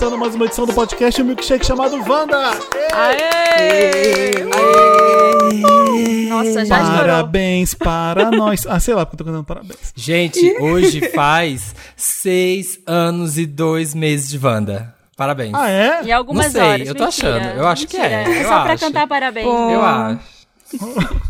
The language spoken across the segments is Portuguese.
começando mais uma edição do podcast Milkshake chamado Wanda! Aê! Nossa, já estourou. Parabéns para nós. Ah, sei lá, porque eu tô cantando parabéns. Gente, hoje faz seis anos e dois meses de Wanda. Parabéns. Ah, é? Em algumas Não sei, horas. eu tô mentira, achando. Eu acho que mentira. é, eu só pra acho. cantar parabéns. Eu acho.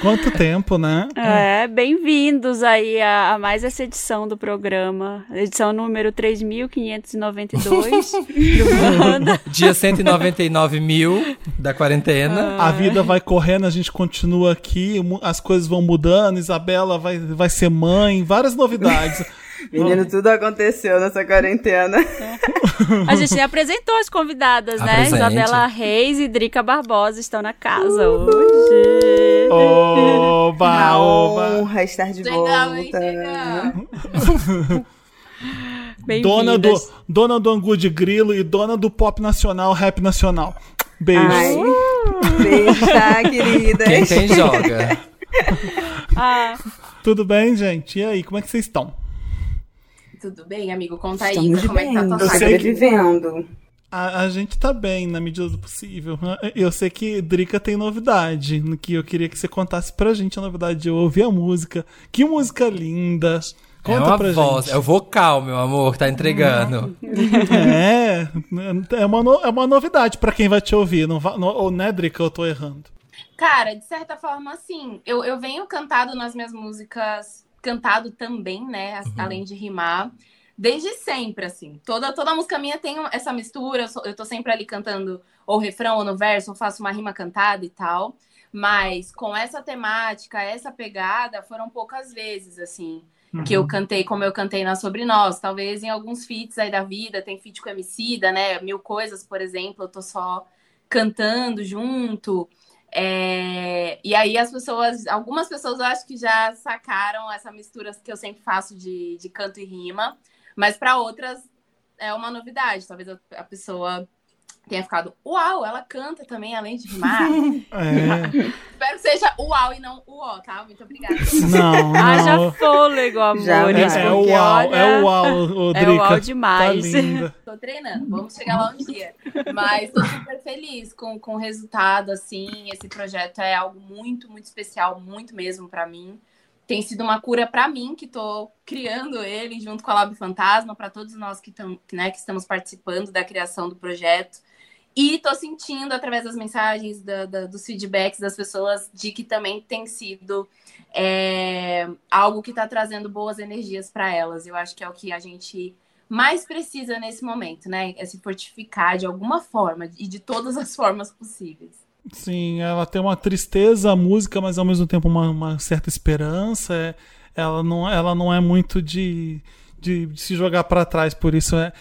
Quanto tempo, né? É, bem-vindos aí a, a mais essa edição do programa. Edição número 3592 do Wanda. Dia 199 mil da quarentena. A vida vai correndo, a gente continua aqui, as coisas vão mudando, Isabela vai, vai ser mãe, várias novidades. Menino, tudo aconteceu nessa quarentena. A gente nem apresentou as convidadas, né? Apresente. Isabela Reis e Drica Barbosa estão na casa hoje. Oba, Uma oba. honra estar de volta. Dona do, dona do Angu de Grilo e dona do pop nacional, rap nacional. Beijo. Ai, beijo, tá, queridas? Quem tem, joga. Ah, Tudo bem, gente? E aí, como é que vocês estão? Tudo bem, amigo? Conta aí, Estamos como é que tá bem, tua Eu saga? sei que- sobrevivendo. A, a gente tá bem, na medida do possível. Eu sei que Drica tem novidade, no que eu queria que você contasse pra gente a novidade. Eu ouvi a música. Que música linda. É Conta uma pra voz, gente. é o vocal, meu amor, tá entregando. É, é uma, no- é uma novidade pra quem vai te ouvir. Não va, não, ou, né, Drica, eu tô errando. Cara, de certa forma, sim. Eu, eu venho cantado nas minhas músicas, cantado também, né? Uhum. Além de rimar. Desde sempre, assim. Toda, toda música minha tem essa mistura. Eu, sou- eu tô sempre ali cantando ou refrão ou no verso, ou faço uma rima cantada e tal. Mas com essa temática, essa pegada, foram poucas vezes, assim. que eu cantei como eu cantei na Sobre Nós. Talvez em alguns feats aí da vida, tem feat com Emicida, né? Mil Coisas, por exemplo, eu tô só cantando junto. É, E aí as pessoas, algumas pessoas eu acho que já sacaram essa mistura que eu sempre faço de, de canto e rima, mas para outras é uma novidade. Talvez a a pessoa tenha ficado, uau, ela canta também, além de rimar. É. Espero que seja uau e não uó, tá? Muito obrigada. Não, haja não. fôlego, Já amores. É, é uau, olha, é uau, ô, é uau demais. Tá linda. Tô treinando, vamos chegar lá um dia. Mas tô super feliz com, com o resultado, assim. Esse projeto é algo muito, muito especial, muito mesmo pra mim. Tem sido uma cura pra mim, que tô criando ele junto com a Lab Fantasma, pra todos nós que, tam, né, que estamos participando da criação do projeto. E tô sentindo, através das mensagens, da- da- dos feedbacks das pessoas, de que também tem sido é, algo que tá trazendo boas energias pra elas. Eu acho que é o que a gente mais precisa nesse momento, né? É se fortificar de alguma forma e de todas as formas possíveis. Sim, ela tem uma tristeza, a música, mas ao mesmo tempo uma, uma certa esperança. É- ela, não, ela não é muito de, de, de se jogar pra trás, por isso é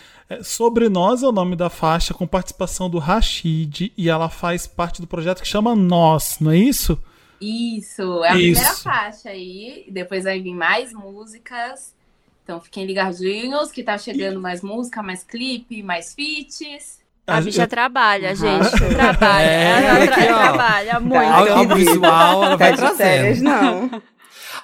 Sobre Nós é o nome da faixa, com participação do Rashid, e ela faz parte do projeto que chama Nós, não é isso? Isso, é a Isso. primeira faixa aí. Depois vai vir mais músicas. Então fiquem ligadinhos que tá chegando mais música, mais clipe, mais feats. A gente- bicha trabalha, gente. Trabalha. É, ela tra- aqui, trabalha muito. Ao- Audiovisual, ela vai Tá trazendo. não.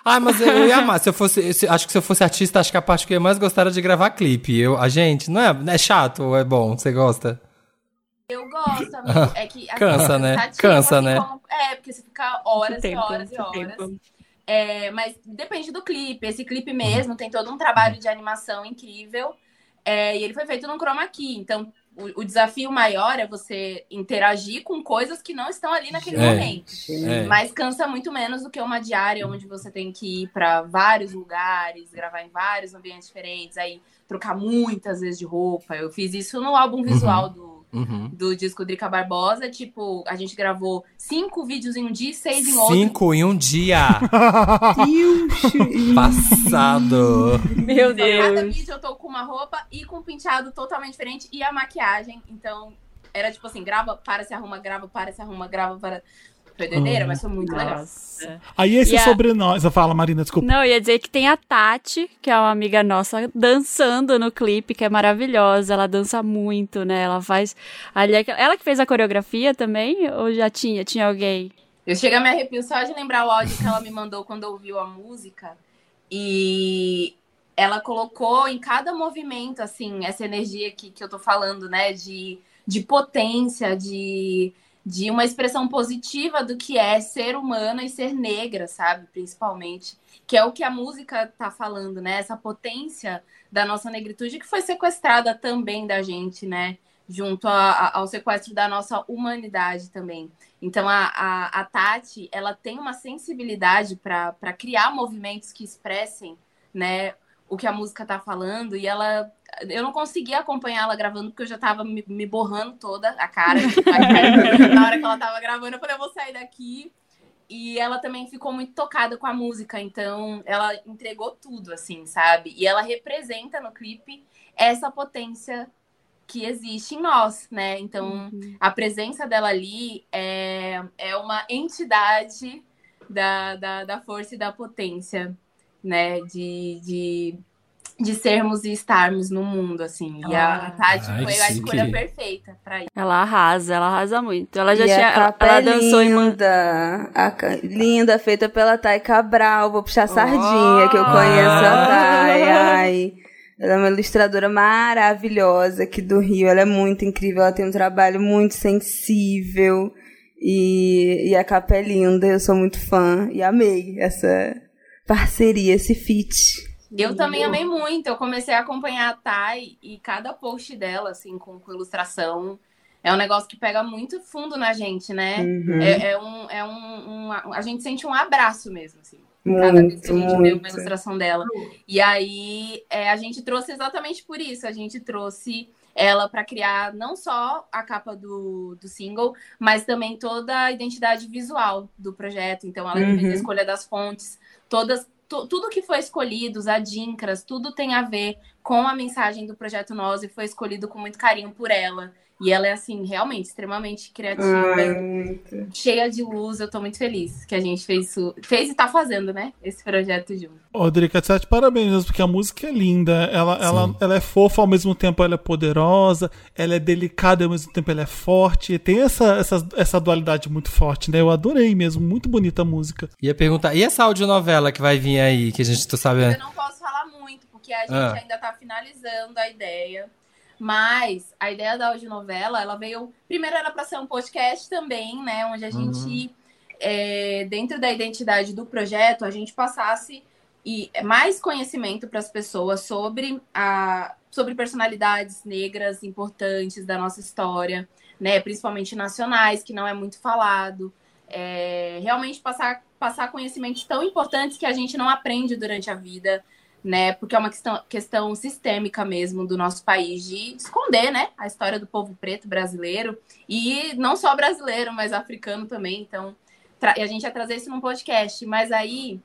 Ai, mas eu, ia amar. Se eu fosse, se- acho que se eu fosse artista, acho que a parte que eu mais gostar era de gravar clipe. Eu, a gente, não é, é chato ou é bom? Você gosta? Eu gosto, amigo. É que, assim, Cansa, né? Cansa, assim, né? como- É, porque você fica horas Tempo, e horas e horas. tempo. É, mas depende do clipe. Esse clipe mesmo tem todo um trabalho de animação incrível. É, e ele foi feito num chroma key. Então, o, o desafio maior é você interagir com coisas que não estão ali naquele É. momento. É. Mas cansa muito menos do que uma diária onde você tem que ir para vários lugares, gravar em vários ambientes diferentes, aí trocar muitas vezes de roupa. Eu fiz isso no álbum visual do, Uhum. do disco Drica Barbosa. Tipo, a gente gravou cinco vídeos em um dia e seis em outro. Cinco em um dia. Passado. Meu Então, cada Deus. vídeo eu tô com uma roupa e com um penteado totalmente diferente e a maquiagem. Então, era tipo assim, grava, para, se arruma, grava, para, se arruma, grava, para. Foi doideira, mas foi muito legal. Nossa. Aí esse E a- sobre nós. Fala, Marina, desculpa. Não, eu ia dizer que tem a Tati, que é uma amiga nossa, dançando no clipe, que é maravilhosa. Ela dança muito, né? Ela faz. Ali, ela que fez a coreografia também? Ou já tinha? Tinha alguém? Eu chego a me arrepio só de lembrar o áudio que ela me mandou quando ouviu a música. E ela colocou em cada movimento, assim, essa energia que, que eu tô falando, né? De, de potência, de, de uma expressão positiva do que é ser humana e ser negra, sabe? Principalmente. Que é o que a música tá falando, né? Essa potência da nossa negritude que foi sequestrada também da gente, né? Junto a, a, ao sequestro da nossa humanidade também. Então, a, a, a Tati, ela tem uma sensibilidade para criar movimentos que expressem, né? O que a música tá falando, e ela. Eu não conseguia acompanhar ela gravando, porque eu já tava me, me borrando toda a cara. Na hora que ela tava gravando, eu falei, eu vou sair daqui. E ela também ficou muito tocada com a música, então ela entregou tudo, assim, sabe? E ela representa no clipe essa potência que existe em nós, né? Então, uhum. a presença dela ali é, é uma entidade da, da, da força e da potência, né? De, de, de sermos e estarmos no mundo, assim. E a, a Tati Ai, foi a escolha perfeita para isso. Ela arrasa, ela arrasa muito. Ela já e tinha. ela, ela dançou linda, em a, linda, feita pela Thay Cabral. Vou puxar a sardinha, oh! que eu conheço a Thay. Ai. Ela é uma ilustradora maravilhosa aqui do Rio. Ela é muito incrível. Ela tem um trabalho muito sensível. E, e a capa é linda. Eu sou muito fã. E amei essa parceria, esse feat. Eu também amei muito. Eu comecei a acompanhar a Thay e cada post dela, assim, com, com ilustração, é um negócio que pega muito fundo na gente, né? Uhum. É, é, um, é um, um, A gente sente um abraço mesmo, assim. Cada vez que a gente vê uma ilustração dela. E aí é, a gente trouxe exatamente por isso. A gente trouxe ela para criar não só a capa do, do single, mas também toda a identidade visual do projeto. Então ela uhum. fez a uhum. escolha das fontes, todas tudo que foi escolhido, os adinkras, tudo tem a ver com a mensagem do projeto Nós e foi escolhido com muito carinho por ela. E ela é, assim, realmente extremamente criativa, Ai, cheia de luz. Eu tô muito feliz que a gente fez isso. Fez e tá fazendo, né? Esse projeto junto. Rodrigo Sete, parabéns, porque a música é linda. Ela, ela, ela é fofa, ao mesmo tempo ela é poderosa, ela é delicada, ao mesmo tempo ela é forte. E tem essa, essa, essa dualidade muito forte, né? Eu adorei mesmo, muito bonita a música. Ia perguntar, e essa audionovela que vai vir aí, que a gente tá sabendo? Eu não posso falar muito, porque a gente ah. ainda tá finalizando a ideia. Mas a ideia da audionovela, ela veio. Primeiro era para ser um podcast também, né? Onde a uhum. gente, é, dentro da identidade do projeto, a gente passasse e mais conhecimento para as pessoas sobre, a, sobre personalidades negras importantes da nossa história, né? Principalmente nacionais, que não é muito falado. É, realmente passar, passar conhecimentos tão importantes que a gente não aprende durante a vida né? Porque é uma questão, questão sistêmica mesmo do nosso país de esconder, né? A história do povo preto brasileiro e não só brasileiro, mas africano também. Então, a gente ia trazer isso num podcast. Mas aí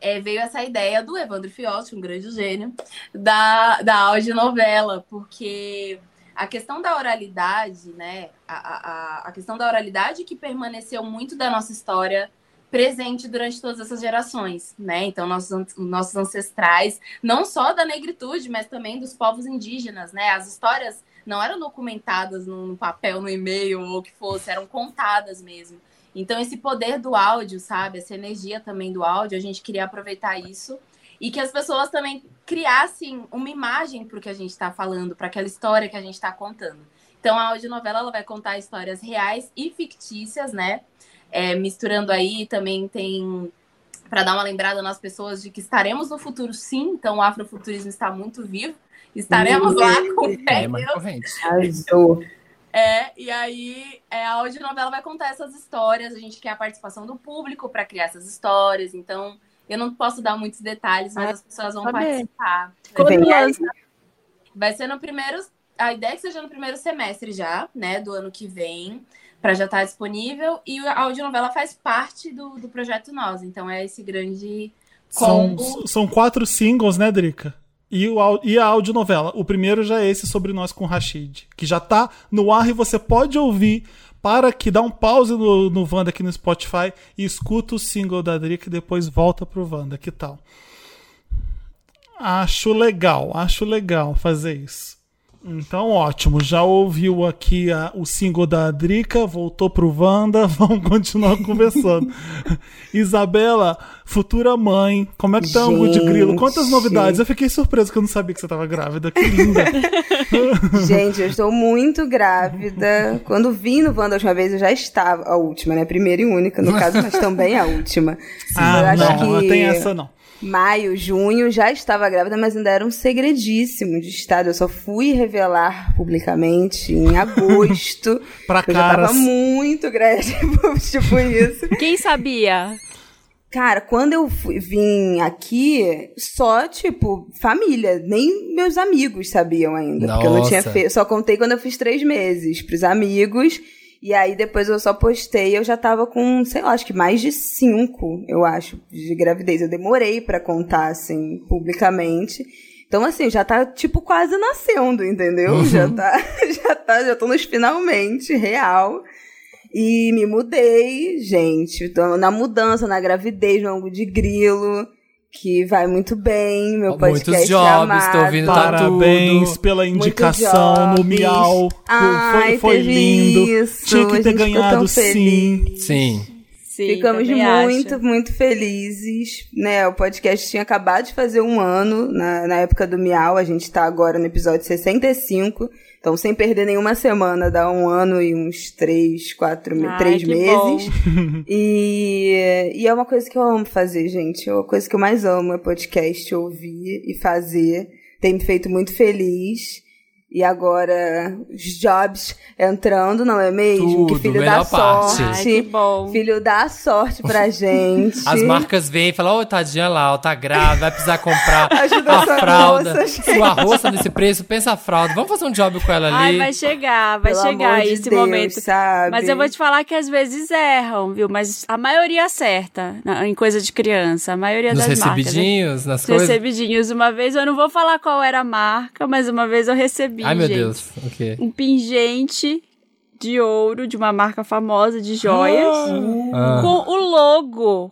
é, veio essa ideia do Evandro Fiotti, um grande gênio, da, da audionovela, porque a questão da oralidade, né? A, a, a questão da oralidade que permaneceu muito da nossa história presente durante todas essas gerações, né? Então, nossos, nossos ancestrais, não só da negritude, mas também dos povos indígenas, né? As histórias não eram documentadas no papel, no e-mail ou o que fosse, eram contadas mesmo. Então, esse poder do áudio, sabe? Essa energia também do áudio, a gente queria aproveitar isso e que as pessoas também criassem uma imagem para o que a gente está falando, para aquela história que a gente está contando. Então, a audionovela ela vai contar histórias reais e fictícias, né? É, misturando aí também tem para dar uma lembrada nas pessoas de que estaremos no futuro sim, então o afrofuturismo está muito vivo. Estaremos lá com é, é, e aí é, a audionovela vai contar essas histórias, a gente quer a participação do público para criar essas histórias, então eu não posso dar muitos detalhes, mas as pessoas vão participar. Vai ser no primeiro. A ideia é que seja no primeiro semestre já, né? Do ano que vem para já estar tá disponível. E a audionovela faz parte do, do projeto Nós. Então é esse grande combo. São, são quatro singles, né, Drica? E, o, e a audionovela. O primeiro já é esse sobre nós com Rashid, que já tá no ar e você pode ouvir. Para que dá um pause no, no Wanda aqui no Spotify e escuta o single da Drica e depois volta pro Wanda. Que tal? Acho legal, acho legal fazer isso. Então, ótimo. Já ouviu aqui a- o single da Drica, voltou pro Wanda, vamos continuar conversando. Isabela, futura mãe, como é que tá o Angu de Grilo? Quantas novidades? Eu fiquei surpresa que eu não sabia que você tava grávida. Que linda. Gente, eu estou muito grávida. Quando vim no Wanda a última vez, eu já estava. A última, né? Primeira e única, no caso, mas também a última. ah, acho não, não que tem essa não. Maio, junho, já estava grávida, mas ainda era um segredíssimo de estado. Eu só fui revelar publicamente em agosto. Pra eu já caras. tava muito grávida, tipo isso. Quem sabia? Cara, quando eu fui, vim aqui, só, tipo, família. Nem meus amigos sabiam ainda. Porque eu não tinha Nossa. feito. Só contei quando eu fiz três meses pros amigos. E aí depois eu só postei. Eu já tava com, sei lá, acho que mais de cinco, eu acho, de gravidez. Eu demorei pra contar, assim, publicamente. Então, assim, já tá, tipo, quase nascendo, entendeu? Já tá, já tá, já tô nos finalmente, real. E me mudei, gente. Tô na mudança, na gravidez, no ângulo de grilo, que vai muito bem. Meu podcast Muitos é jobs, amado. tô ouvindo tá Parabéns tudo. pela indicação no. Miau. Ai, foi foi lindo. isso, Tinha que a ter ganhado sim. feliz. Sim. Sim, Ficamos muito, acho. muito felizes, né? O podcast tinha acabado de fazer um ano na, na época do Miau. A gente tá agora no episódio 65. Então, sem perder nenhuma semana, dá um ano e uns três, quatro, Ai, três meses. E, e é uma coisa que eu amo fazer, gente. É uma coisa que eu mais amo é podcast, ouvir e fazer. Tem me feito muito feliz. E agora, os jobs entrando, não é mesmo? Tudo, que filho da parte. sorte. Ai, que bom. Filho dá sorte pra gente. As marcas vêm e falam, ô, tadinha lá, ó, tá grávida, vai precisar comprar Ajuda a fralda. moça. Sua roça nesse preço, pensa a fralda. Vamos fazer um job com ela Ai, ali. vai chegar, vai Pelo chegar de esse Deus, momento. sabe? Mas eu vou te falar que às vezes erram, viu? Mas a maioria acerta em coisa de criança. A maioria Nos das marcas. né? recebidinhos, nas Os coisas. recebidinhos. Uma vez, eu não vou falar qual era a marca, mas uma vez eu recebi, Ai, meu gente, Deus. O quê? um pingente de ouro de uma marca famosa de joias Ah. com o logo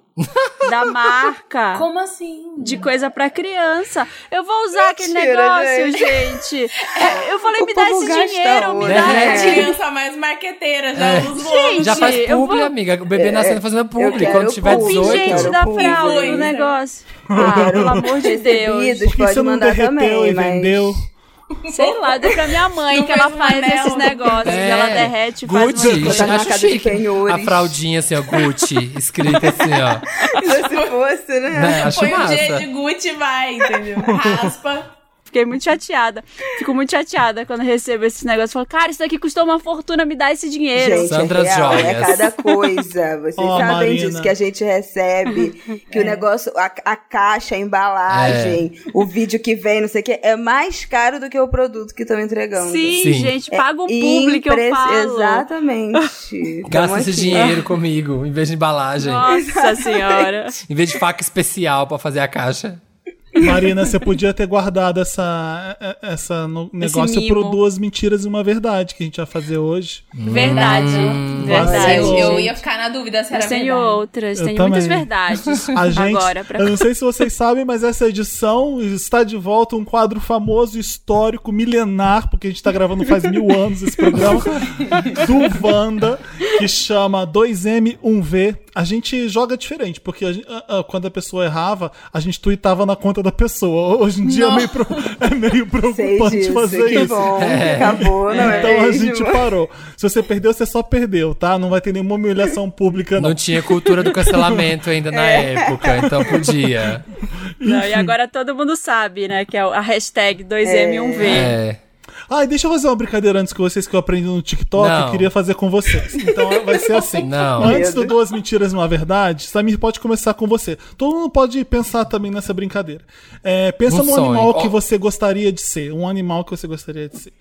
da marca. Como assim? De coisa pra criança. Eu vou usar aquele Mentira, negócio, gente. É, Eu falei, O me dá povo esse dinheiro, me dá. É a criança mais marqueteira, já É. usa o logo. Já faz eu publi, vou- amiga. O bebê nascendo fazendo publi. Quando tiver publi. 18. Pingente quero da fralda do Influencer. negócio. Ah, pelo amor de Deus. Que pode mandar também, e mas... vendeu? Sei lá, deu pra minha mãe Não que ela um faz anel. esses negócios. É. Ela derrete faz Gucci, uma coisa. Botar na de chique. penhores. A fraldinha assim, ó, Gucci, escrita assim, ó. Se fosse, né? Né? Acho Põe o massa. G de Gucci e vai, entendeu? Raspa. Fiquei muito chateada. Fico muito chateada quando recebo esses negócios. Falo, cara, isso daqui custou uma fortuna, me dá esse dinheiro. Gente, Sandras é real, é cada coisa. Vocês Ó, sabem Marina. disso, que a gente recebe, que o negócio, a, a caixa, a embalagem, o vídeo que vem, não sei o que, é mais caro do que o produto que estão entregando. Sim, Sim. gente, É paga um público, eu impre- falo. Exatamente. Gasta esse dinheiro comigo, em vez de embalagem. Nossa senhora. Em vez de faca especial pra fazer a caixa. Marina, você podia ter guardado essa, essa no- negócio pro duas mentiras e uma verdade que a gente vai fazer hoje. Verdade. Verdade. Eu, eu ia ficar na dúvida se era Mas tenho verdade. outras, Eu tenho muitas também. verdades A gente, agora pra eu não sei se vocês sabem, mas essa edição está de volta um quadro famoso, histórico, milenar, porque a gente está gravando faz mil anos esse programa, do Wanda, que chama 2M1V. A gente joga diferente, porque a a- a- quando a pessoa errava, a gente tweetava na conta da pessoa. Hoje em dia é meio, pro- é meio preocupante disso, fazer que isso. bom, É. acabou, não é Então a gente parou. Se você perdeu, você só perdeu, tá? Não vai ter nenhuma humilhação pública, não. Não tinha cultura do cancelamento ainda na época, então podia. Não, e agora todo mundo sabe, né? Que é a hashtag 2M1V. É. Ai, deixa eu fazer uma brincadeira antes com vocês que eu aprendi no TikTok Não. e queria fazer com vocês. Então vai ser assim. Não. Antes do. Duas Mentiras e uma Verdade, Samir pode começar com você. Todo mundo pode pensar também nessa brincadeira. É, pensa Um num sonho. animal que você gostaria de ser. Um animal que você gostaria de ser.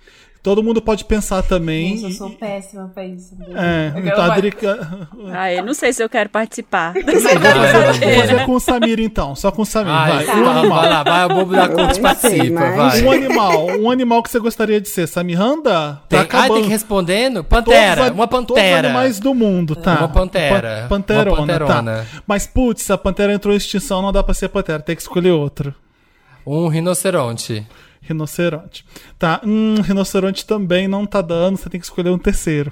Todo mundo pode pensar também. Gente, eu sou péssima pra isso. É, Eu então quero- a Drica. Ah, eu não sei se eu quero participar. Ai, Vou fazer com o Samir então, só com o Samir. Ai, vai. tá, Um animal. vai lá, vai, o bobo da Eu corte participa, mas- vai. Um animal, um animal que você gostaria de ser. Samiranda? Tem, Tá ai, tem acabando. que ir respondendo? Todos Pantera, a- uma Todos os pantera. animais do mundo, tá? Uma pantera. Pa- panterona, Uma panterona. tá. Mas, putz, a pantera entrou em extinção, não dá pra ser pantera, tem que escolher outro. Um rinoceronte. Rinoceronte. Tá, hum, rinoceronte também não tá dando, você tem que escolher um terceiro.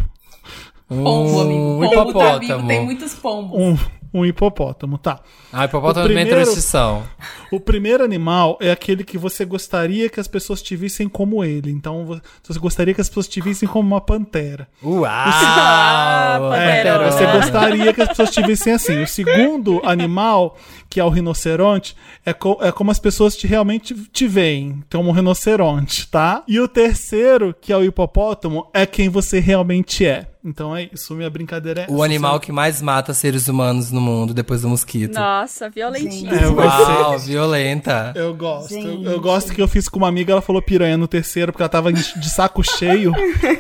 Pombo, amigo. Um Pombo tá vivo, hipopótamo. tem muitos pombos. Um, um hipopótamo, tá. Ah, hipopótamo O também primeiro- extinção. O primeiro animal é aquele que você gostaria que as pessoas te vissem como ele. Então, vo- você gostaria que as pessoas te vissem como uma pantera. Uau! É, Panterona. você gostaria que as pessoas te vissem assim. O segundo animal, que é o rinoceronte, é, co- é como as pessoas te realmente te veem, como um rinoceronte, tá? E o terceiro, que é o hipopótamo, é quem você realmente é. Então é isso, minha brincadeira é O essa. animal que mais mata seres humanos no mundo depois do mosquito. Nossa, violentinho. É, Uau, violenta. Eu gosto. Eu, eu gosto que eu fiz com uma amiga, ela falou piranha no terceiro, porque ela tava de saco cheio.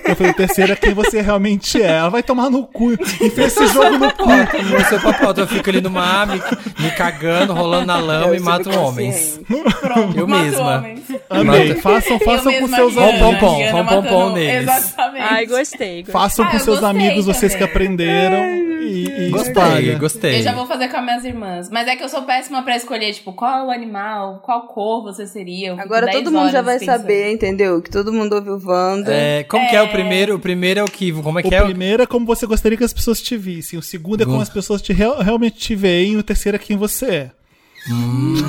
Eu falei, o terceiro é quem você realmente é. Ela vai tomar no cu. E fez esse jogo no cu. No seu hipopótamo, eu fico ali no mar, me, me cagando, rolando na lama e mato homens. Pronto, Eu mesma. homens. Amei. Façam, façam Eu com seus Pom, pom, amigos. pom. Diana pom, pom, matando- neles. Exatamente. Ai, gostei. gostei. Façam Ah, com eu seus amigos, vocês que também. aprenderam. E, e Gostei, espalha. gostei. Eu já vou fazer com as minhas irmãs. Mas é que eu sou péssima pra escolher, tipo, qual o animal, qual cor você seria. Agora 10 todo mundo já vai pensando. saber, entendeu? Que todo mundo ouviu Wanda. É, como que é o primeiro? O primeiro é o que? Como é O que é? primeiro é como você gostaria que as pessoas te vissem. O segundo é como as pessoas te real- realmente te veem. O terceiro é quem você é.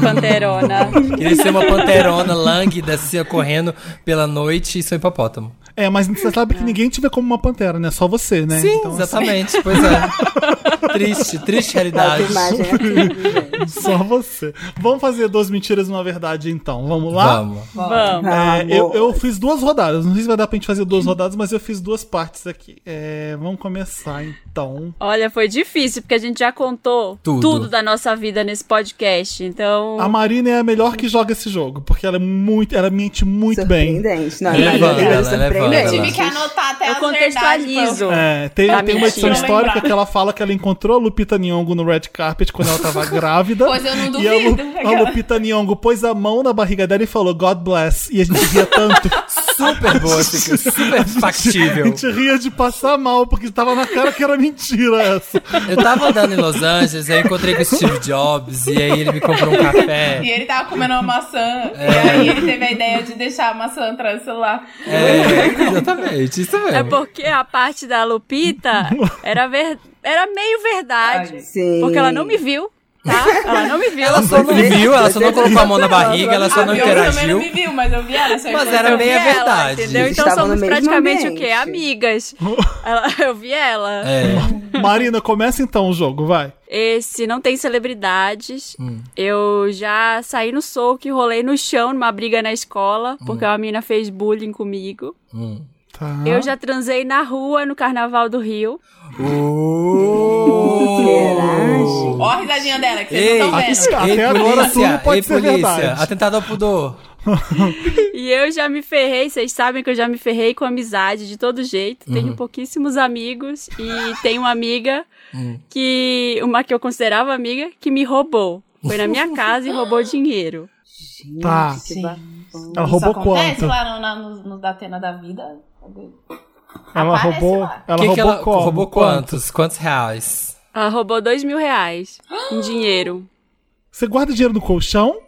Panterona. Queria ser uma panterona lânguida, assim, correndo pela noite e sou hipopótamo. É, mas você sabe que ninguém te vê como uma pantera, né? Só você, né? Sim, Então, assim, exatamente. Pois é. triste, triste realidade. Autoimagem é só você. Vamos fazer duas mentiras e uma verdade, então. Vamos lá? Vamos. Vamos. É, Vamos. eu, eu fiz duas rodadas. Não sei se vai dar pra gente fazer duas rodadas, mas eu fiz duas partes aqui. É, vamos começar, então. Olha, foi difícil, porque a gente já contou Tudo. tudo, da nossa vida nesse podcast. Então. A Marina é a melhor que joga esse jogo, porque ela é muito, ela mente muito bem. Surpreendente. Não, Ela é é ela é Eu tive que anotar até Eu as contextualizo. verdades, É, tem, tem uma edição histórica Lembrar. que ela fala que ela encontrou a Lupita Nyong'o no red carpet quando ela tava grávida. Pois eu não E a, Lu- duvido. a Lupita Nyong'o pôs a mão na barriga dela e falou God bless. E a gente ria tanto. Super boa, super A factível. gente ria de passar mal, porque tava na cara que era mentira essa. Eu tava andando em Los Angeles, aí eu encontrei com o Steve Jobs, e aí ele me comprou um café. E ele tava comendo uma maçã. É. E aí ele teve a ideia de deixar a maçã atrás do celular. É, exatamente, isso mesmo. É porque a parte da Lupita era, ver... era meio verdade. Ai, Sim. Porque ela não me viu, tá? Ela não me viu. Ela só não viu, ela só não colocou a mão na barriga, ela só a não Beyoncé também interagiu. não me viu, mas eu vi ela. Mas era meia ela, verdade. Entendeu? Então somos praticamente o quê? Amigas. Ela- eu vi ela. É. Marina, começa então o jogo, vai. Esse não tem celebridades. Hum. Eu já saí no soco e rolei no chão numa briga na escola, porque uma menina fez bullying comigo. Hum. Tá. Eu já transei na rua no Carnaval do Rio. Uh. Ó a risadinha dela, que vocês Ei, não estão vendo. Até ei, agora polícia, tudo pode ei, ser polícia, verdade. atentado ao pudor. E eu já me ferrei, vocês sabem que eu já me ferrei com amizade de todo jeito. Uhum. Tenho pouquíssimos amigos e tenho uma amiga Hum. que. Uma que eu considerava amiga, que me roubou. Foi na minha casa e roubou dinheiro. Tá. Que bafão. Ela Isso roubou acontece quanto? lá no, na- no, no Datena da Vida. Ela Aparece roubou. lá. Ela que roubou que ela como? roubou Quanto? quantos? Quantos reais? Ela roubou dois mil reais em dinheiro. Você guarda dinheiro no colchão?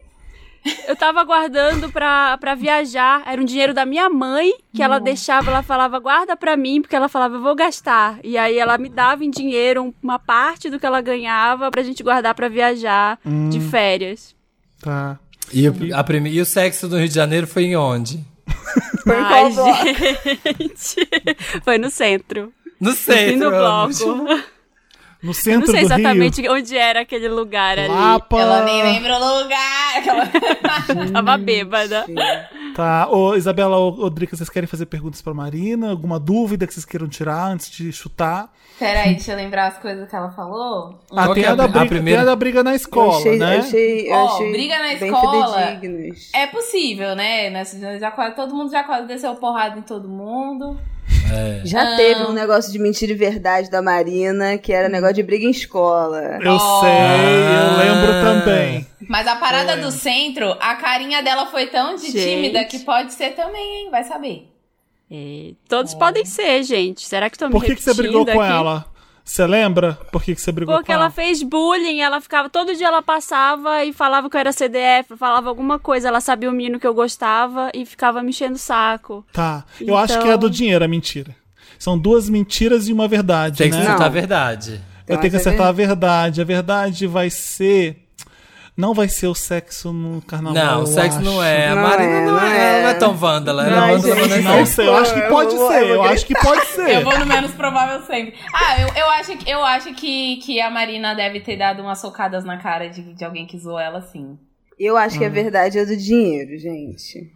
Eu tava guardando pra, pra viajar. Era um dinheiro da minha mãe que ela deixava, ela falava, guarda pra mim, porque ela falava, eu vou gastar. E aí ela me dava em dinheiro um- uma parte do que ela ganhava pra gente guardar pra viajar de férias. Tá. E, o, a prime... e o sexo do Rio de Janeiro foi em onde? Foi em Ai, gente. Foi no centro. No E centro. no amo. bloco. No Não centro sei do Rio. exatamente onde era aquele lugar ali. Lapa. Ela nem lembra o lugar. Tava bêbada. Tá. Ô, Isabela ou Drica, vocês querem fazer perguntas pra Marina? Alguma dúvida que vocês queiram tirar antes de chutar? Peraí, deixa eu lembrar as coisas que ela falou. Ah, Qual tem é a, da a briga, primeira? tem a da briga na Eu escola, achei, né? eu achei, eu Ó, achei briga na escola. É possível, né? Já, todo mundo já quase desceu porrada em todo mundo. É. Já Ah. teve um negócio de mentira e verdade da Marina, que era negócio de briga em escola. Eu Oh. sei, eu lembro Ah. também. Mas a parada do centro, a carinha dela foi tão de Gente. tímida que pode ser também, hein? Vai saber. É, todos podem ser, gente. Será que estão me Por que, que você brigou repetindo com aqui? ela? Você lembra por que, que você brigou Porque com ela? ela fez bullying, ela ficava. Todo dia ela passava e falava que eu era CDF, falava alguma coisa. Ela sabia o menino que eu gostava e ficava me enchendo o saco. Tá. Eu acho que é a do Então- dinheiro, a mentira. São duas mentiras e uma verdade, Tem que né? Não. a verdade. Eu Então, tenho que é acertar a verdade. A verdade vai ser. Não vai ser o sexo no carnaval. Não, eu o sexo acho. não é. A Não Marina é, não, não é, é. ela não é tão vândala. Ela Não, é vândala, não é sei. Eu acho que Eu pode vou- ser. eu Eu acho que pode ser. Eu vou no menos provável sempre. Ah, eu, eu acho, que- eu acho que, que a Marina deve ter dado umas socadas na cara de, de alguém que zoou ela, sim. Eu acho que a verdade é do dinheiro, gente.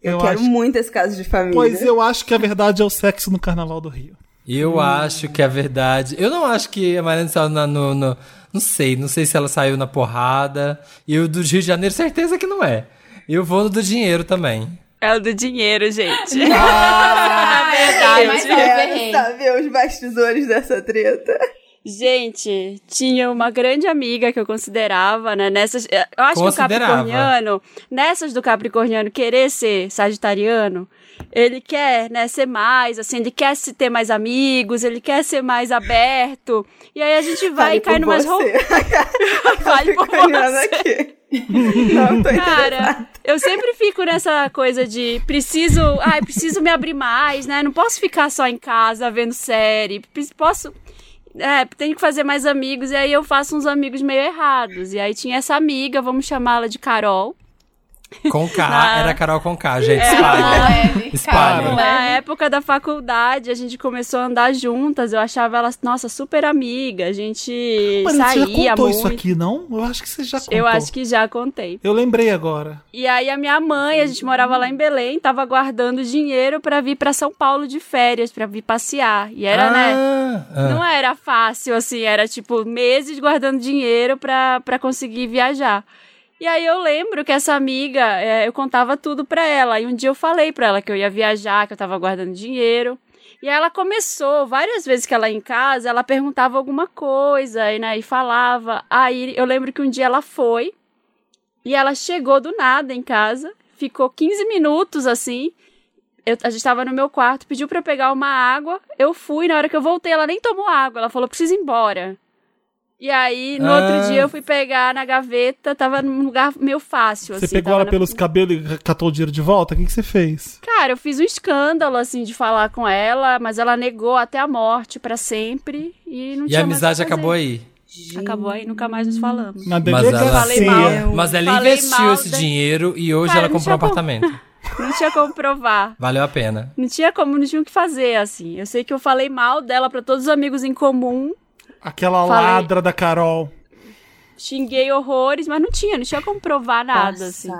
Eu, Eu quero acho- muito esse caso de família. Pois eu acho que a verdade é o sexo no carnaval do Rio. Eu acho que a verdade. Eu não acho que a Marina saiu na- no, no- Não sei, não sei se ela saiu na porrada. E o do Rio de Janeiro, certeza que não é. Eu vou no do dinheiro também. É o do dinheiro, gente. Ah, verdade. mas eu Quero saber os bastidores dessa treta. Gente, tinha uma grande amiga que eu considerava, né? Nessas. Eu acho que o. Capricorniano, nessas do Capricorniano querer ser sagitariano, ele quer, né, ser mais, assim, ele quer se ter mais amigos, ele quer ser mais aberto. E aí a gente vai Fale e cai numas roupas. Fale por você. aqui. Não tô Cara, eu sempre fico nessa coisa de preciso, ai, preciso me abrir mais, né? Não posso ficar só em casa vendo série. Posso é, tenho que fazer mais amigos e aí eu faço uns amigos meio errados. E aí tinha essa amiga, vamos chamá-la de Carol. Com K, Na- era Carol com K, gente. É, Espalha. Espalha. cara, Na época da faculdade, a gente começou a andar juntas. Eu achava ela, nossa, super amiga. A gente Mas você já saía contou muito. isso aqui, não? Eu acho que você já contou. Eu acho que já contei. Eu lembrei agora. E aí a minha mãe, a gente morava lá em Belém, tava guardando dinheiro pra vir pra São Paulo de férias, pra vir passear. E era, né? Ah, ah. Não era fácil, assim, era tipo meses guardando dinheiro pra conseguir viajar. E aí eu lembro que essa amiga, é, eu contava tudo pra ela. E um dia eu falei pra ela que eu ia viajar, que eu tava guardando dinheiro. E aí ela começou, várias vezes que ela ia em casa, ela perguntava alguma coisa e, né, e falava. Aí eu lembro que um dia ela foi e ela chegou do nada em casa, ficou 15 minutos assim. Eu, a gente tava no meu quarto, pediu eu pegar uma água. Eu fui, na hora que eu voltei, ela nem tomou água. Ela falou: preciso ir embora. E aí, no Ah. outro dia, eu fui pegar na gaveta, tava num lugar meio fácil. Você assim, pegou ela na- pelos cabelos e catou o dinheiro de volta? O que, que você fez? Cara, eu fiz um escândalo, assim, de falar com ela, mas ela negou até a morte pra sempre. E não E tinha a amizade acabou aí. Acabou aí, nunca mais nos falamos. Na Mas ela, Falei mal. mas ela Falei investiu mal esse da- dinheiro e hoje Cara, ela comprou um apartamento. Não tinha como provar. Valeu a pena. Não tinha como, não tinha o que fazer, assim. Eu sei que eu falei mal dela pra todos os amigos em comum, Aquela Falei. ladra da Carol. xinguei horrores, mas não tinha, não tinha como provar nada, assim.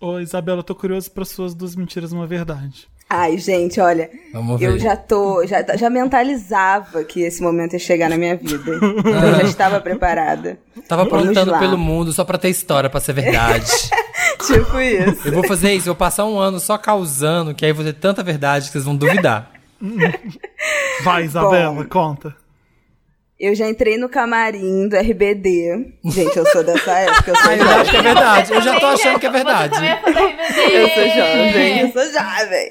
Ô, Isabela, eu tô curioso para suas duas mentiras uma verdade. Ai, gente, olha, Vamos ver. eu já tô, já, já mentalizava que esse momento ia chegar na minha vida. eu já estava preparada. Tava aprontando pelo mundo só pra ter história, pra ser verdade. Tipo isso. eu vou fazer isso, eu vou passar um ano só causando, que aí eu vou ter tanta verdade que vocês vão duvidar. Vai, Isabela, Bom. conta. Eu já entrei no camarim do RBD. Gente, eu sou dessa época, eu sou eu acho que é verdade. Eu já tô achando que é verdade. É. Eu sou jovem, eu sou jovem.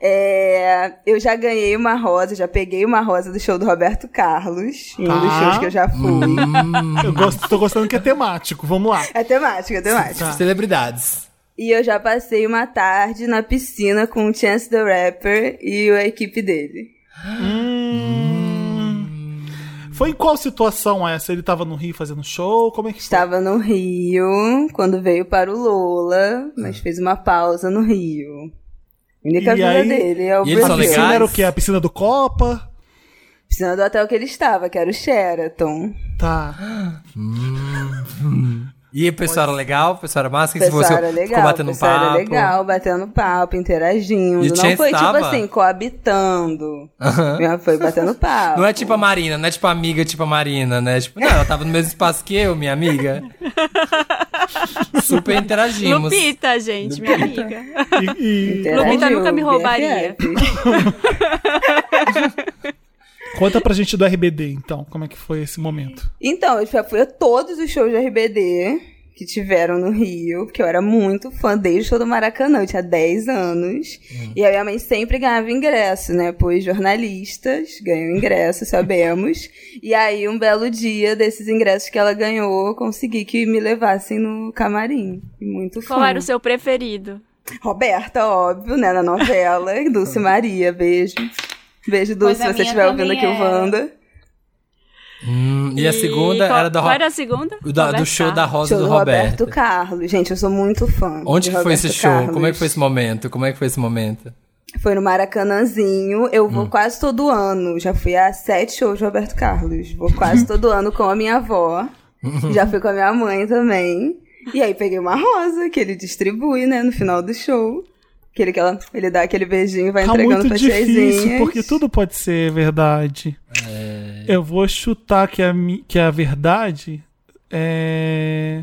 É, eu já ganhei uma rosa, já peguei uma rosa do show do Roberto Carlos, em um dos Tá. shows que eu já fui. Hum. Eu gosto, tô gostando que é temático. Vamos lá. É temática, é temática. Tá. Celebridades. E eu já passei uma tarde na piscina com o Chance the Rapper e a equipe dele. Hum. Foi em qual situação essa? Ele tava no Rio fazendo show? Como é que foi? Estava no Rio quando veio para o Lola, mas fez uma pausa no Rio. Única E vida aí- dele é o e eles A piscina era o quê? A piscina do Copa? Piscina do hotel que ele estava, que era o Sheraton. Tá. E o pessoal era legal? O pessoal era massa? Que você era ficou legal, batendo o pessoal papo. era legal, batendo papo, interagindo. E não foi tava? tipo assim, coabitando. Aham. Foi batendo papo. Não é tipo a Marina, não é tipo a amiga, tipo a Marina, né? Tipo, não, ela tava no mesmo espaço que eu, minha amiga. Super interagimos. Lupita, gente, minha amiga. E, e Lupita nunca me roubaria. Conta pra gente do RBD, então. Como é que foi esse momento? Então, eu já fui a todos os shows do RBD. que tiveram no Rio, porque eu era muito fã desde o show do Maracanã, eu tinha 10 anos. E a minha mãe sempre ganhava ingresso, né? Pois jornalistas ganham ingresso, sabemos. E aí, um belo dia desses ingressos que ela ganhou, eu consegui que me levassem no camarim. Muito fã. Qual era o seu preferido? Roberta, óbvio, né? Na novela. Dulce Maria, beijo. Beijo, Dulce, se você estiver ouvindo aqui o era. Wanda. Hum, e a segunda qual, era da Qual era a segunda? da- do show da. Rosa Show do do Roberto. Roberto Carlos. Gente, eu sou muito fã. Onde de que foi esse show? Carlos. Como é que foi esse momento? Como é que foi esse momento? Foi no Maracanãzinho. Eu Hum. vou quase todo ano. Já fui a sete shows de Roberto Carlos. Vou quase todo ano com a minha avó. Já fui com a minha mãe também. E aí peguei uma rosa que ele distribui, né, no final do show. Aquele que ela, ele dá aquele beijinho e vai Tá entregando muito difícil, porque tudo pode ser verdade. Eu vou chutar que a, que a verdade é.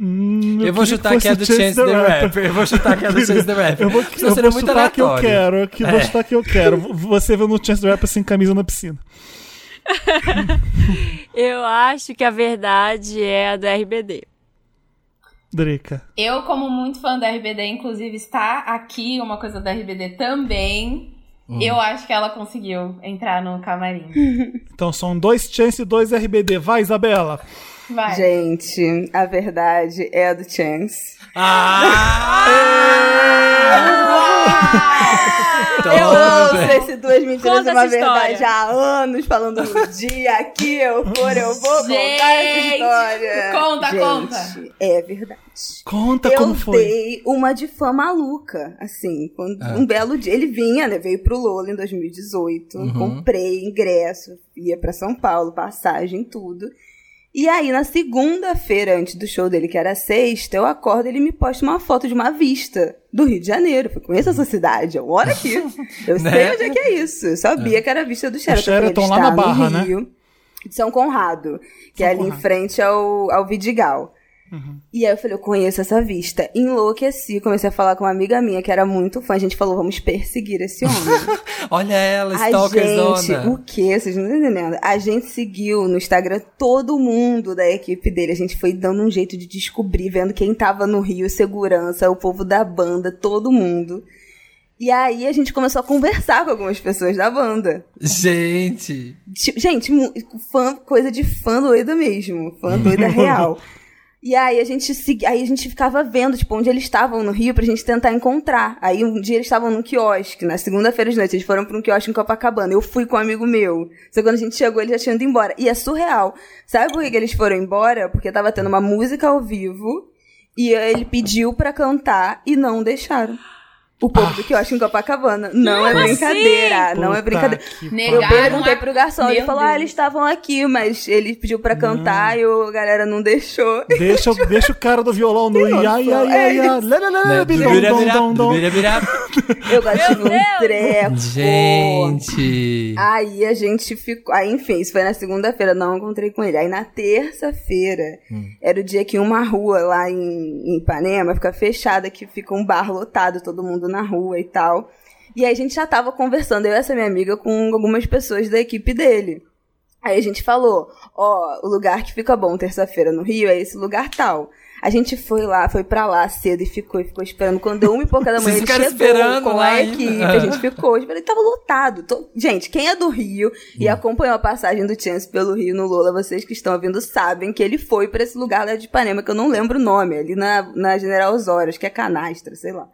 Hum, Eu, vou queria chutar que é do Chance the Rapper. Eu vou chutar que é do Chance the Rapper. Eu vou, Senão eu vou muito chutar que eu aleatório. quero. Que Vou É. chutar que eu quero. Você vê no Chance the Rapper sem camisa na piscina. Eu acho que a verdade é a do RBD. Drica. Eu, como muito fã da RBD, inclusive está aqui uma coisa da RBD também. Hum. Eu acho que ela conseguiu entrar no camarim. Então são dois Chance e dois RBD. Vai, Isabela. Vai. Gente, a verdade é a do Chance. Ah! Eu Toma, ouço velho. esse duas mentiras Conta e uma história. verdade há anos, falando no dia que eu for, eu vou contar essa Gente, história. conta, Gente, conta. É verdade. Conta eu como foi. dei uma de fã maluca, assim, quando- Ah. um belo dia, ele vinha, né, veio pro Lola em 2018, Uhum. comprei ingresso, ia pra São Paulo, passagem, tudo. E aí, na segunda-feira, antes do show dele, que era sexta, eu acordo e ele me posta uma foto de uma vista do Rio de Janeiro. Eu falei, conheço essa cidade, eu moro aqui. Eu Né? sei onde é que é isso. Eu sabia que era a vista do Sheraton. Sheraton Ele lá na Barra, no né? Rio, de São Conrado, que São é ali Conrado. em frente ao, ao Vidigal. Uhum. E aí eu falei, eu conheço essa vista. Enlouqueci, comecei a falar com uma amiga minha que era muito fã. A gente falou, vamos perseguir esse homem. Olha ela, stalkerzona. o quê? Vocês não estão entendendo? A gente seguiu no Instagram todo mundo da equipe dele. A gente foi dando um jeito de descobrir, vendo quem tava no Rio, segurança, o povo da banda, todo mundo. E aí a gente começou a conversar com algumas pessoas da banda. Gente. Gente, fã, coisa de fã doida mesmo. Fã doida real. E aí a gente aí a gente ficava vendo, tipo, onde eles estavam no Rio pra gente tentar encontrar. Aí um dia eles estavam num quiosque, na segunda-feira de noite, eles foram pra um quiosque em Copacabana. Eu fui com um amigo meu. Só quando a gente chegou, eles já tinham ido embora. E é surreal. Sabe por que eles foram embora? Porque tava tendo uma música ao vivo e ele pediu pra cantar e não deixaram. O povo do quiosque em Copacabana. Não é Como brincadeira, assim? não é Puta brincadeira. que Eu perguntei a- pro garçom, ele falou, ah, Deus. eles estavam aqui, mas ele pediu pra cantar e o- a galera não deixou. Deixa, o- deixa o cara do violão no é dom, dom. bira, bira. Eu tive um Deus! treco. Gente. Aí a gente ficou. Aí, enfim, isso foi na segunda-feira, não encontrei com ele. Aí na terça-feira, Hum. era o dia que uma rua lá em, em Ipanema fica fechada, que fica um bar lotado, todo mundo na rua e tal. E aí a gente já tava conversando, eu e essa minha amiga, com algumas pessoas da equipe dele. Aí a gente falou, ó, o lugar que fica bom terça-feira no Rio é esse lugar tal. A gente foi lá, foi pra lá cedo e ficou, e ficou esperando. Quando deu uma e pouca da manhã, ele chegou esperando com a ainda? equipe. A gente ficou, ele tava lotado. To- Gente, quem é do Rio e acompanhou a passagem do Chance pelo Rio no Lola, vocês que estão ouvindo sabem que ele foi pra esse lugar lá de Ipanema, que eu não lembro o nome, ali na, na General Osório, acho que é Canastra, sei lá.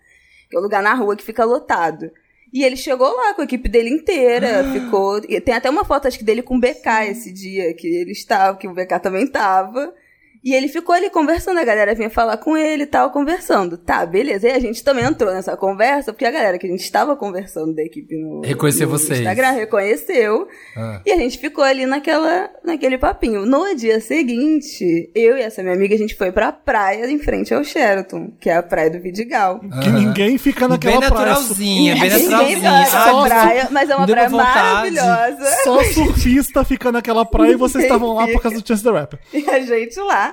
Que é o lugar na rua que fica lotado. E ele chegou lá com a equipe dele inteira, ficou. e Tem até uma foto, acho que dele com o BK esse dia, que ele estava, que o BK também tava. E ele ficou ali conversando, a galera vinha falar com ele e tal, conversando. Tá, beleza. E a gente também entrou nessa conversa, porque a galera que a gente estava conversando da equipe no, Reconheceu no vocês. Instagram reconheceu. Ah. E a gente ficou ali naquela, naquele papinho. No dia seguinte, eu e essa minha amiga, a gente foi pra praia em frente ao Sheraton, que é a praia do Vidigal. Que ninguém fica naquela bem praia. naturalzinha, bem Ninguém naturalzinha. naquela Só- praia, mas é uma praia vontade. maravilhosa. Só surfista fica naquela praia e vocês estavam lá por causa do Chance the Rapper. E a gente lá.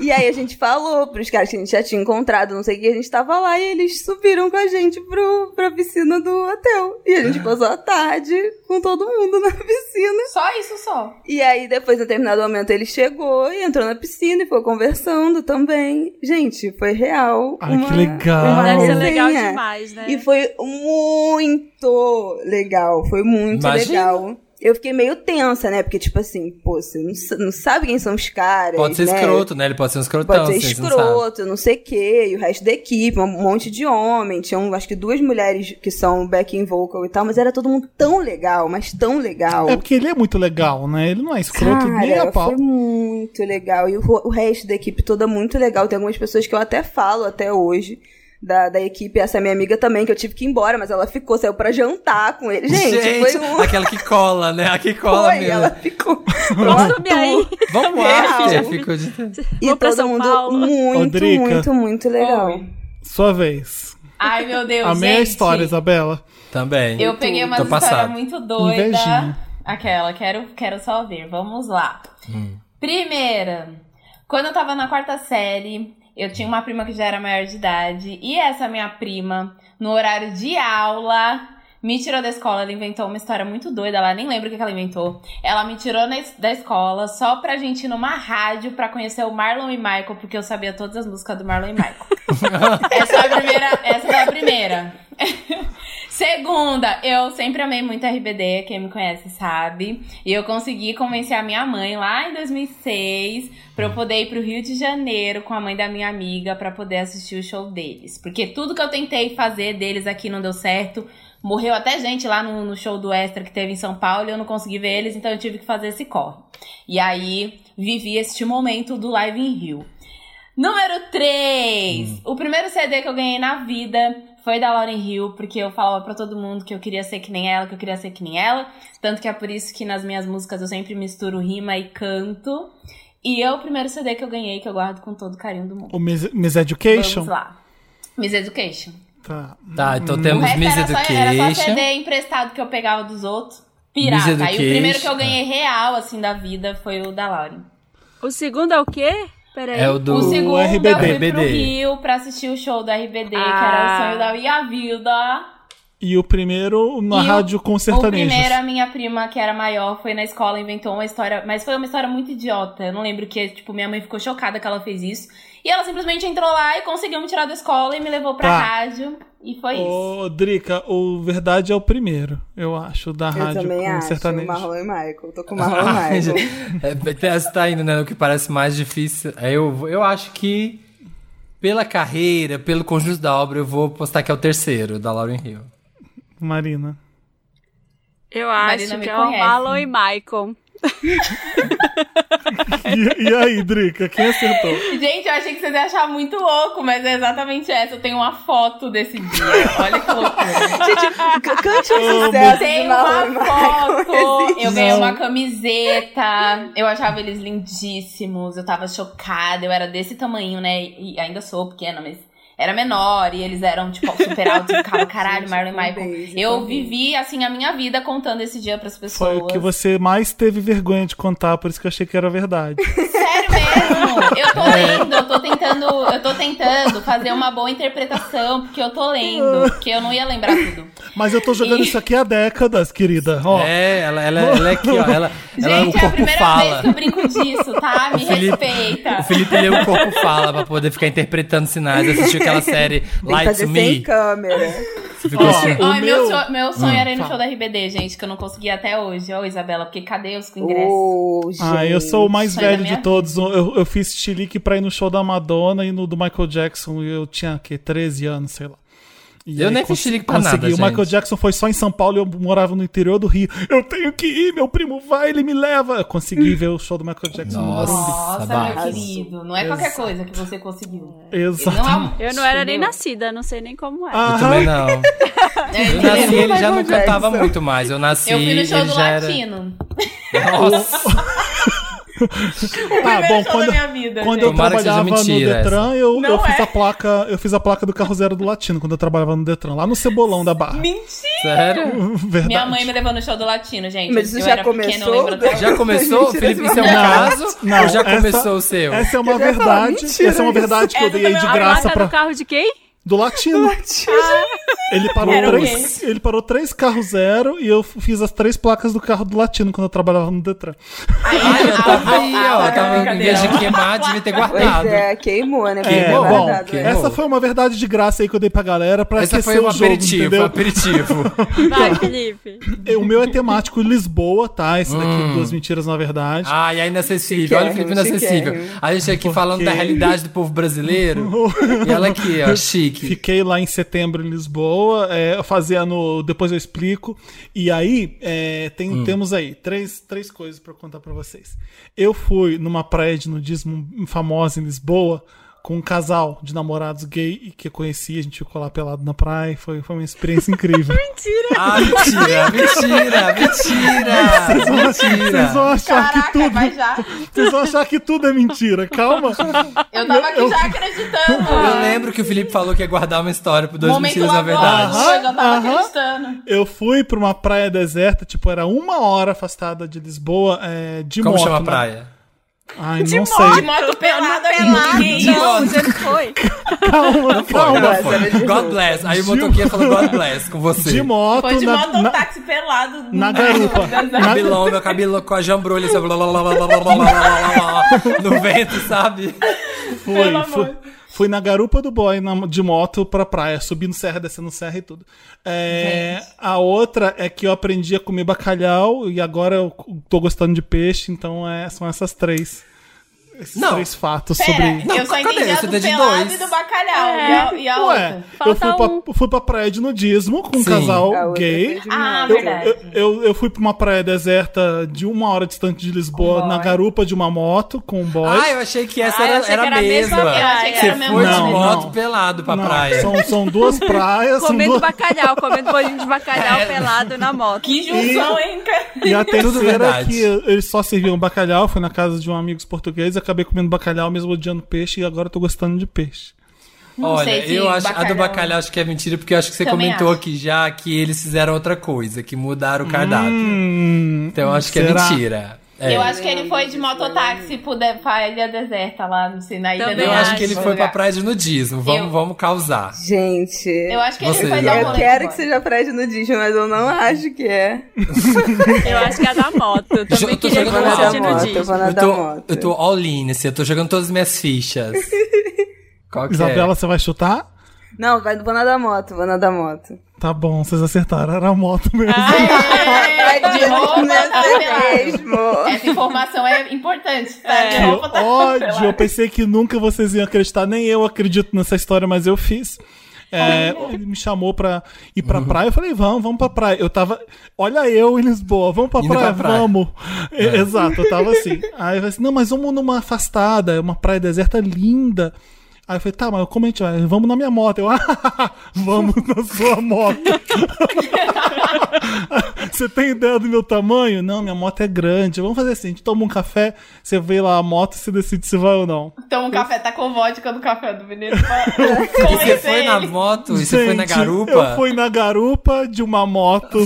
E aí a gente falou pros caras que a gente já tinha encontrado, não sei o que, a gente tava lá e eles subiram com a gente pro, pra piscina do hotel. E a gente passou a tarde com todo mundo na piscina. Só isso só. E aí, depois, em determinado momento, ele chegou e entrou na piscina e ficou conversando também. Gente, foi real. Ai, uma, que legal. uma Deve ser legal demais, né? E foi muito legal. Foi muito Imagina. legal. Eu fiquei meio tensa, né? Porque, tipo assim, pô, você não, não sabe quem são os caras. Pode ser né? escroto, né? Ele pode ser um escrotão, Pode ser você não escroto, não sei o quê, e o resto da equipe, um monte de homem. Tinham, acho que duas mulheres que são backing vocal e tal, mas era todo mundo tão legal, mas tão legal. É porque ele é muito legal, né? Ele não é escroto nem a Cara, pau. foi muito legal. E o, o resto da equipe toda muito legal. Tem algumas pessoas que eu até falo até hoje. Da, da equipe, essa minha amiga também, que eu tive que ir embora, mas ela ficou, saiu pra jantar com ele. Gente, foi um. aquela que cola, né? A que cola Foi, mesmo. ela ficou. Assume aí. Vamos lá, filha. Ficou de... E Vou todo São mundo Paulo. muito, muito, muito legal. Oi. Sua vez. Ai, meu Deus, Amei a gente. história, Isabela. Também. Eu peguei uma história passado. muito doida. Invejinha. Aquela, quero, quero só ver. Vamos lá. Primeira, quando eu tava na quarta série, eu tinha uma prima que já era maior de idade. E essa minha prima, no horário de aula, me tirou da escola. Ela inventou uma história muito doida. Ela nem lembra o que que ela inventou. Ela me tirou na da escola só pra gente ir numa rádio pra conhecer o Marlon e Michael, porque eu sabia todas as músicas do Marlon e Michael. essa é a primeira. Essa é a primeira. Segunda, eu sempre amei muito RBD, quem me conhece sabe. E eu consegui convencer a minha mãe lá em 2006 pra eu poder ir pro Rio de Janeiro com a mãe da minha amiga pra poder assistir o show deles. Porque tudo que eu tentei fazer deles aqui não deu certo. Morreu até gente lá no, no show do Extra que teve em São Paulo e eu não consegui ver eles, então eu tive que fazer esse corre. E aí vivi este momento do Live em Rio. Número 3. O primeiro CD que eu ganhei na vida foi da Lauren Hill, porque eu falava pra todo mundo que eu queria ser que nem ela, que eu queria ser que nem ela. Tanto que é por isso que nas minhas músicas eu sempre misturo rima e canto. E é o primeiro CD que eu ganhei, que eu guardo com todo o carinho do mundo. O Miss, Miss Education? Vamos lá. Miss Education. Tá. Tá, então O temos resto Miss era só, era só Education. CD emprestado que eu pegava dos outros. Pirata. Miss E o primeiro que eu Education. ganhei real, assim, da vida foi o da Lauren. O segundo é o quê? Peraí. É o do O segundo RBD. eu fui pro RBD. Rio pra assistir o show do RBD, que Ah. era o sonho da minha vida. E o primeiro na E o- rádio com O sertanejos. primeiro, a minha prima, que era maior, foi na escola, inventou uma história, mas foi uma história muito idiota. Eu não lembro que, tipo, minha mãe ficou chocada que ela fez isso. E ela simplesmente entrou lá e conseguiu me tirar da escola e me levou pra Tá. rádio. E foi isso. Ô, Drica, o Verdade é o primeiro, eu acho, da Eu rádio também com acho. sertanejo. Marlon e Michael. Tô com o Marlon e Michael. É, Você tá indo, né? No que parece mais difícil. É, Eu, eu acho que, pela carreira, pelo conjunto da obra, eu vou postar que é o terceiro, da Lauren Hill. Marina. Eu Marina acho me que é o. Marlon e Michael. E, e aí, Drica, quem acertou? Gente, eu achei que vocês iam achar muito louco, mas é exatamente essa. Eu tenho uma foto desse dia. Olha que loucura. Cante um sucesso Tem uma foto. Eu ganhei uma camiseta. Eu achava eles lindíssimos. Eu tava chocada. Eu era desse tamanho, né? E ainda sou pequena, mas era menor. E eles eram, tipo, super altos. Eu ficava, caralho, Gente, Marlon e Michael. Eu vivi, assim, a minha vida contando esse dia pras pessoas. Foi o que você mais teve vergonha de contar, por isso que eu achei que era verdade. Sério mesmo? Eu tô lendo, eu tô tentando, eu tô tentando fazer uma boa interpretação, porque eu tô lendo, porque eu não ia lembrar tudo. Mas eu tô jogando isso aqui há décadas, querida. Ó, É, ela, ela, ela é aqui, ó. Ela, ela, o Gente, é a corpo primeira vez que eu fala. brinco disso, tá? Me Felipe- respeita. O Felipe lê o corpo fala pra poder ficar interpretando sinais. Assistiu aquela série Tem que Light fazer to sem Me. câmera. Você ficou Ó, assim. o Ai, meu, meu- sonho, meu sonho Hum, era ir no fala. show da RBD, gente, que eu não consegui até hoje. Ô, Isabela, porque cadê os ingressos? Oh, Ah, eu sou o mais Sonho velho de todos. Eu, eu fiz chilique pra ir no show da Madonna e no do Michael Jackson. Eu tinha, que 13 anos, sei lá. E Eu aí nem fiz chilique pra consegui. nada, O gente. Michael Jackson foi só em São Paulo e eu morava no interior do Rio. Eu tenho que ir, meu primo vai, ele me leva. Eu consegui ver o show do Michael Jackson no Nossa. Morumbi. Nossa, meu querido. Não é qualquer coisa que você conseguiu. Exato. Não é, Eu não era nem nascida, não sei nem como é. Eu Ah, também não. É, Eu nasci, ele já não cantava muito mais. Eu nasci, Eu fui no show do já era... Latino. Nossa. Ah, bom, quando, vida, quando eu trabalhava no Detran, eu, eu fiz é. a placa, eu fiz a placa do carro zero do Latino quando eu trabalhava no Detran, lá no Cebolão da Barra. Mentira! Sério? Verdade. Minha mãe me levou no show do Latino, gente. Mas isso eu já começou? hoje. Já começou, Felipe? Isso é um Não, caso? não, ou já essa- começou o seu? Essa é uma falar, verdade. mentira essa é uma isso. verdade que eu dei aí de graça Placa pra, do carro de quem? Do Latino. Ele parou, Era três, ele parou três carros zero e eu fiz as três placas do carro do Latino quando eu trabalhava no Detran. Ai, eu tava aí, ó. Ah, Tava, em vez de queimar, devia ter Pois guardado. é, queimou, né? É, Queimou, bom, guardado, queimou. né? essa foi uma verdade de graça aí que eu dei pra galera pra Essa aquecer foi um o jogo, aperitivo, entendeu? aperitivo. Vai, Felipe. É, O meu é temático Lisboa, tá? Esse daqui, duas mentiras na verdade. Ai, é inacessível. Olha o Felipe inacessível. chiquérrimo. A gente aqui falando da realidade do povo brasileiro. e ela aqui, ó, chique. Fiquei lá em setembro em Lisboa, é, fazendo. Depois eu explico. E aí, é, tem- Hum. temos aí três, três coisas pra contar pra vocês. Eu fui numa praia de nudismo famosa em Lisboa com um casal de namorados gay que eu conheci. A gente ficou lá pelado na praia. Foi, foi uma experiência incrível. Ah, mentira, mentira, mentira, Vocês mentira. vão achar Caraca, que tudo. Vocês vão achar que tudo é mentira. Calma. Eu tava aqui já acreditando. Eu lembro que o Felipe falou que ia guardar uma história pro Dois Momento Mentiras na Verdade. lavando, eu já tava Aham. acreditando. Eu fui pra uma praia deserta, tipo, era uma hora afastada de Lisboa, é, de Como moto. chama a né? praia? Ai, de não moto, sei. De moto pelada, pelada. Não, você foi. Calma, não foi, calma. Não foi. God bless. Aí o motoqueiro falou God bless com você. De moto. Foi de na, moto na, um táxi pelado. Na garupa. Cabelão, meu cabelo com a jambrulha. Assim, no vento, sabe? Foi, foi fui, na garupa do boy na- de moto pra praia, subindo serra, descendo serra e tudo. É, a outra é que eu aprendi a comer bacalhau e agora eu tô gostando de peixe, então é, são essas três. Esses Não. três fatos Pera, sobre. Não, eu só cadê? entendi a Você do de pelado dois. e do bacalhau. É. E a, e a Ué, eu fui um. pra, fui pra praia de nudismo com um Sim. casal A gay. foi Ah, moto. verdade. Eu, eu, eu fui pra uma praia deserta de uma hora distante de Lisboa, Com na garupa de uma moto com um boy. Ah, eu achei que essa Ah, eu era, achei era que era a a mesma mesma. praia. Eu achei que Você era a mesma foi de moto não. pelado pra Não, praia. São, são duas praias. São Comendo duas... bacalhau, comendo bolinho de bacalhau É. pelado na moto. Que junção, hein, cara? E a terceira é que eles só serviam bacalhau. Fui na casa de um amigo português, acabei comendo bacalhau, mesmo odiando peixe, e agora eu tô gostando de peixe. Não Olha, eu acho a do bacalhau- bacalhau acho que é mentira, porque eu acho que você Também comentou acho. aqui já que eles fizeram outra coisa, que mudaram o cardápio. Hum, então eu acho que será? é mentira. É. Eu acho que ele foi de mototáxi pro de, pra ilha deserta lá no na ilha Também Eu acho que ele foi pra praia de nudismo. Vamos, Eu- vamos causar. Gente, Eu acho que ele foi um eu quero que seja praia de nudismo, mas eu não acho que é. Eu acho que é da moto. Eu também tô queria que fosse de eu nudismo. vou na Eu tô, moto. eu tô all in, assim, eu tô jogando todas as minhas fichas. Qual que Isabela, é? você vai chutar? Não, vai, vou na da moto, vou na da moto. Tá bom, vocês acertaram. Era a moto mesmo. É, de roupa, pelado. mesmo. Essa informação é importante, tá? É. Roupa tá ódio! Eu pensei que nunca vocês iam acreditar, nem eu acredito nessa história, mas eu fiz. É, ele me chamou pra ir Uhum. pra praia, eu falei, vamos, vamos pra praia. Eu tava, olha eu em Lisboa, vamos pra praia, pra praia. vamos. E- Exato, eu tava assim. Aí eu falei assim, não, mas vamos numa afastada, é uma praia deserta linda. Aí eu falei, tá, mas como a gente vai? Vamos na minha moto. Eu, ah, vamos na sua moto. Você tem ideia do meu tamanho? Não, minha moto é grande. Vamos fazer assim: a gente toma um café, você vê lá a moto e você decide se vai ou não. Toma um café, tá com vodka no café do menino pra E você foi na moto? E você foi na garupa? Eu fui na garupa de uma moto.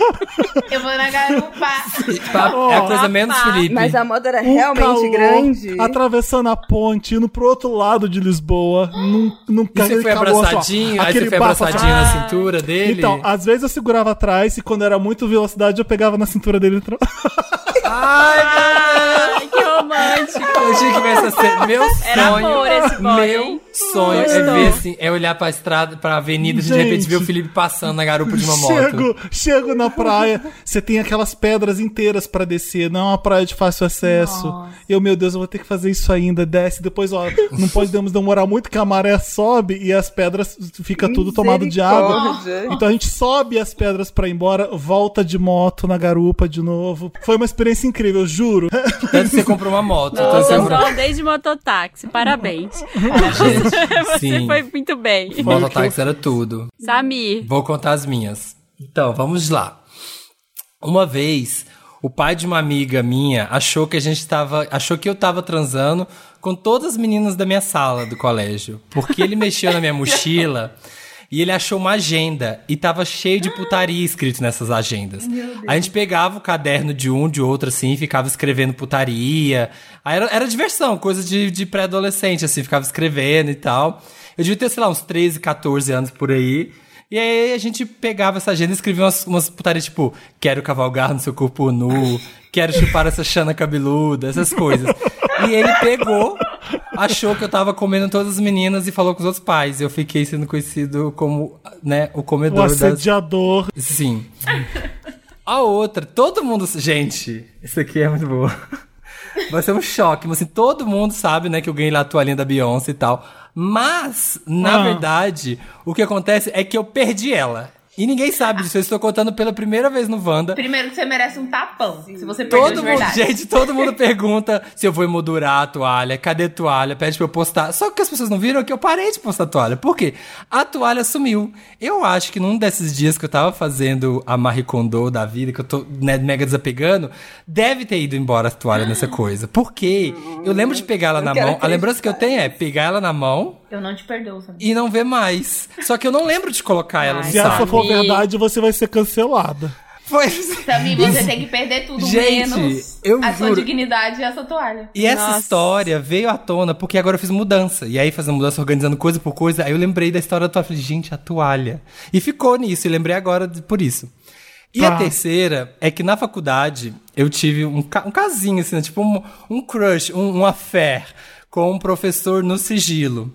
Eu vou na garupa. Tipo, é a coisa menos Felipe. Mas a moto era Um realmente calor, grande. Atravessando a ponte, indo pro outro lado de Lisboa. Num, num E você foi assim, abraçadinho? Aí aquele você foi abraçadinho assim. na cintura dele? Então, às vezes eu segurava atrás e quando era muito velocidade eu pegava na cintura dele e Ai, Ai, que romântico. eu tinha que ver essa cena. Meu Era sonho. amor esse boy, meu hein? sonho é ver assim, é olhar pra estrada, pra avenida e de repente ver o Felipe passando na garupa de uma moto. Chego, chego na praia, você tem aquelas pedras inteiras pra descer, não é uma praia de fácil acesso. Eu, meu Deus, eu vou ter que fazer isso ainda, desce, depois, ó, não podemos demorar muito que a maré sobe e as pedras fica tudo tomado de água. Então a gente sobe as pedras pra ir embora, volta de moto na garupa de novo. Foi uma experiência incrível, juro. Tanto que você comprou uma moto. Então Nossa, você eu comprou... só andei de mototáxi. Parabéns. Você Sim. foi muito bem. Mototáxi era tudo. Samir. Vou contar as minhas. Então, vamos lá. Uma vez, O pai de uma amiga minha achou que a gente tava. achou que eu tava transando com todas as meninas da minha sala do colégio. Porque ele mexeu na minha mochila e ele achou uma agenda e tava cheio de putaria escrito nessas agendas. A gente pegava o caderno de um, de outro, assim, e ficava escrevendo putaria. Aí era, era diversão, coisa de, de pré-adolescente, assim, ficava escrevendo e tal. Eu devia ter, sei lá, uns 13, 14 anos por aí. E aí a gente pegava essa agenda e escrevia umas, umas putarias tipo, quero cavalgar no seu corpo nu, quero chupar essa chana cabeluda, essas coisas. E ele pegou, achou que eu tava comendo todas as meninas e falou com os outros pais. Eu fiquei sendo conhecido como, né, o O comedor das... assediador. Sim. A outra, todo mundo. Gente, isso aqui é muito boa. Vai ser um choque, mas assim, todo mundo sabe, né, que eu ganhei lá a toalhinha da Beyoncé e tal. Mas, na Ah. verdade, o que acontece é que eu perdi ela. E ninguém sabe disso. Eu estou contando pela primeira vez no Wanda. Primeiro que você merece um tapão. Se você Todo de mundo, gente, todo mundo pergunta se eu vou emoldurar a toalha, cadê a toalha, pede pra eu postar. Só que as pessoas não viram que eu parei de postar a toalha. Por quê? A toalha sumiu. Eu acho que num desses dias que eu tava fazendo a Marie Kondo da vida, que eu tô né, mega desapegando, deve ter ido embora a toalha nessa coisa. Por quê? Eu lembro de pegar ela na mão. A lembrança que eu tenho é pegar ela na mão Eu não te perdoo, sabe? e não ver mais. Só que eu não lembro de colocar ela Se essa for Samir. verdade, você vai ser cancelada. Foi. Samir, você tem que perder tudo Gente, menos eu a sua juro. dignidade e a sua toalha. E essa Nossa. história veio à tona porque agora eu fiz mudança. E aí, fazendo mudança, organizando coisa por coisa, aí eu lembrei da história da toalha. Falei, gente, a toalha. E ficou nisso, e lembrei agora de- por isso. E a Tá. terceira é que na faculdade eu tive um, ca- um casinho, assim, né? tipo um, um crush, um, um affair com um professor no sigilo.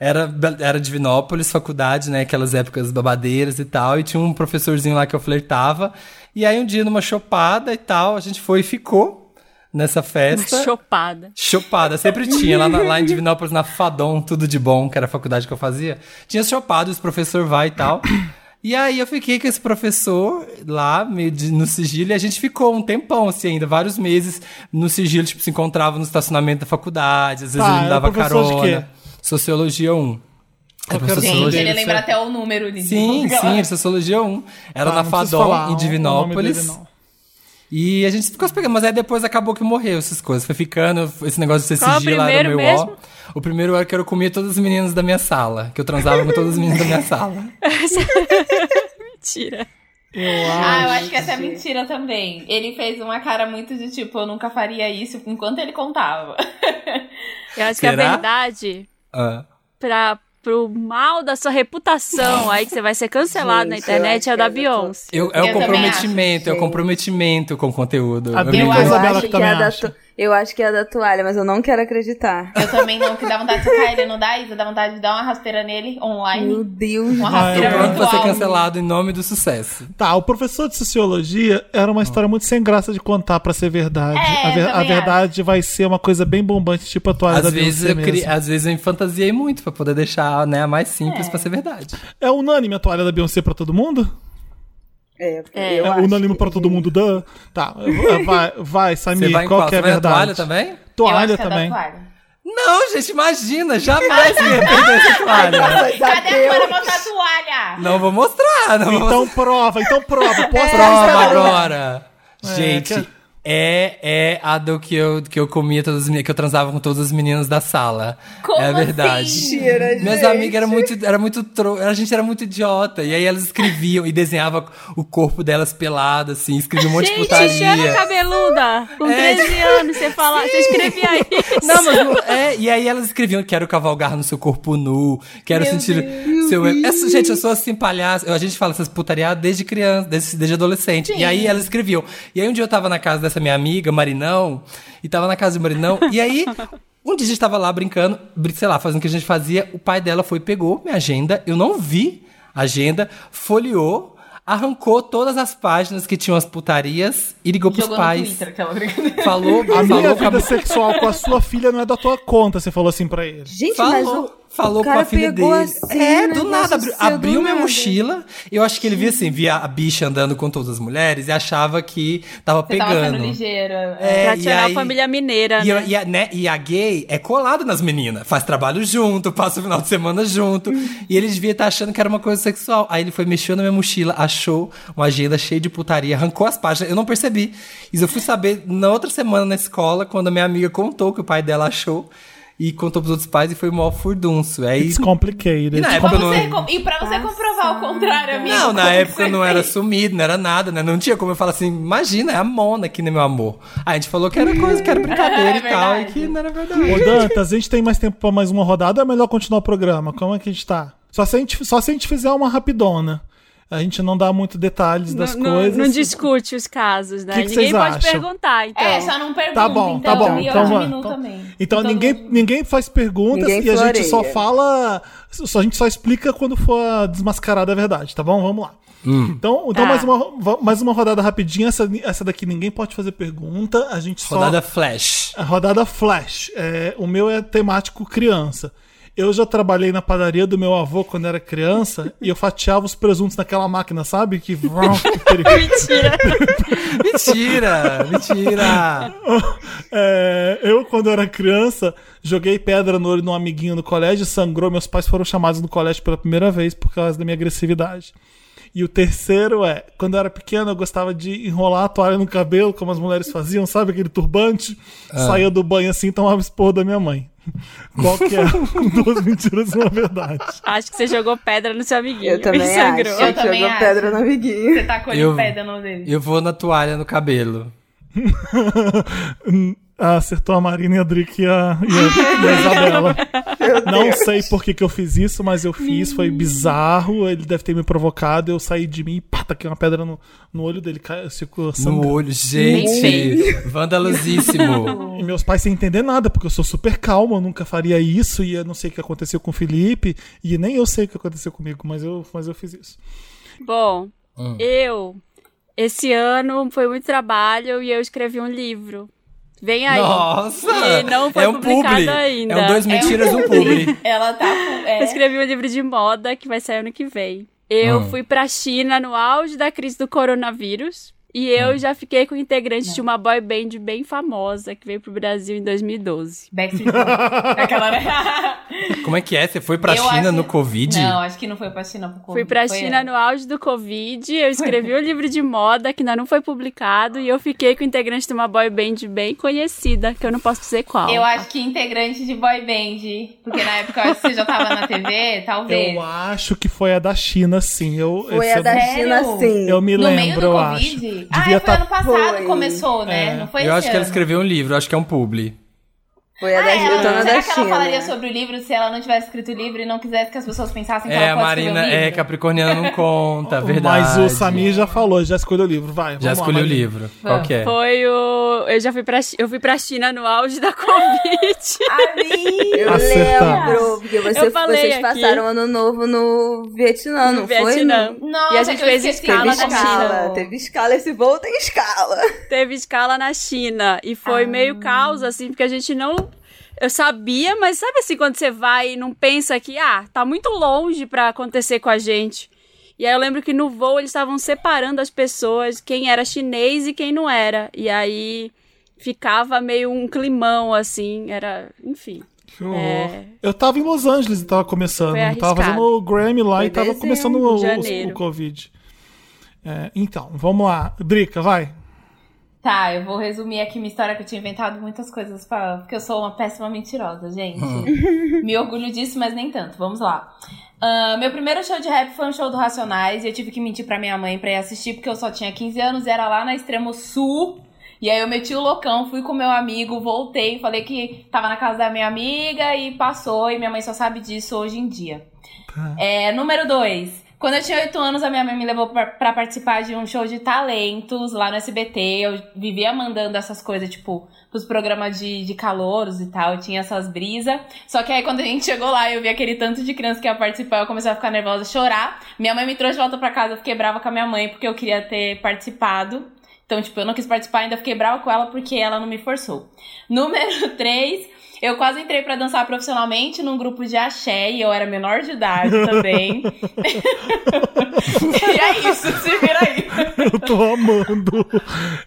Era, era Divinópolis, faculdade, né? Aquelas épocas babadeiras e tal. E tinha um professorzinho lá que eu flertava. E aí um dia, numa chopada e tal, a gente foi e ficou nessa festa. Chopada. Chopada, sempre tinha. Lá, na- lá em Divinópolis, na Fadom, tudo de bom, que era a faculdade que eu fazia. Tinha chopado, os professor vai e tal. E aí eu fiquei com esse professor lá, meio de- no sigilo, e a gente ficou um tempão, assim, ainda, vários meses no sigilo, tipo, se encontrava no estacionamento da faculdade, às vezes Tá, ele me dava carona. Sociologia 1. Qual que era o Gente, ele lembra até o número de Sim, sim, era Sociologia 1. Era Tá, na o em Divinópolis. E a gente ficou se pegando, mas aí depois acabou que morreu essas coisas. Foi ficando, esse negócio de ser o sigilo lá era meio ó. O primeiro era que eu comia todas as meninas da minha sala. Que eu transava com todas as meninas da minha sala. Mentira. Eu Ah, eu acho. acho que essa é mentira também. Ele fez uma cara muito de tipo, eu nunca faria isso enquanto ele contava. Eu acho que a Será? verdade, Ah. pra, pro mal da sua reputação, aí que você vai ser cancelado na Gente, internet, eu é o da Beyoncé. Eu, é Eu o comprometimento, é o comprometimento com o conteúdo. A Eu a Eu acho que é também da Eu acho que é da toalha, mas eu não quero acreditar. Eu também não, que dá vontade de socar ele, não dá, Isa? Dá vontade de dar uma rasteira nele Meu online. Deus. Uma rasteira Tô pronto pra ser cancelado em nome do sucesso. Tá, o professor de sociologia era uma história muito sem graça de contar pra ser verdade. É, a, ver- a verdade vai ser uma coisa bem bombante, tipo a toalha da Às vezes, Beyoncé eu cri... Às vezes eu me fantasiei muito pra poder deixar né, a mais simples pra ser verdade. É unânime a toalha da Beyoncé pra todo mundo? É, É. eu é unânime que- pra todo mundo? Duh. Tá, vai, vai Samir, qual qual? que é a verdade? toalha também? Toalha é também. toalha. Não, gente, imagina, jamais eu ia perder essa toalha. Cadê a Deus. toalha? Mostra a toalha! Não vou mostrar, não vou mostrar. Então prova, então prova. Posta no Prova agora. É, Gente, que- é, é a do que eu, que eu comia todas as meninas, que eu transava com todas as meninas da sala. Como é verdade. assim? Mentira, Minhas gente. amigas eram muito, era muito tro... a gente era muito idiota. E aí elas escreviam e desenhavam o corpo delas pelado, assim, escreviam um monte de Gente, Xana putaria. cabeluda, com É. 13 anos, você fala, você escrevia isso. Não, mas é, e aí elas escreviam: quero cavalgar no seu corpo nu, quero Meu sentir Deus. seu. Essa, gente, eu sou assim, palhaço. A gente fala essas putaria desde criança, desde, desde adolescente. E aí elas escreviam. E aí um dia eu tava na casa dessa minha amiga, Marinão, e tava na casa de Marinão, e aí. Um dia a gente tava lá brincando, brin- sei lá, fazendo o que a gente fazia. O pai dela foi, pegou minha agenda, eu não vi a agenda, folheou, arrancou todas as páginas que tinham as putarias e ligou pros Jogou no pais. Twitter, aquela. Falou, A minha falou com a vida sexual com a sua filha não é da tua conta, você falou assim pra ele. Gente, Falou. mas o, falou com a filha pegou dele. assim, é, um do nada. Do abriu minha nada. mochila. Eu acho que ele via assim, via a bicha andando com todas as mulheres e achava que tava Você tava sendo pegando. ligeiro. É, e Tradicional aí- família mineira, E, a- né? e a, né, e a gay é colada nas meninas, faz trabalho junto, passa o final de semana junto. e ele devia estar achando que era uma coisa sexual. Aí ele foi, mexeu na minha mochila, achou uma agenda cheia de putaria, arrancou as páginas. Eu não percebi. Isso eu fui saber na outra semana na escola, quando a minha amiga contou que o pai dela achou. E contou pros outros pais e foi o maior furdunço. Aí, It's complicated. E na Pra época eu não- você com- E pra você comprovar o contrário, amigo. Não, na época você não era sumido, não era nada, né? Não tinha como eu falar assim, imagina, é a Mona aqui, né, meu amor? Aí a gente falou que era coisa, que era brincadeira É e tal, e que não era verdade. Ô, Dantas, a gente tem mais tempo pra mais uma rodada ou é melhor continuar o programa? Como é que a gente tá? Só se a gente, só se a gente fizer uma rapidona. A gente não dá muito detalhes das não, coisas. Não, não discute os casos, né? Que que Ninguém pode acham? perguntar, então. É, só não pergunta, Tá bom, então. tá bom. Então, então, então Todo ninguém, mundo- ninguém faz perguntas Ninguém e a gente só floreia. fala. Só, a gente só explica quando for desmascarada a verdade, tá bom? Vamos lá. Então, então Tá. mais, uma, mais uma rodada rapidinha. Essa, essa daqui ninguém pode fazer pergunta. A gente só. Rodada Flash. A rodada Flash. É, o meu é temático criança. Eu já trabalhei na padaria do meu avô quando era criança e eu fatiava os presuntos naquela máquina, sabe? Que. Mentira. Mentira! mentira! É, eu, quando era criança, joguei pedra no olho de um amiguinho no colégio, sangrou. Meus pais foram chamados no colégio pela primeira vez por causa da minha agressividade. E o terceiro é, quando eu era pequeno, eu gostava de enrolar a toalha no cabelo, como as mulheres faziam, sabe? Aquele turbante. Saía do banho assim e tomava esporro da minha mãe. Qual que é? Duas mentiras e uma verdade. Acho que você jogou pedra no seu amiguinho. Eu também sangrou. acho. Eu também Jogou acho. pedra no amiguinho. Você tacou Eu- de pedra no dele. Eu vou na toalha no cabelo. Ah, acertou a Marina e a Drick e a, e a, e a Isabela. Não sei por que, que eu fiz isso, mas eu fiz, foi bizarro. Ele deve ter me provocado. Eu saí de mim e pá, taquei uma pedra no, no olho dele. caiu- Ficou No olho, gente. Vandalosíssimo. E meus pais sem entender nada, porque eu sou super calmo, eu nunca faria isso, e eu não sei o que aconteceu com o Felipe, e nem eu sei o que aconteceu comigo, mas eu, mas eu fiz isso. Bom, Hum. eu. Esse ano foi muito trabalho e eu escrevi um livro. Vem aí. Nossa! E não foi é um publicado publi. ainda. É um dois mentiras, um publi. Ela tá. Eu É, escrevi um livro de moda que vai sair ano que vem. Eu Hum. fui pra China no auge da crise do coronavírus. E eu Hum. já fiquei com integrante de uma boy band bem famosa que veio pro Brasil em 2012. Backstreet Boys. Aquela? Como é que é? Você foi pra Eu China acho- no Covid? Não, acho que não foi pra China. Pro Fui pra Foi China ela. no auge do Covid, eu escrevi um livro de moda que ainda não foi publicado e eu fiquei com integrante de uma boy band bem conhecida, que eu não posso dizer qual. Eu acho que integrante de boy band. Porque na época eu acho que você já tava na TV, talvez. Eu acho que foi a da China, sim. Eu, Foi a eu da? China, sim. Eu me no lembro, meio do eu Covid? acho. Ah, Devia é, foi tá- ano passado Foi. começou, né? É. Não foi Eu esse acho que ela ano. escreveu um livro, acho que é um publi. Foi a da Ah, ela, Giltona será da que ela China. falaria sobre o livro se ela não tivesse escrito o livro e não quisesse que as pessoas pensassem que É, ela pode Marina escrever um é livro? capricorniana, não conta, verdade. Mas o Samir já falou, já escolheu o livro. Vai, Já vamos lá, escolheu o livro. Qual que é? Foi o. Eu já fui pra, eu fui pra China no auge da Covid. Amiga! Eu Acertamos. lembro, porque você- Eu falei vocês aqui. passaram ano novo no Vietnã, no não Vietnã. foi? Nossa, E a gente fez escala Teve escala, teve escala, esse voo tem escala. Teve escala na China. E foi Ah. meio caos, assim, porque a gente não. Eu sabia, mas sabe assim, quando você vai e não pensa que, ah, tá muito longe pra acontecer com a gente. E aí eu lembro que no voo eles estavam separando as pessoas, quem era chinês e quem não era. E aí ficava meio um climão, assim, era. Enfim. Que horror. É. Eu tava em Los Angeles e tava começando. Tava fazendo o Grammy lá Foi e tava dezembro, começando o, o, o Covid. É, então, vamos lá. Drica, vai. Tá, eu vou resumir aqui minha história que eu tinha inventado muitas coisas pra... porque eu sou uma péssima mentirosa, gente. Me orgulho disso, mas nem tanto. Vamos lá. Ah, meu primeiro show de rap foi um show do Racionais e eu tive que mentir pra minha mãe pra ir assistir porque eu só tinha 15 anos e era lá na Extremo Sul. E aí eu meti o loucão, fui com meu amigo, voltei, falei que tava na casa da minha amiga e passou e minha mãe só sabe disso hoje em dia. É, número 2. Quando eu tinha 8 anos, a minha mãe me levou pra participar de um show de talentos lá no SBT. Eu vivia mandando essas coisas, tipo, pros programas de, de calouros e tal. Eu tinha essas brisas. Só que aí, quando a gente chegou lá, eu vi aquele tanto de criança que ia participar. Eu comecei a ficar nervosa, chorar. Minha mãe me trouxe de volta pra casa. Eu fiquei brava com a minha mãe, porque eu queria ter participado. Então, tipo, eu não quis participar, ainda fiquei brava com ela porque ela não me forçou. Número 3. Eu quase entrei pra dançar profissionalmente num grupo de axé e eu era menor de idade também. e é isso, se vira aí. Eu tô amando.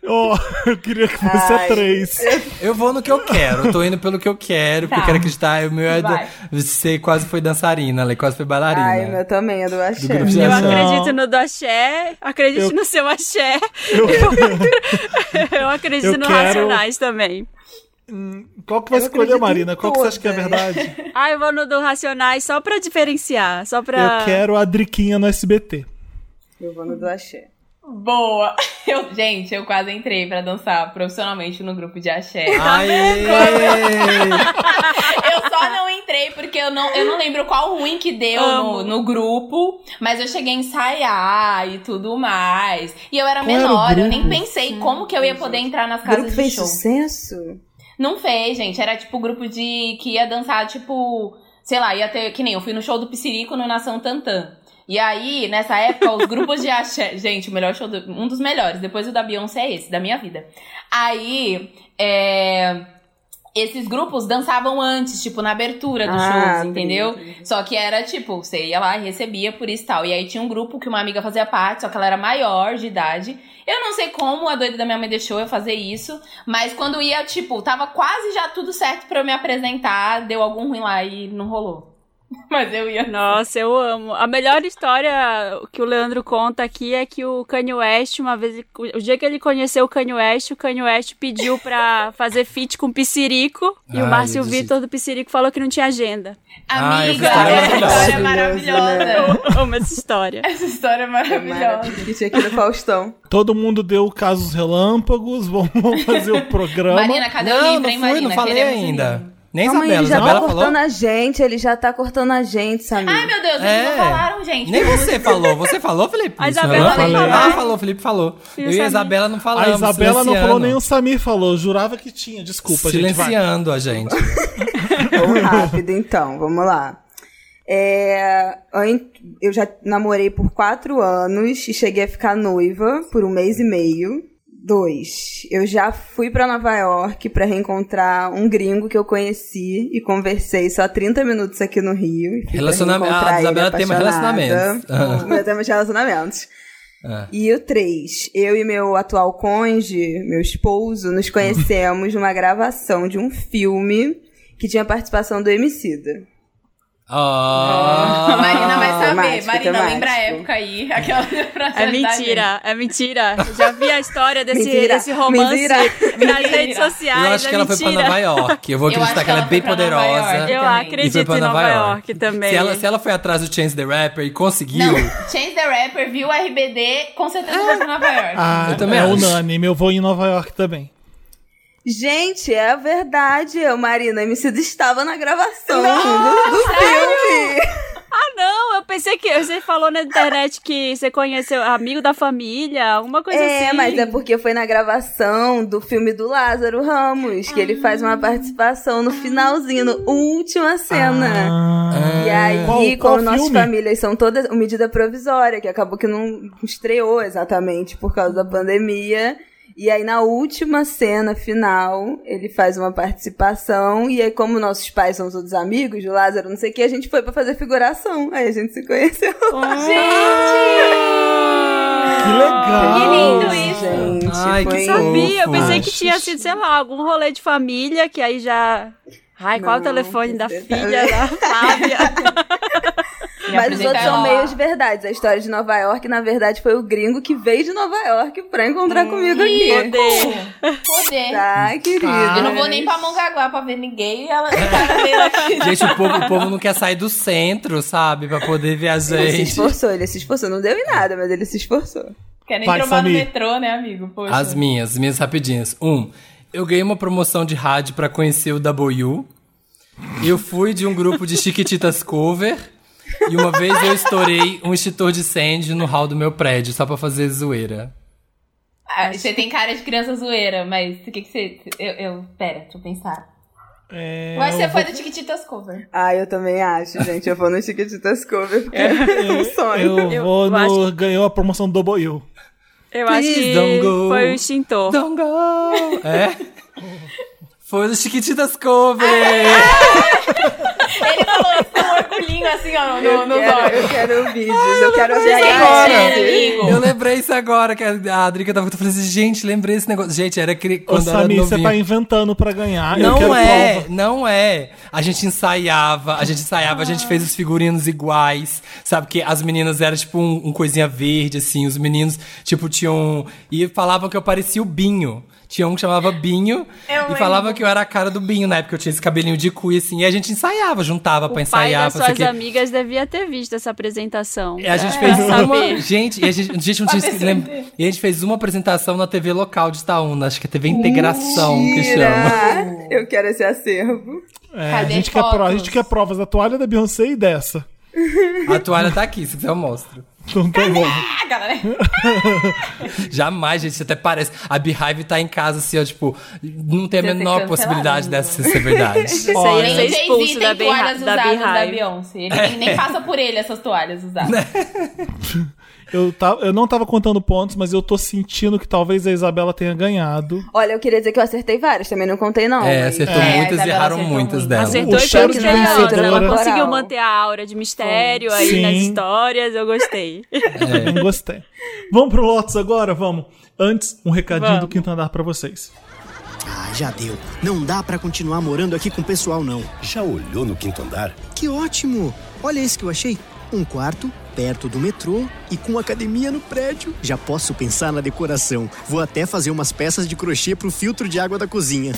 Ó, eu queria que fosse Ai. a três. Eu vou no que eu quero, eu tô indo pelo que eu quero, porque Tá. eu quero acreditar. O meu é do, você quase foi dançarina, ela quase foi bailarina. Ai, o meu também é do axé. de Eu axé. acredito no do axé, acredito Eu- no seu axé. Eu- Eu acredito Eu no quero- Racionais também. Qual que vai Eu escolher, Marina? Qual que você acha que é verdade? Ah, eu vou no do Racionais só pra diferenciar, só pra... Eu quero a Driquinha no SBT. Eu vou no do axé. Boa! Eu, gente, eu quase entrei pra dançar profissionalmente no grupo de axé. Aê! Eu só não entrei porque eu não, eu não lembro qual ruim que deu no, no grupo, mas eu cheguei a ensaiar e tudo mais. E eu era Qual era menor, eu nem pensei como que eu ia poder entrar nas O grupo casas de fez show. sucesso? Não fez, gente. Era tipo grupo de que ia dançar, tipo, sei lá, ia ter. Que nem eu fui no show do Piscirico no Nação Tantã. E aí, nessa época, os grupos de axé. Gente, o melhor show, do- um dos melhores. Depois o da Beyoncé é esse, da minha vida. Aí, é. Esses grupos dançavam antes, tipo, na abertura dos Ah, shows, entendeu? Só que era tipo, você ia lá e recebia por isso e tal. E aí tinha um grupo que uma amiga fazia parte, só que ela era maior de idade. Eu não sei como a doida da minha mãe deixou eu fazer isso, mas quando ia, tipo, tava quase já tudo certo pra eu me apresentar, deu algum ruim lá e não rolou. Mas eu ia. Nossa, eu amo. A melhor história que o Leandro conta aqui é que o Kanye West, uma vez, o dia que ele conheceu o Kanye West, o Kanye West pediu pra fazer feat com o Piscirico e Ai, o Márcio eu desisto. Vitor do Piscirico falou que não tinha agenda. Ah, essa Amiga, história é essa história é maravilhosa. Eu amo essa história. Essa história é maravilhosa. Que tinha aqui no Faustão. Todo mundo deu casos relâmpagos, vamos fazer o programa. Marina, cadê o Não, livro, não hein, fui, Marina? não falei Queremos o ainda. Nem Calma aí, Isabela, ele já Isabela tá falou? cortando a gente, ele já tá cortando a gente, Samir. Ai, meu Deus, eles É. não falaram, gente. Nem você falou. Você falou, Felipe? A Isso, Isabela não? falou. Ah, falou, Felipe falou. E Eu e a? Isabela não A falamos. Isabela não silenciando. falou, nem o Samir falou. Jurava que tinha. Desculpa, gente. Vai. Silenciando a gente. Vamos rápido, então, vamos lá. É, eu já namorei por quatro anos e cheguei a ficar noiva por um mês e meio. Dois, eu já fui pra Nova York pra reencontrar um gringo que eu conheci e conversei só 30 minutos aqui no Rio. Relacionamento- reencontrar a Isabela apaixonada. relacionamentos. Ah. Meu tema de relacionamentos. Ah. E o três, eu e meu atual cônjuge, meu esposo, nos conhecemos numa gravação de um filme que tinha participação do Emicida. Oh. Marina vai saber. Temático, Marina, temático. lembra a época aí. Aquela É mentira, é mentira. Já vi a história desse, Mentira, desse romance mentira. nas Mentira. redes sociais. Eu acho que é ela foi pra. Nova York. Eu vou acreditar acho que ela é que bem ela poderosa. Eu também. E foi acredito pra em Nova York, também. Se ela, se ela foi atrás do Chance the Rapper e conseguiu. Não, Chance the Rapper viu o RBD, com certeza foi pra Nova York. Ah, Eu também é acho. unânime. Eu vou em Nova York também. Gente, é verdade, eu, Marina, Emicida estava na gravação do, do filme. Ah, não, eu pensei que você falou na internet que você conheceu amigo da família, alguma coisa É, assim. mas é porque foi na gravação do filme do Lázaro Ramos, que ele faz uma participação no finalzinho, na última cena. Ah, E aí, Qual- como qual nossas filme? famílias são todas medida provisória, que acabou que não estreou exatamente por causa da pandemia. E aí, na última cena final, ele faz uma participação. E aí, como nossos pais são todos amigos do Lázaro, não sei o que, a gente foi pra fazer figuração. Aí a gente se conheceu. que legal. Que lindo isso. Gente, Ai, que Sabia, eu pensei que tinha sido, sei lá, algum rolê de família, que aí já. Ai, qual o Não, telefone da filha da Flávia? Mas os outros são meios verdades. A história de Nova York, na verdade, foi o gringo que veio de Nova York pra encontrar comigo aqui. Poder. Poder. Tá, querido. Eu não vou nem pra Mongaguá pra ver ninguém e ela tá vendo aqui. Gente, o povo, o povo não quer sair do centro, sabe? Pra poder ver a Ele se gente. esforçou, ele se esforçou. Não deu em nada, mas ele se esforçou. Quer nem trombar no metrô, né, amigo? Poxa. As minhas, as minhas rapidinhas. Um, eu ganhei uma promoção de rádio pra conhecer o W. Eu fui de um grupo de Chiquititas Cover. E uma vez eu estourei um extintor de incêndio no hall do meu prédio, só pra fazer zoeira. Ah, você tem cara de criança zoeira, mas o que que você... Eu, eu... Pera, deixa eu pensar. É, Mas você eu foi vou- do Chiquititas Cover. Ah, eu também acho, gente. Eu vou no Chiquititas Cover porque é um sonho. Eu, Eu- vou eu no. acho Ganhou a promoção do Double U. Eu acho Please que don't go. foi o extintor. Don't go! É? Foi do Chiquititas Cover! Ele falou isso orgulhinho assim, ó, no, Eu no quero, eu quero vídeos, eu quero ver agora. amigo. Eu lembrei isso agora, que a Adrica tava eu falei assim, gente, lembrei esse negócio. Gente, era. Ô, quando eu era Samir, você tá inventando pra ganhar. eu Não quero é, prova. não é. A gente ensaiava, a gente ensaiava, a gente fez os figurinos iguais, sabe? Que as meninas eram tipo um, um coisinha verde, assim, os meninos, tipo, tinham. E falavam que eu parecia o Binho. Tinha um que chamava Binho Eu e lembro. falava que eu era a cara do Binho, na época eu tinha esse cabelinho de cu, assim, e a gente ensaiava, juntava pra O pai ensaiar, das pra sei o suas quê. amigas devia ter visto essa apresentação. E a gente É, fez pra uma. Gente, e a gente, a gente não tinha esque- lem- E a gente fez uma apresentação na TV local de Itaúna, acho que é TV Integração que chama. Mentira! Eu quero esse acervo. É, a, gente quer a gente quer provas da toalha da Beyoncé e dessa. A toalha tá aqui, se quiser eu mostro. Então tá bom. Ah, galera. Jamais, gente, até parece. A Beehive tá em casa, assim, ó, tipo, não tem a menor possibilidade né? dessa ser verdade. Isso aí Olha. é Nem ser expulso da, tem toalhas da usadas da Beehive. Beyoncé. Ele nem- nem passa por ele essas toalhas usadas. Eu, tá, eu não tava contando pontos, mas eu tô sentindo que talvez a Isabela tenha ganhado. Olha, eu queria dizer que eu acertei várias, também não contei não. É, mas- acertou É, muitas e erraram acertou muitas muito. dela. Acertou O e foi cheiro de criteriosa. vencedora. Ela conseguiu manter a aura de mistério aí Sim. nas histórias. Eu gostei. É. Não gostei. Vamos pro Lotus agora? Vamos. Antes, um recadinho Vamos. do quinto andar pra vocês. Ah, já deu. Não dá pra continuar morando aqui com o pessoal, não. Já olhou no quinto andar? Que ótimo! Olha esse que eu achei. Um quarto perto do metrô e com academia no prédio. Já posso pensar na decoração. Vou até fazer umas peças de crochê pro filtro de água da cozinha.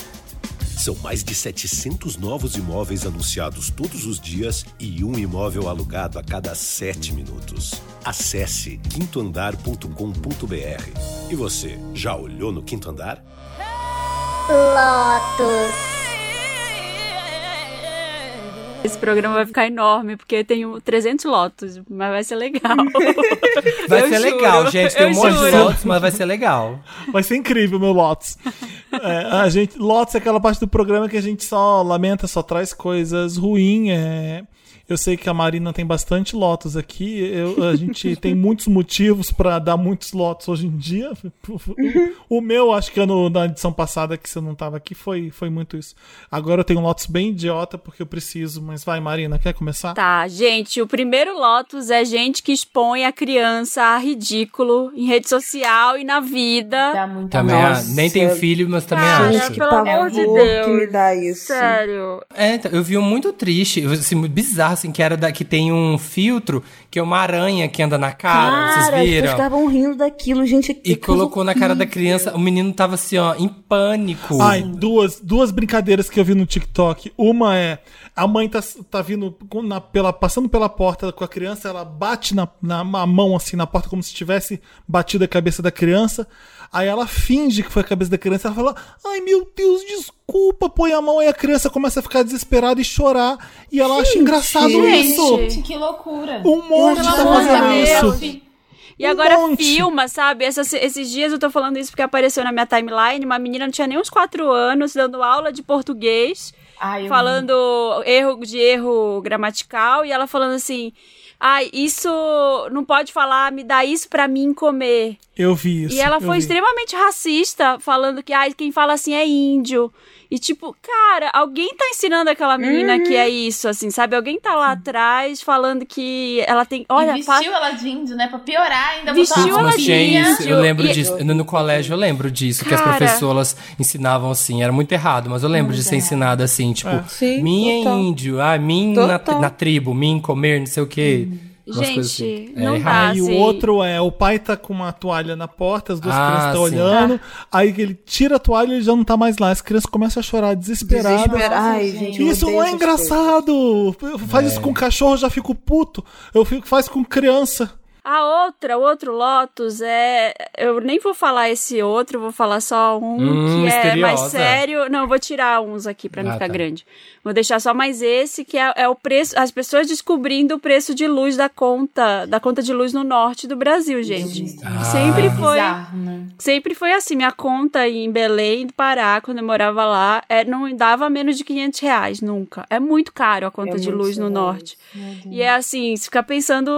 São mais de 700 novos imóveis anunciados todos os dias e um imóvel alugado a cada sete minutos. Acesse quintoandar.com.br. E você, já olhou no quinto andar? Esse programa vai ficar enorme, porque eu tenho 300 lotos, mas vai ser legal. Vai Eu ser juro, legal, gente. Tem um monte de juro. lotes, mas vai ser legal. Vai ser incrível, meu Lotus. É, a gente, Lotus é aquela parte do programa que a gente só lamenta, só traz coisas ruins. é. Eu sei que a Marina tem bastante Lotus aqui. eu- a gente tem muitos motivos pra dar muitos Lotus hoje em dia. O, o meu, acho que ano, na edição passada que você não tava aqui, foi, foi muito isso. Agora eu tenho um Lotus bem idiota porque eu preciso. Mas vai, Marina, quer começar? Tá, gente, o primeiro Lotus é gente que expõe a criança a ridículo em rede social e na vida. Dá muito Também, ah, nem tenho filho, mas também Cara, acho. Gente, que pelo amor de Deus. que me dá isso. Sério. É, então, eu vi um muito triste, assim, muito bizarro, assim, que era da, que tem um filtro que é uma aranha que anda na cara, Cara, vocês viram? estavam rindo daquilo, gente. E colocou na cara da criança, o menino tava assim, ó, em pânico. Ai, duas, duas brincadeiras que eu vi no TikTok. Uma é a mãe tá, tá vindo com- na, pela, passando pela porta com a criança, ela bate na, na a mão assim na porta como se tivesse batido a cabeça da criança. Aí ela finge que foi a cabeça da criança. Ela fala: Ai meu Deus, desculpa. Põe a mão aí a criança começa a ficar desesperada e chorar. E ela acha engraçado isso. Gente, que loucura. Um monte tá fazendo isso. E Um agora monte. filma, sabe? Essas- esses dias eu tô falando isso porque apareceu na minha timeline uma menina não tinha nem uns quatro anos dando aula de português, Ai, eu falando erro de erro gramatical e ela falando assim: "Ai, isso não pode falar, me dá isso pra mim comer". Eu vi isso. e ela foi vi. extremamente racista, falando que ai, quem fala assim é índio. E tipo, cara, alguém tá ensinando aquela menina que é isso, assim, sabe? Alguém tá lá atrás falando que ela tem. Olha, e vestiu ela de índio, né? Pra piorar ainda. Vestiu ela Mas, de eu lembro E- disso. No, no colégio eu lembro disso, que as Cara. professoras ensinavam assim. Era muito errado, mas eu lembro de ser ensinado assim, tipo, Sim, mim total. é índio, ah, mim na, na tribo, mim comer, não sei o quê. Coisas Gente, assim. É não errado. dá, Aí o assim. outro é, o pai tá com uma toalha na porta, as duas Ah, crianças estão sim. olhando, aí ele tira a toalha e ele já não tá mais lá. As crianças começam a chorar desesperadas. Desespera- Ai, gente, Isso não é engraçado! Faz isso com cachorro, eu já fico puto. Eu fico, faz com criança. A outra, o outro Lotus é. Eu nem vou falar esse outro, vou falar só um Hum, que é mais misteriosa. sério. Não, eu vou tirar uns aqui pra não Ah, ficar tá. grande. Vou deixar só mais esse, que é, é o preço. As pessoas descobrindo o preço de luz da conta, da conta de luz no norte do Brasil, gente. Ah. Sempre foi. Bizarro, né? Sempre foi assim. Minha conta em Belém do Pará, quando eu morava lá, é, não dava menos de 500 reais, nunca. É muito caro a conta É de luz no norte. E é assim, você fica pensando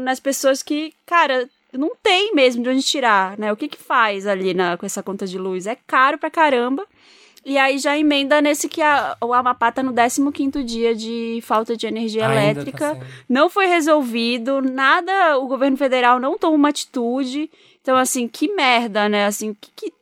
nas pessoas que, cara, não tem mesmo de onde tirar, né? O que que faz ali na, com essa conta de luz? É caro pra caramba. E aí já emenda nesse que a, o Amapá tá no 15º dia de falta de energia Ainda tá elétrica. sendo. não foi resolvido, nada, o governo federal não toma uma atitude. Então, assim, que merda, né? Assim, que, que-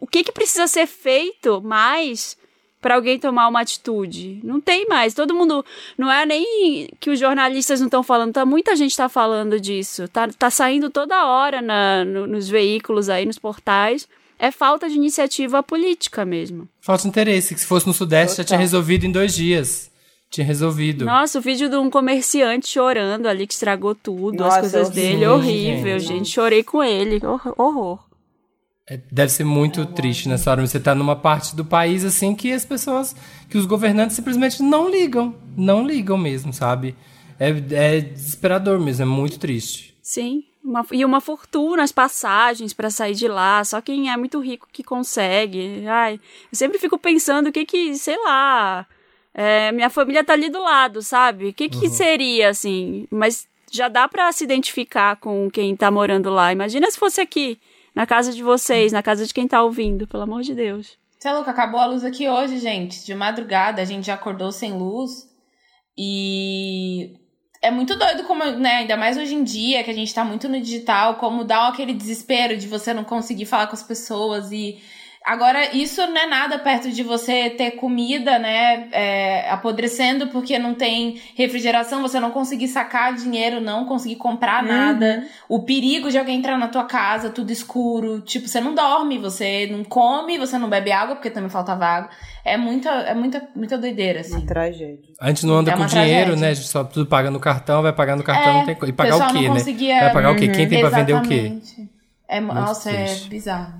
o que que precisa ser feito mais para alguém tomar uma atitude? Não tem mais. Todo mundo, não é nem que os jornalistas não estão falando, tá muita gente tá falando disso. Tá, tá saindo toda hora na, no- nos veículos aí, nos portais. É falta de iniciativa política mesmo. Falta de interesse, que se fosse no Sudeste já tinha resolvido em dois dias. Tinha resolvido. Nossa, o vídeo de um comerciante chorando ali que estragou tudo, Nossa, as coisas eu vi, dele, horrível, gente. gente. Chorei com ele, hor- horror. É, Deve ser muito triste nessa hora. Você tá numa parte do país assim que as pessoas, que os governantes simplesmente não ligam. Não ligam mesmo, sabe? É, é desesperador mesmo, é muito triste. Sim, uma- e uma fortuna as passagens pra sair de lá, só quem é muito rico que consegue. Ai, eu sempre fico pensando o que que, sei lá, é, minha família tá ali do lado, sabe? O que que seria assim? Mas já dá pra se identificar com quem tá morando lá. Imagina se fosse aqui, na casa de vocês, na casa de quem tá ouvindo, pelo amor de Deus. Você é louco, acabou a luz aqui hoje, gente. De madrugada, a gente já acordou sem luz. E é muito doido como, né, ainda mais hoje em dia, que a gente tá muito no digital, como dá aquele desespero de você não conseguir falar com as pessoas e Agora, isso não é nada perto de você ter comida, né, é, apodrecendo porque não tem refrigeração, você não conseguir sacar dinheiro, não conseguir comprar nada. O perigo de alguém entrar na tua casa, tudo escuro. Tipo, você não dorme, você não come, você não bebe água, porque também faltava água. É muita, é muita, muita doideira, assim. Uma tragédia. A gente não anda É com dinheiro, tragédia. né? A gente só tudo paga no cartão, vai pagar no cartão, É, não tem E o pagar o quê, não né? conseguia- Vai pagar o quê? Quem tem pra vender o quê? Exatamente. É, nossa, é bizarro.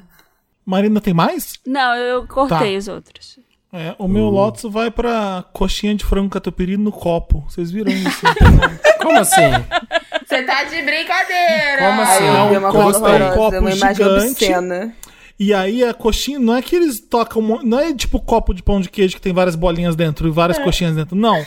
Marina, tem mais? Não, eu cortei Tá. os outros. É, o meu Lotus vai pra coxinha de frango catupiry no copo. Vocês viram isso? Como assim? Você tá de brincadeira! Como assim? vi um uma copo- coisa um copo uma imagem gigante. obscena. E aí a coxinha, não é que eles tocam, não é tipo copo de pão de queijo que tem várias bolinhas dentro e várias coxinhas dentro. Não.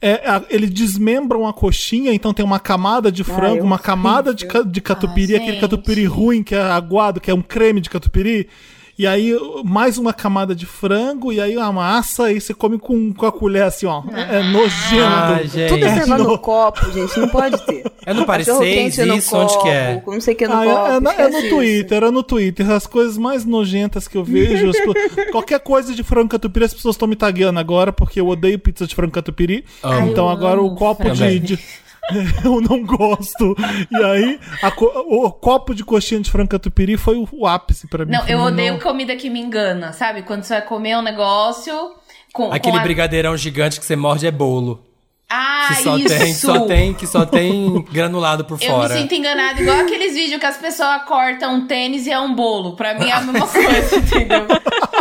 É, a- eles desmembram a coxinha, então tem uma camada de frango, é uma camada de, de catupiry, Ah, aquele catupiry ruim que é aguado, que é um creme de catupiry. E aí mais uma camada de frango e aí a massa e você come com, com a colher assim, ó. É, é nojento. Ai, gente. Tudo negócio no- no copo, gente, não pode ter. É no Paris Cachorro 6 quente no isso? Onde que é? copo, Não sei o que no Ah, copo. é, é na- é no isso. Twitter, é no Twitter. As coisas mais nojentas que eu vejo. as qualquer coisa de frango catupiry, as pessoas estão me tagueando agora, porque eu odeio pizza de frango catupiry. Amo. Então agora o copo de. de- eu não gosto. E aí, a co- o, copo de coxinha de frango catupiry foi o, o ápice pra mim. Não, eu Não- odeio comida que me engana, sabe? Quando você vai comer um negócio com. Aquele com a... brigadeirão gigante que você morde é bolo. Ah, Que só isso! tem, só tem, que só tem granulado por Eu fora. me sinto enganada, igual aqueles vídeos que as pessoas cortam um tênis e é um bolo. Pra mim é a mesma coisa, entendeu?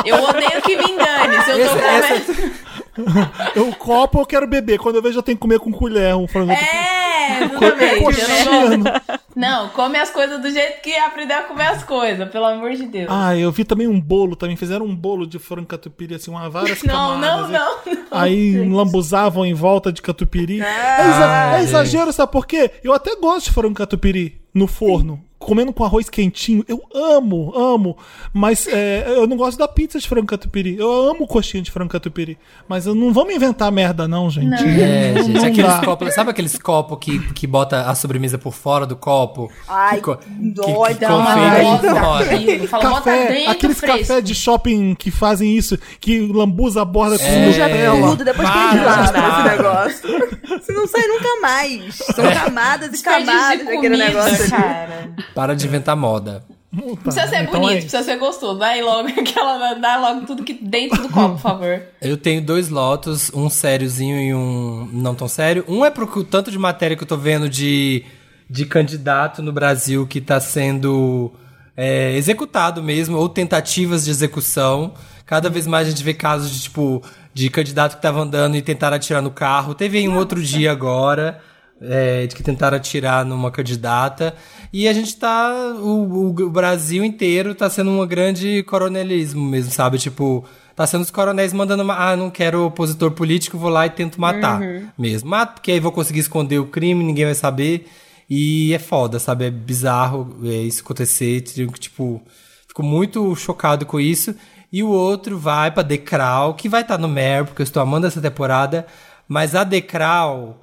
Eu odeio que me engane. Se eu tô comendo. Eu, o copo eu quero beber. Quando eu vejo, eu tenho que comer com colher um frango. É, exatamente. Não, não, come as coisas do jeito que aprender a comer as coisas, pelo amor de Deus. Ah, eu vi também um bolo também. Fizeram um bolo de frango catupiry, assim, uma, várias não, camadas. não, né? não, não. Aí lambuzavam em volta de catupiry. é, exa- é exagero, sabe por quê? Eu até gosto de frango catupiry no forno. Comendo com arroz quentinho. Eu amo, amo. Mas é, eu não gosto da pizza de frango catupiry. Eu amo coxinha de frango catupiry. Mas eu não vamos inventar merda, não, gente. É, gente, Não aqueles copos, sabe aqueles copos que, que bota a sobremesa por fora do copo? Ai, que, dói, que, que uma confeita Fala, Café, aqueles café de shopping que fazem isso, que lambuza a borda com É. Nutella. tudo, depois Para, que para. esse negócio. Você não sai nunca mais. São camadas e camadas daquele negócio cara. Para de inventar moda. Não precisa ser Então bonito, é precisa ser gostoso. Vai logo, aquela, dá logo tudo que dentro do copo, por favor. Eu tenho dois lotos, um sériozinho e um não tão sério. Um é pro que- tanto de matéria que eu tô vendo de, de candidato no Brasil que tá sendo é, executado mesmo, ou tentativas de execução. Cada vez mais a gente vê casos de, tipo, de candidato que tava andando e tentaram atirar no carro. Teve aí um outro dia agora, é, de que tentaram atirar numa candidata. E a gente tá. O, o- Brasil inteiro tá sendo um grande coronelismo mesmo, sabe? Tipo. Tá sendo os coronéis mandando. uma- Ah, não quero opositor político, vou lá e tento matar mesmo. Mato, porque aí vou conseguir esconder o crime, ninguém vai saber. E é foda, sabe? É bizarro é, isso acontecer. Tipo, fico muito chocado com isso. E o outro vai pra Decral, que vai estar no Mer, porque eu estou amando essa temporada. Mas a Decral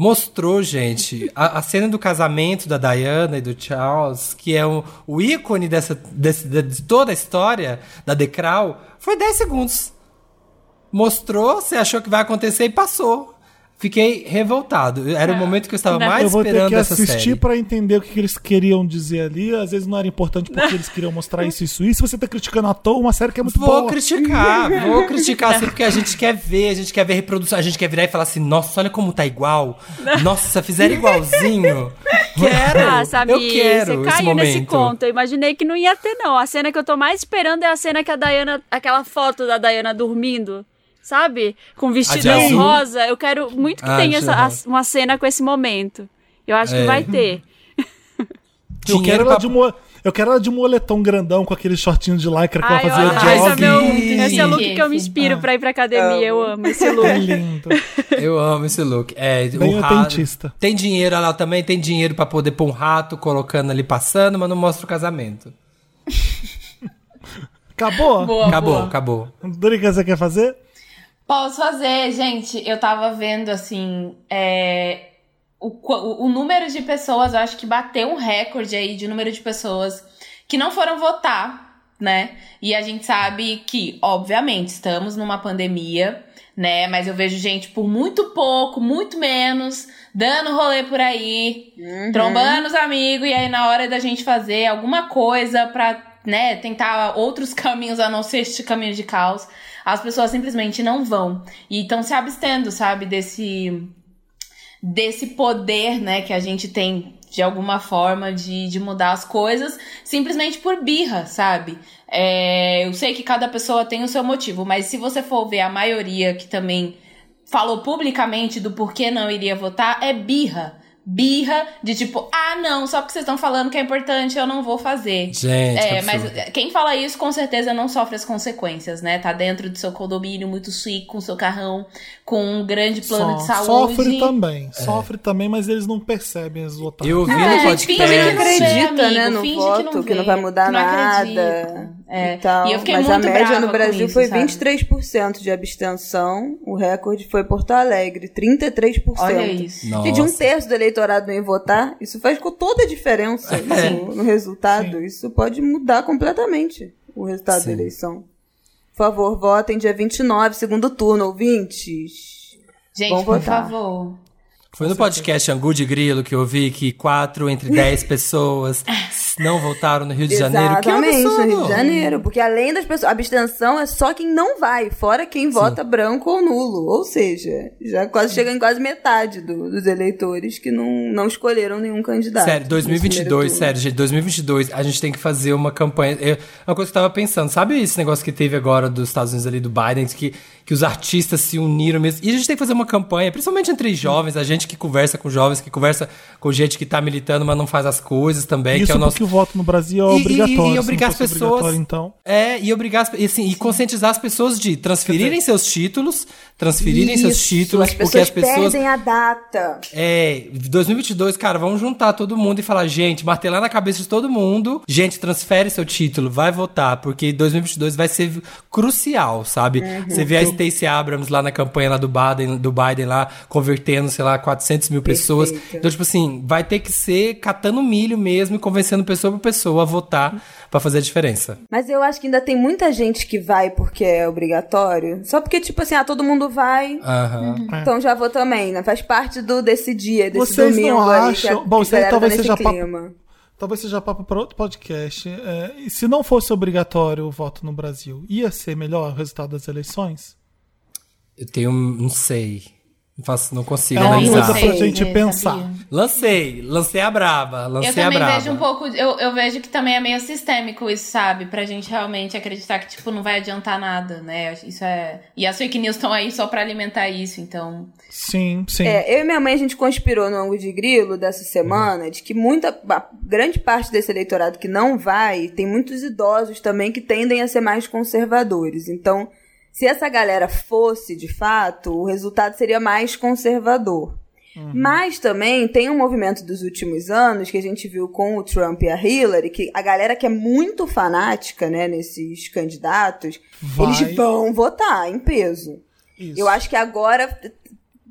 mostrou, gente, a, a cena do casamento da Diana e do Charles, que é o, o ícone dessa, desse, de toda a história da Decral, foi 10 segundos. Mostrou, você achou que vai acontecer e passou. Fiquei revoltado. Era o momento que eu estava mais Eu vou ter esperando que essa assistir série. pra entender o que, que eles queriam dizer ali. Às vezes não era importante porque eles queriam mostrar isso, isso, isso. Você tá criticando à toa uma série que é muito Vou boa. criticar, vou criticar assim, porque a gente quer ver, a gente quer ver reprodução, a gente quer virar e falar assim, nossa, olha como tá igual. Nossa, fizeram igualzinho. Quero, Ah, sabe, eu quero você esse caiu nesse conto. Eu imaginei que não ia ter, não. A cena que eu tô mais esperando é a cena que a Diana. Aquela foto da Diana dormindo. Sabe? Com vestido de azul? rosa. Eu quero muito que Ah, tenha de essa, rosa. uma cena com esse momento. Eu acho que É. vai ter. Eu quero, ela pra- de mo... eu quero ela de moletom grandão com aquele shortinho de lycra que Ai, ela fazia olha, esse, é jogging. meu, esse é o look que eu me inspiro pra ir pra academia. Eu amo esse É look. lindo. Eu amo esse look. É, Bem o rato- autentista. Tem dinheiro lá também, tem dinheiro pra poder pôr um rato colocando ali passando, mas não mostra o casamento. Acabou? Boa, acabou, boa. acabou. Dorica, você quer fazer? Posso fazer, gente. Eu tava vendo assim. é, o, o número de pessoas, eu acho que bateu um recorde aí de número de pessoas que não foram votar, né? E a gente sabe que, obviamente, estamos numa pandemia, né? Mas eu vejo gente por muito pouco, muito menos, dando rolê por aí, trombando os amigos, e aí na hora da gente fazer alguma coisa pra, né, tentar outros caminhos a não ser este caminho de caos, as pessoas simplesmente não vão. E estão se abstendo, sabe, desse desse poder, né, que a gente tem de alguma forma de, de mudar as coisas, simplesmente por birra, sabe? É, eu sei que cada pessoa tem o seu motivo, mas se você for ver a maioria que também falou publicamente do porquê não iria votar, é birra. Birra de tipo, ah, não, só porque vocês estão falando que é importante, eu não vou fazer. Gente, É, mas absurdo. quem fala isso com certeza não sofre as consequências, né? Tá dentro do seu condomínio muito chique, com seu carrão, com um grande plano de Só- saúde. Sofre também. Sofre também, mas eles não percebem os votados. Eu vi É, no podcast. finge que não acredita, vê, amigo, né, no finge voto, que não, vai vê, mudar que não nada acredita. É. e. E eu fiquei Mas muito a média no Brasil isso, foi sabe? 23% de abstenção, o recorde foi Porto Alegre, 33%. Olha isso. Nossa. Se de um terço do eleitorado não ir votar, isso faz com toda a diferença É. no, no resultado. Isso pode mudar completamente o resultado Sim. da eleição. Por favor, votem dia 29, segundo turno, ouvintes. Gente, Vamos por votar. favor. Foi no podcast Angu de Grilo que eu vi que quatro entre dez pessoas não votaram no Rio de Janeiro. Que Exatamente, no absurdo! Rio de Janeiro. Porque além das pessoas, a abstenção é só quem não vai, fora quem vota branco ou nulo. Ou seja, já quase chega em quase metade do- dos eleitores que não, não escolheram nenhum candidato. Sério, nesse 2022, primeiro turno. sério, gente, 2022, a gente tem que fazer uma campanha. Eu, uma coisa que eu tava pensando, sabe esse negócio que teve agora dos Estados Unidos ali, do Biden, que, que os artistas se uniram mesmo. E a gente tem que fazer uma campanha, principalmente entre jovens, a gente que conversa com jovens, que conversa com gente que tá militando, mas não faz as coisas também, Isso que é o nosso. Voto no Brasil é E- e- obrigatório. e obrigar Se não as pessoas- obrigatório, então. É, e obrigar as, e, assim, e conscientizar as pessoas de transferirem seus títulos, transferirem seus Isso, títulos, as porque as pessoas. perdem a data. É, 2022, cara, vamos juntar todo mundo e falar, gente, martelar na cabeça de todo mundo, gente, transfere seu título, vai votar, porque 2022 vai ser crucial, sabe? Uhum. Você vê a Stacey Abrams lá na campanha lá do Biden, do Biden lá, convertendo, sei lá, 400 mil pessoas. Perfeito. Então, tipo assim, vai ter que ser catando milho mesmo e convencendo pessoa por pessoa a votar pra fazer a diferença. Mas eu acho que ainda tem muita gente que vai porque é obrigatório. Só porque, tipo assim, ah, todo mundo vai. Aham. Então já vou também, né? Faz parte do, desse dia, desse Vocês não domingo aí. que a- acham- Bom, isso aí talvez tá nesse seja papo- clima. Talvez seja papo para outro podcast. É, e se não fosse obrigatório o voto no Brasil, ia ser melhor o resultado das eleições? Eu tenho, não sei. Não, faço, não consigo É analisar. coisa pra gente né, pensar. sabia? Lancei, lancei a braba, lancei Eu também a braba. vejo um pouco. Eu, eu vejo que também é meio sistêmico isso, sabe? Pra gente realmente acreditar que, tipo, não vai adiantar nada, né? Isso é. E as fake news estão aí só pra alimentar isso, então. Sim, sim. É, eu e minha mãe, a gente conspirou no ângulo de grilo dessa semana de que muita, grande parte desse eleitorado que não vai, tem muitos idosos também que tendem a ser mais conservadores. Então, se essa galera fosse, de fato, o resultado seria mais conservador. Mas também tem um movimento dos últimos anos que a gente viu com o Trump e a Hillary, que a galera que é muito fanática, né, nesses candidatos, Vai. eles vão votar em peso. Isso. Eu acho que agora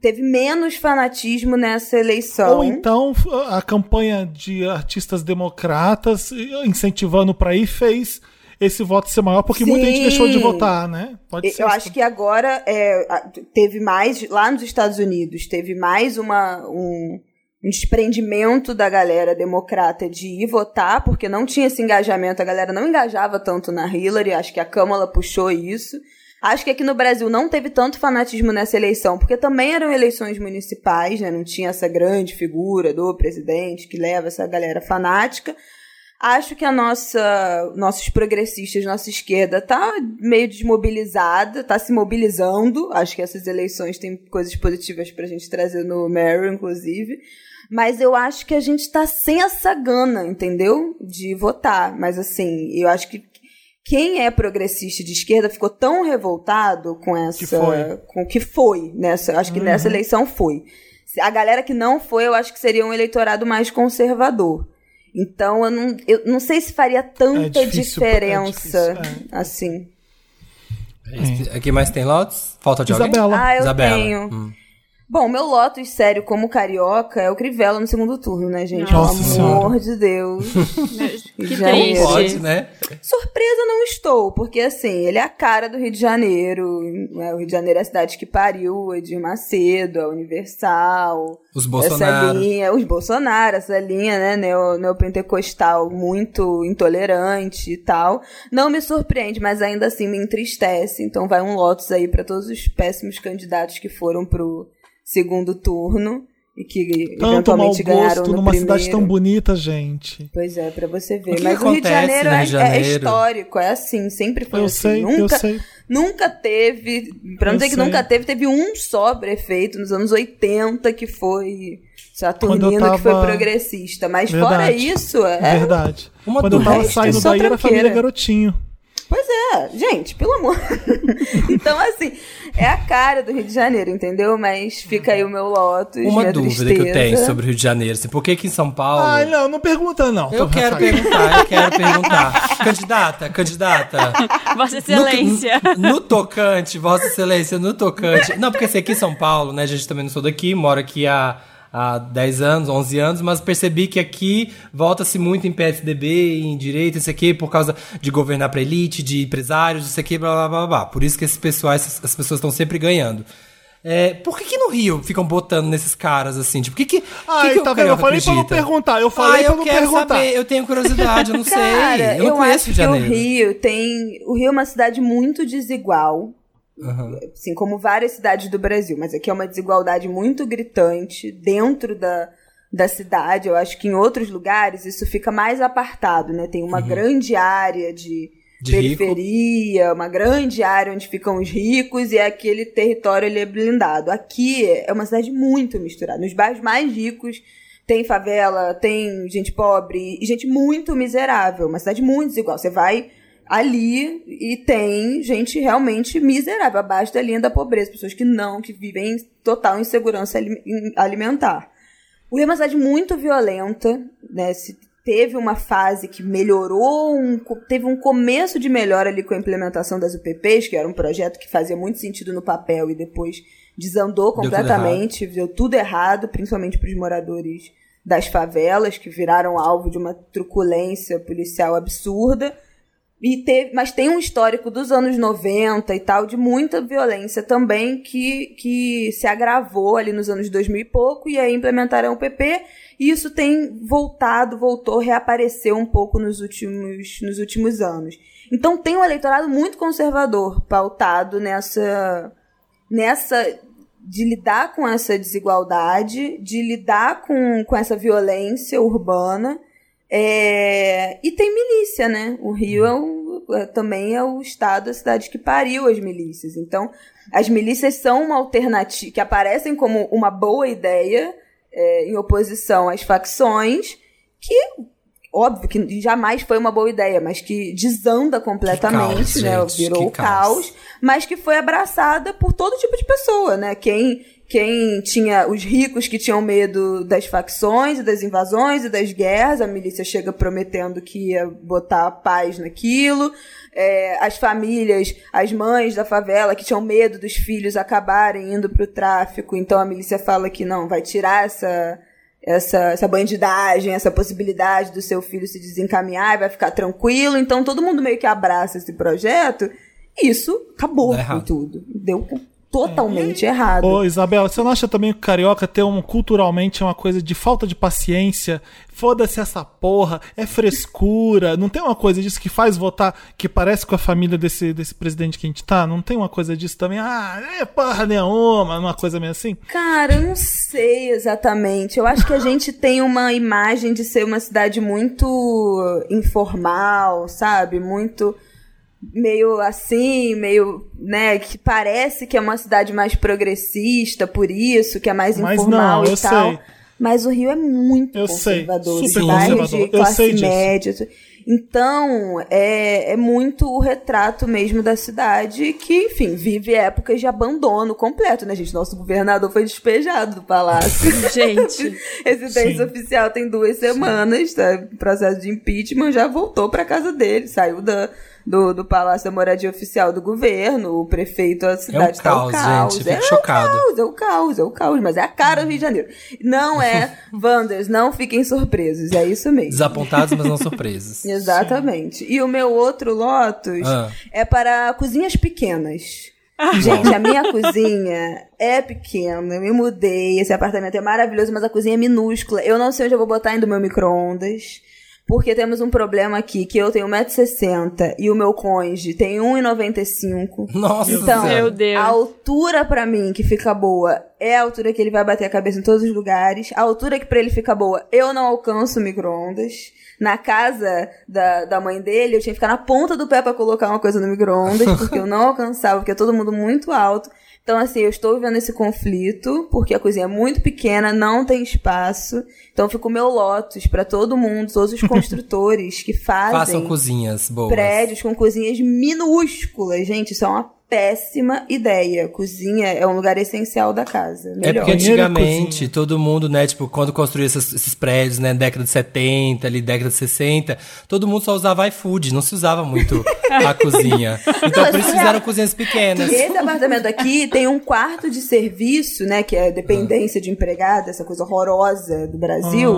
teve menos fanatismo nessa eleição. Ou então a campanha de artistas democratas incentivando para ir fez esse voto ser maior porque muita gente Sim. deixou de votar, né? Pode ser. Eu acho que agora é, teve mais, lá nos Estados Unidos, teve mais uma, um, um desprendimento da galera democrata de ir votar, porque não tinha esse engajamento, a galera não engajava tanto na Hillary, acho que a Câmara puxou isso. Acho que aqui no Brasil não teve tanto fanatismo nessa eleição, porque também eram eleições municipais, né? Não tinha essa grande figura do presidente que leva essa galera fanática. Acho que a nossa, nossos progressistas, nossa esquerda, tá meio desmobilizada, tá se mobilizando. Acho que essas eleições têm coisas positivas pra gente trazer no Meryl, inclusive. Mas eu acho que a gente tá sem essa gana, entendeu? De votar. Mas assim, eu acho que quem é progressista de esquerda ficou tão revoltado com essa. Que foi. Com o que foi nessa. Acho que nessa eleição foi. A galera que não foi, eu acho que seria um eleitorado mais conservador. Então, eu não, eu não sei se faria tanta É difícil, é diferença difícil, assim. Esse- Aqui mais tem lotes? Falta de alguém? Isabela. Ah, eu Isabela. tenho. Hum. Bom, meu Lotus sério como carioca é o Crivella no segundo turno, né, gente? Nossa Pelo amor de Deus. Que Janeiro. triste. Pode, né? Surpresa não estou, porque assim, ele é a cara do Rio de Janeiro. né? O Rio de Janeiro é a cidade que pariu o Edir Macedo, a Universal. Os Essa Bolsonaro. linha, os Bolsonaro, essa linha, né, neo, neopentecostal muito intolerante e tal. Não me surpreende, mas ainda assim me entristece. Então vai um Lotus aí pra todos os péssimos candidatos que foram pro segundo turno e que Tanto mau eventualmente ganharam gosto no numa primeiro. cidade tão bonita, gente. Pois é, pra você ver. O que Mas o Rio de Janeiro, é, Rio de é Janeiro? histórico, é assim, sempre foi Eu assim. sei, eu nunca, sei. nunca teve, pra não Eu dizer que nunca teve, teve um só prefeito nos anos 80 que foi eu Saturnino, que foi tava- progressista. Mas fora Verdade. isso, é. Verdade. Uma Quando eu tava saindo daí era a família. Garotinho. Pois é, gente, pelo amor. então, assim, é a cara do Rio de Janeiro, entendeu? Mas fica aí o meu Lotus, Uma minha dúvida tristeza. que eu tenho sobre o Rio de Janeiro. Assim, por que que em São Paulo... Ai, não, não pergunta não. Eu quero perguntar, eu quero perguntar. Candidata, candidata. Vossa Excelência. No, no tocante, Vossa Excelência, no tocante. Não, porque assim, aqui em São Paulo, né? A gente também não sou daqui, moro aqui há, há 10 anos, 11 anos, mas percebi que aqui volta-se muito em PSDB, em direita, isso aqui, por causa de governar pra elite, de empresários, isso aqui, blá blá blá blá. Por isso que esses pessoais, as pessoas estão sempre ganhando. É, por que, que no Rio ficam botando nesses caras assim? Tipo, o que que, Ai, que, que o tá vendo? Eu falei pra não acredita? perguntar. Eu falei ah, pra eu não quero perguntar. saber, eu tenho curiosidade, eu não Cara, sei. Eu não conheço acho de que o. Rio tem. O Rio é uma cidade muito desigual. Aham. assim como várias cidades do Brasil, mas aqui é uma desigualdade muito gritante dentro da, da cidade. Eu acho que em outros lugares isso fica mais apartado, né? Tem uma grande área de, Uhum. De rico. periferia, uma grande área onde ficam os ricos e aquele território ele é blindado. Aqui é uma cidade muito misturada. Nos bairros mais ricos tem favela, tem gente pobre e gente muito miserável. Uma cidade muito desigual. Você vai ali e tem gente realmente miserável, abaixo da linha da pobreza, pessoas que não, que vivem em total insegurança alimentar. O Rio é uma cidade muito violenta, né? Se teve uma fase que melhorou, um teve um começo de melhora ali com a implementação das UPPs, que era um projeto que fazia muito sentido no papel e depois desandou tudo completamente, deu tudo errado, principalmente para os moradores das favelas, que viraram alvo de uma truculência policial absurda. E teve, mas tem um histórico dos anos 90 e tal, de muita violência também, que, que se agravou ali nos anos 2000 e pouco, e aí implementaram o PP, e isso tem voltado, voltou, reapareceu um pouco nos últimos, nos últimos anos. Então tem um eleitorado muito conservador, pautado nessa, nessa de lidar com essa desigualdade, de lidar com, com essa violência urbana, é, e tem milícia, né? O Rio é é- também é o estado, a cidade que pariu as milícias. Então, as milícias são uma alternativa, que aparecem como uma boa ideia é, em oposição às facções, que, óbvio, que jamais foi uma boa ideia, mas que desanda completamente, caos, né? gente, Virou que o caos, caos. mas que foi abraçada por todo tipo de pessoa, né? Quem quem tinha os ricos que tinham medo das facções e das invasões e das guerras, a milícia chega prometendo que ia botar paz naquilo. É, as famílias, as mães da favela que tinham medo dos filhos acabarem indo pro tráfico, então a milícia fala que não, vai tirar essa essa, essa bandidagem, essa possibilidade do seu filho se desencaminhar e vai ficar tranquilo. Então todo mundo meio que abraça esse projeto. Isso acabou com tudo. Deu totalmente é. errado. Ô, Isabela, você não acha também que o carioca tem um, culturalmente uma coisa de falta de paciência? Foda-se essa porra, é frescura. Não tem uma coisa disso que faz votar que parece com a família desse, desse presidente que a gente tá? Não tem uma coisa disso também? Ah, é porra nenhuma, uma coisa meio assim? Cara, eu não sei exatamente. Eu acho que a gente tem uma imagem de ser uma cidade muito informal, sabe? Muito meio assim, meio, né, que parece que é uma cidade mais progressista, por isso, que é mais Mas informal não, e tal. Sei. Mas o Rio é muito eu conservador, sei. bairros de classe média. Então, é, é muito o retrato mesmo da cidade que, enfim, vive épocas de abandono completo, né, gente? Nosso governador foi despejado do palácio. gente. Residência Sim. oficial tem duas semanas, tá? Processo de impeachment, já voltou para casa dele, saiu da, do, do Palácio da Moradia Oficial do Governo, o prefeito, a cidade é um caos, tá caos. Gente, é chocado. o caos, é o caos, é o caos, mas é a cara do Rio de Janeiro. Não é, Wanders, não fiquem surpresos, é isso mesmo. Desapontados, mas não surpresos. Exatamente. Sim. E o meu outro Lotus ah. é para cozinhas pequenas. Gente, a minha cozinha é pequena, eu me mudei, esse apartamento é maravilhoso, mas a cozinha é minúscula. Eu não sei onde eu vou botar ainda o meu micro-ondas. Porque temos um problema aqui, que eu tenho 1,60m e o meu cônjuge tem 1,95m. Nossa, então, meu Deus. a altura para mim que fica boa é a altura que ele vai bater a cabeça em todos os lugares. A altura que para ele fica boa, eu não alcanço micro-ondas. Na casa da, da mãe dele, eu tinha que ficar na ponta do pé para colocar uma coisa no micro-ondas, porque eu não alcançava, porque é todo mundo muito alto. Então, assim, eu estou vivendo esse conflito, porque a cozinha é muito pequena, não tem espaço. Então, fica o meu lotus para todo mundo, todos os construtores que fazem. Façam cozinhas boas. Prédios com cozinhas minúsculas. Gente, isso é uma péssima ideia. Cozinha é um lugar essencial da casa. Melhor. É porque antigamente todo mundo, né, tipo, quando construía esses, esses, prédios, né, década de 70, ali, década de 60, todo mundo só usava iFood, não se usava muito a cozinha. Então por isso fizeram cozinhas pequenas. Esse apartamento aqui tem um quarto de serviço, né, que é dependência de empregada, essa coisa horrorosa do Brasil,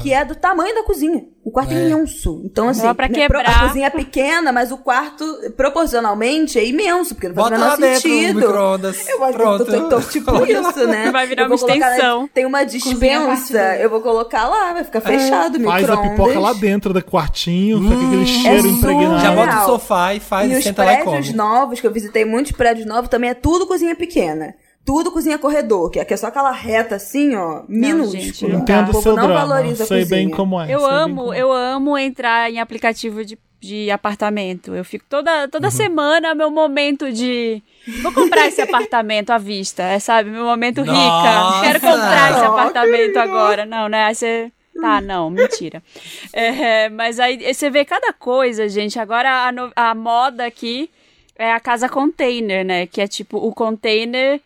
que é do tamanho da cozinha. O quarto é, é imenso. Então, assim, pra né, quebrar. a cozinha é pequena, mas o quarto, proporcionalmente, é imenso, porque não faz o menor sentido. Micro-ondas. Eu Pronto. Tô, tô, tipo isso, né? Vai virar uma extensão. tem uma dispensa, eu vou colocar lá, vai ficar fechado o micro-ondas. Faz a pipoca lá dentro do quartinho, hum, com aquele hum, cheiro é impregnado. Já bota o sofá e faz e e os prédios novos, que eu visitei muitos prédios novos, também é tudo cozinha pequena. Tudo cozinha corredor, que é só aquela reta assim, ó, minúscula. Entendo o seu não drama. valoriza sei bem como é. Eu amo, é. eu amo entrar em aplicativo de, de apartamento. Eu fico toda, toda uhum. semana, meu momento de. Vou comprar esse apartamento à vista, é, sabe? Meu momento Nossa. rica. Quero comprar esse apartamento agora. Não, né? Aí você. Tá, não, mentira. É, mas aí você vê cada coisa, gente. Agora a, no, a moda aqui é a casa container, né? Que é tipo o container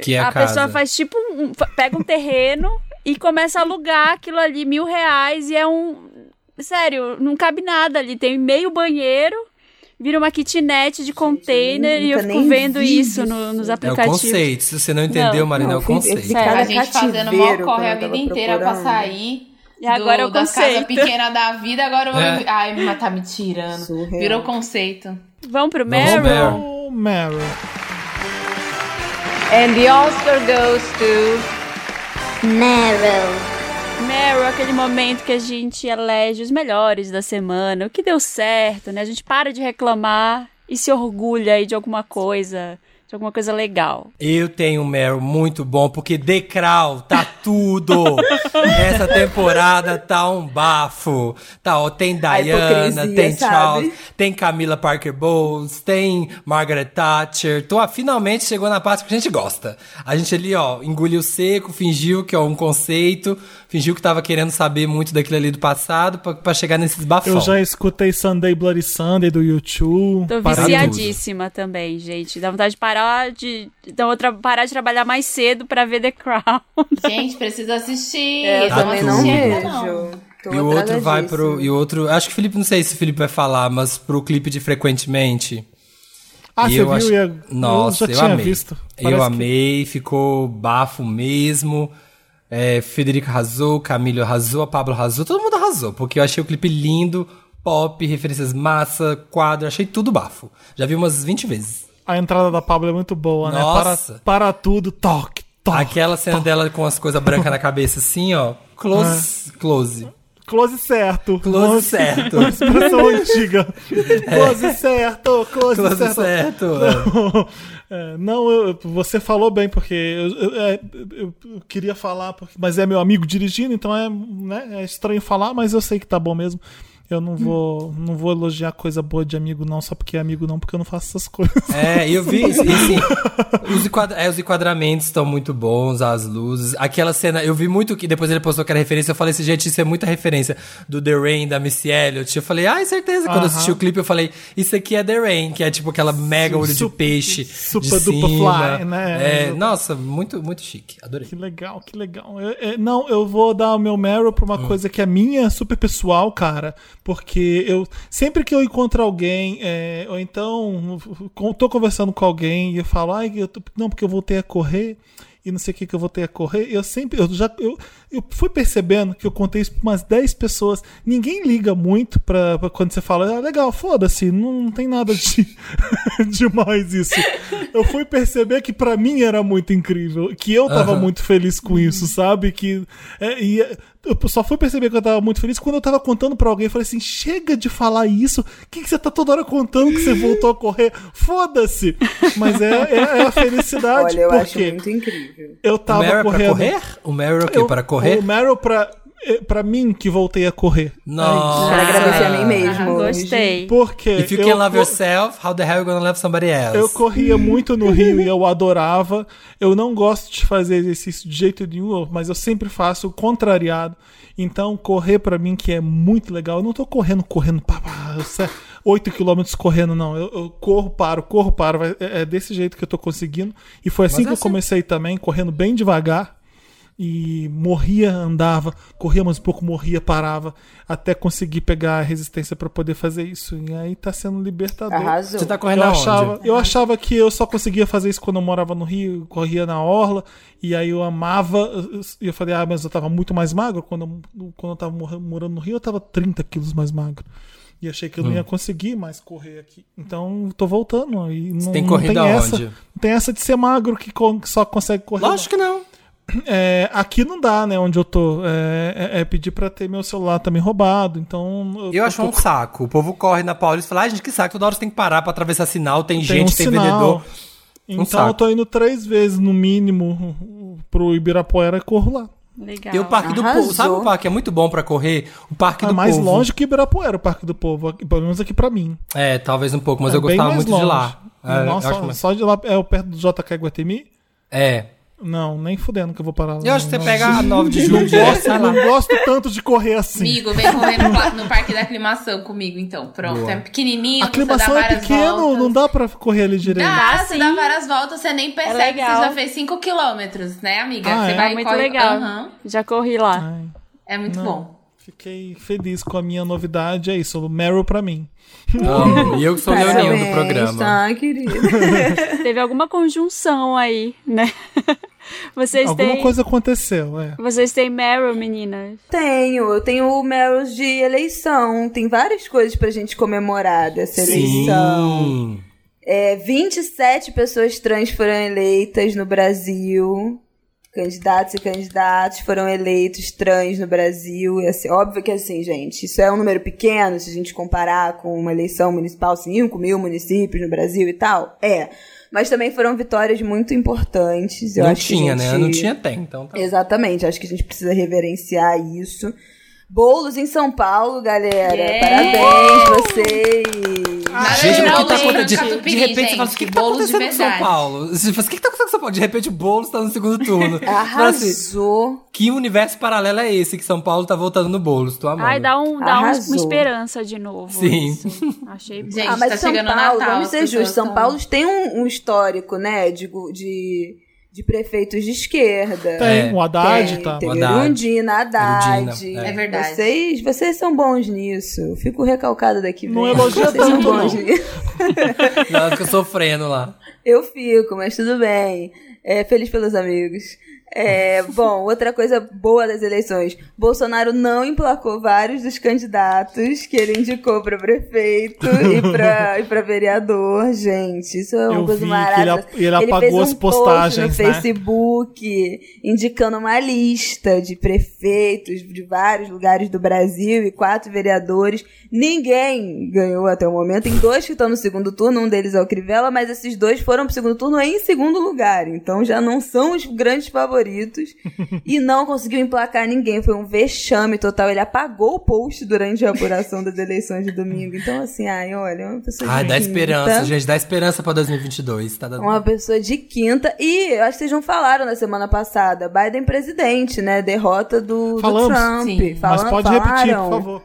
que é a, a pessoa faz tipo um, pega um terreno e começa a alugar aquilo ali mil reais e é um sério não cabe nada ali tem meio banheiro vira uma kitnet de container Gente, e eu fico vendo isso no, nos aplicativos. É o conceito. Se você não entendeu, não, Marina, não, é o conceito. Sério, a gente fazendo mal corre a vida inteira pra sair. E agora do, é o da casa pequena da vida, agora eu... É. Ai, mas tá me tirando. Surreal. Virou conceito. Vamos pro Meryl? Meryl. Meryl. And the Oscar goes to Meryl. Meryl, aquele momento que a gente elege os melhores da semana, o que deu certo, né? A gente para de reclamar e se orgulha aí de alguma coisa de alguma coisa legal. Eu tenho um Meryl muito bom, porque The Crown tá tudo. Essa temporada tá um bafo. Tá, ó, tem Diana, tem sabe? Charles, tem Camila Parker Bowles, tem Margaret Thatcher. Tô, finalmente chegou na parte que a gente gosta. A gente ali, ó, engoliu seco, fingiu que é um conceito, fingiu que tava querendo saber muito daquilo ali do passado para chegar nesses bafões. Eu já escutei Sunday Bloody Sunday do YouTube. Tô viciadíssima também, gente. Dá vontade de parar parar de. Então, eu tra- parar de trabalhar mais cedo pra ver The Crown. Gente, precisa assistir. É, eu Tá também não vejo. Tô E o outro vai atrasadíssima. pro. E o outro. Acho que o Felipe, não sei se o Felipe vai falar, mas pro clipe de Frequentemente. Ah, E você eu viu? acho- e eu- Nossa, eu eu, já amei. visto. Eu que- amei, ficou bafo mesmo. É, Federica arrasou, Camilo arrasou, a Pablo arrasou, todo mundo arrasou, porque eu achei o clipe lindo, pop, referências massa, quadro, achei tudo bafo. Já vi umas 20 vezes. A entrada da Pablo é muito boa, né? Nossa. Para, para tudo, toque, toque. Aquela cena dela com as coisas brancas na cabeça, assim, ó. Close, close. Close certo. Close Uma- certo. Uma expressão antiga. Close certo, close, Close certo. certo. É, não, eu- você falou bem, porque eu, eu- é, eu- eu queria falar, porque- mas é meu amigo dirigindo, então é, né, é estranho falar, mas eu sei que tá bom mesmo. Eu não vou, não vou elogiar coisa boa de amigo, não, só porque é amigo, não, porque eu não faço essas coisas. É, eu vi, e sim, os, enquadra- é, os enquadramentos estão muito bons, as luzes. Aquela cena, eu vi muito que depois ele postou que era referência, eu falei assim, gente, isso é muita referência do The Rain, da Missy Elliott. Eu falei, ai, certeza. Quando eu assisti o clipe, eu falei, isso aqui é The Rain, que é tipo aquela mega olho de peixe. super cima. fly, né? É, nossa, muito, muito chique. Adorei. Que legal, que legal. Eu- eu- não, eu vou dar o meu Meryl pra uma coisa que é minha, super pessoal, cara. Porque eu sempre que eu encontro alguém, é, ou então tô conversando com alguém e eu falo, ai, eu tô- não, porque eu voltei a correr e não sei o que que eu voltei a correr. Eu sempre, eu já, eu, eu fui percebendo que eu contei isso pra umas 10 pessoas. Ninguém liga muito pra, pra quando você fala, ah, legal, foda-se, não, não tem nada de demais isso. Eu fui perceber que pra mim era muito incrível, que eu tava Aham. muito feliz com isso, sabe? Que é, e, é, eu só fui perceber que eu tava muito feliz quando eu tava contando pra alguém. Eu falei assim: chega de falar isso. O que, que você tá toda hora contando que você voltou a correr? Foda-se! Mas é, é, é a felicidade, Olha, eu acho porque muito incrível. eu O tava Meryl é pra correndo. correr? O Meryl é o quê? Eu- para correr? O Meryl pra, é, pra mim que voltei a correr. Nossa. Quero agradecer a mim mesmo. Ah, gostei. Porque If you can love yourself, how the hell you gonna love somebody else? Eu corria muito no Rio e eu adorava. Eu não gosto de fazer exercício de jeito nenhum, mas eu sempre faço contrariado. Então, correr pra mim que é muito legal. Eu não tô correndo, correndo, pá, pá, eu sei, 8 km correndo, não. Eu, eu corro, paro, corro, paro. É, é desse jeito que eu tô conseguindo. E foi assim Mas que eu assim- comecei também, correndo bem devagar. E morria, andava, corria mais um pouco, morria, parava, até conseguir pegar a resistência pra poder fazer isso. E aí tá sendo libertador. Arrasou. Você tá correndo Eu achava, eu achava que eu só conseguia fazer isso quando eu morava no Rio, corria na orla, e aí eu amava. E eu falei, ah, mas eu tava muito mais magro. Quando eu, quando eu tava mor- morando no Rio, eu tava 30 quilos mais magro. E achei que eu não Hum. ia conseguir mais correr aqui. Então tô voltando. E não, tem não corrido tem essa. aonde? Não tem essa de ser magro que só consegue correr. Lógico que não. É, aqui não dá, né? Onde eu tô. É, é- é pedir pra ter meu celular também roubado. Então. Eu acho tô- um saco. O povo corre na Paulista e fala, ai, gente, que saco, toda hora você tem que parar pra atravessar sinal, tem, Tem gente, um tem sinal. vendedor. Então saco. eu tô indo três vezes no mínimo pro Ibirapuera e corro lá. Legal. E o Parque do Arrasou. Povo, sabe o parque que é muito bom pra correr? O Parque É do mais Povo. longe que Ibirapuera, o Parque do Povo, pelo menos aqui pra mim. É, talvez um pouco, mas É eu gostava mais muito de longe. lá. É, eu Nossa, acho mais- só de lá é o perto do JK Guatemi? É. Não, nem fudendo que eu vou parar lá. Eu acho que você Não, pega a 9 de Não julho direto, gosto, não gosto tanto de correr assim. Amigo, vem correr no, no parque da aclimação comigo, então. Pronto. Boa. É pequenininho, A aclimação é pequeno, voltas. não dá pra correr ali direito. Dá, Dá você sim. dá várias voltas, você nem percebe que legal. você já fez 5 quilômetros, né, amiga? Ah, você é? vai É e muito corre- legal. Aham. Já corri lá. Ai, É muito Não. bom. fiquei feliz com a minha novidade, é isso, o Meryl pra mim. Amo. E eu que sou o leoninho do programa. Tá, querida. Teve alguma conjunção aí, né? Vocês Alguma têm. coisa aconteceu, é. Vocês têm Meryl, meninas? Tenho, eu tenho o Meryl de eleição. Tem várias coisas pra gente comemorar dessa eleição. Sim. É, 27 pessoas trans foram eleitas no Brasil. Candidatos e candidatos foram eleitos trans no Brasil. E assim, óbvio que assim, gente, isso é um número pequeno se a gente comparar com uma eleição municipal, 5 mil municípios no Brasil e tal. É. Mas também foram vitórias muito importantes. Eu não acho que a tinha, né? gente- Não tinha, tem. Então tá. Exatamente, acho que a gente precisa reverenciar isso. Bolos em São Paulo, galera. Yeah! Parabéns, vocês. Nada Gente, de o que tá acontecendo? De, catupiry, de repente você fala assim, o que, que tá de acontecendo com São. Paulo? Você fala assim, o que, que tá acontecendo com São Paulo? De repente o Boulos tá no segundo turno. Assim, Arrasou. que universo paralelo é esse que São Paulo tá voltando no Boulos? Tô amando. Ai, dá, um, dá um- Arrasou. uma esperança de novo. Sim. isso. Achei Gente, ah, mas tá São Paulo, Natal, vamos ser justos, São Paulo tem um, um histórico, né, de, de, de prefeitos de esquerda. Tem, É. o Haddad Tem, tá. tem O Haddad. Erundina, Haddad. Erundina, é. É verdade. Vocês, vocês são bons nisso. Eu fico recalcada daqui. Não elogia Vocês são tanto, bons não. nisso. Não, fica sofrendo lá. Eu fico, mas tudo bem. É, feliz pelos amigos. É, bom, outra coisa boa das eleições. Bolsonaro não emplacou vários dos candidatos que ele indicou para prefeito e para e pra vereador. Gente, isso é uma Eu coisa ele maravilhosa. ap- ele apagou fez um as post postagens, no né? Facebook indicando uma lista de prefeitos de vários lugares do Brasil e quatro vereadores. Ninguém ganhou até o momento. Tem dois que estão no segundo turno, um deles é o Crivella, mas esses dois foram pro segundo turno em segundo lugar. Então já não são os grandes favoritos. e não conseguiu emplacar ninguém. Foi um vexame total. Ele apagou o post durante a apuração das eleições de domingo. Então, assim, ai, olha, é uma pessoa Ai, de dá quinta. esperança, gente. Dá esperança pra 2022. Tá dando... Uma pessoa de quinta. E eu acho que vocês não falaram na semana passada. Biden presidente, né? Derrota do, do Falamos. Trump. Sim. Mas pode repetir, falaram. por favor.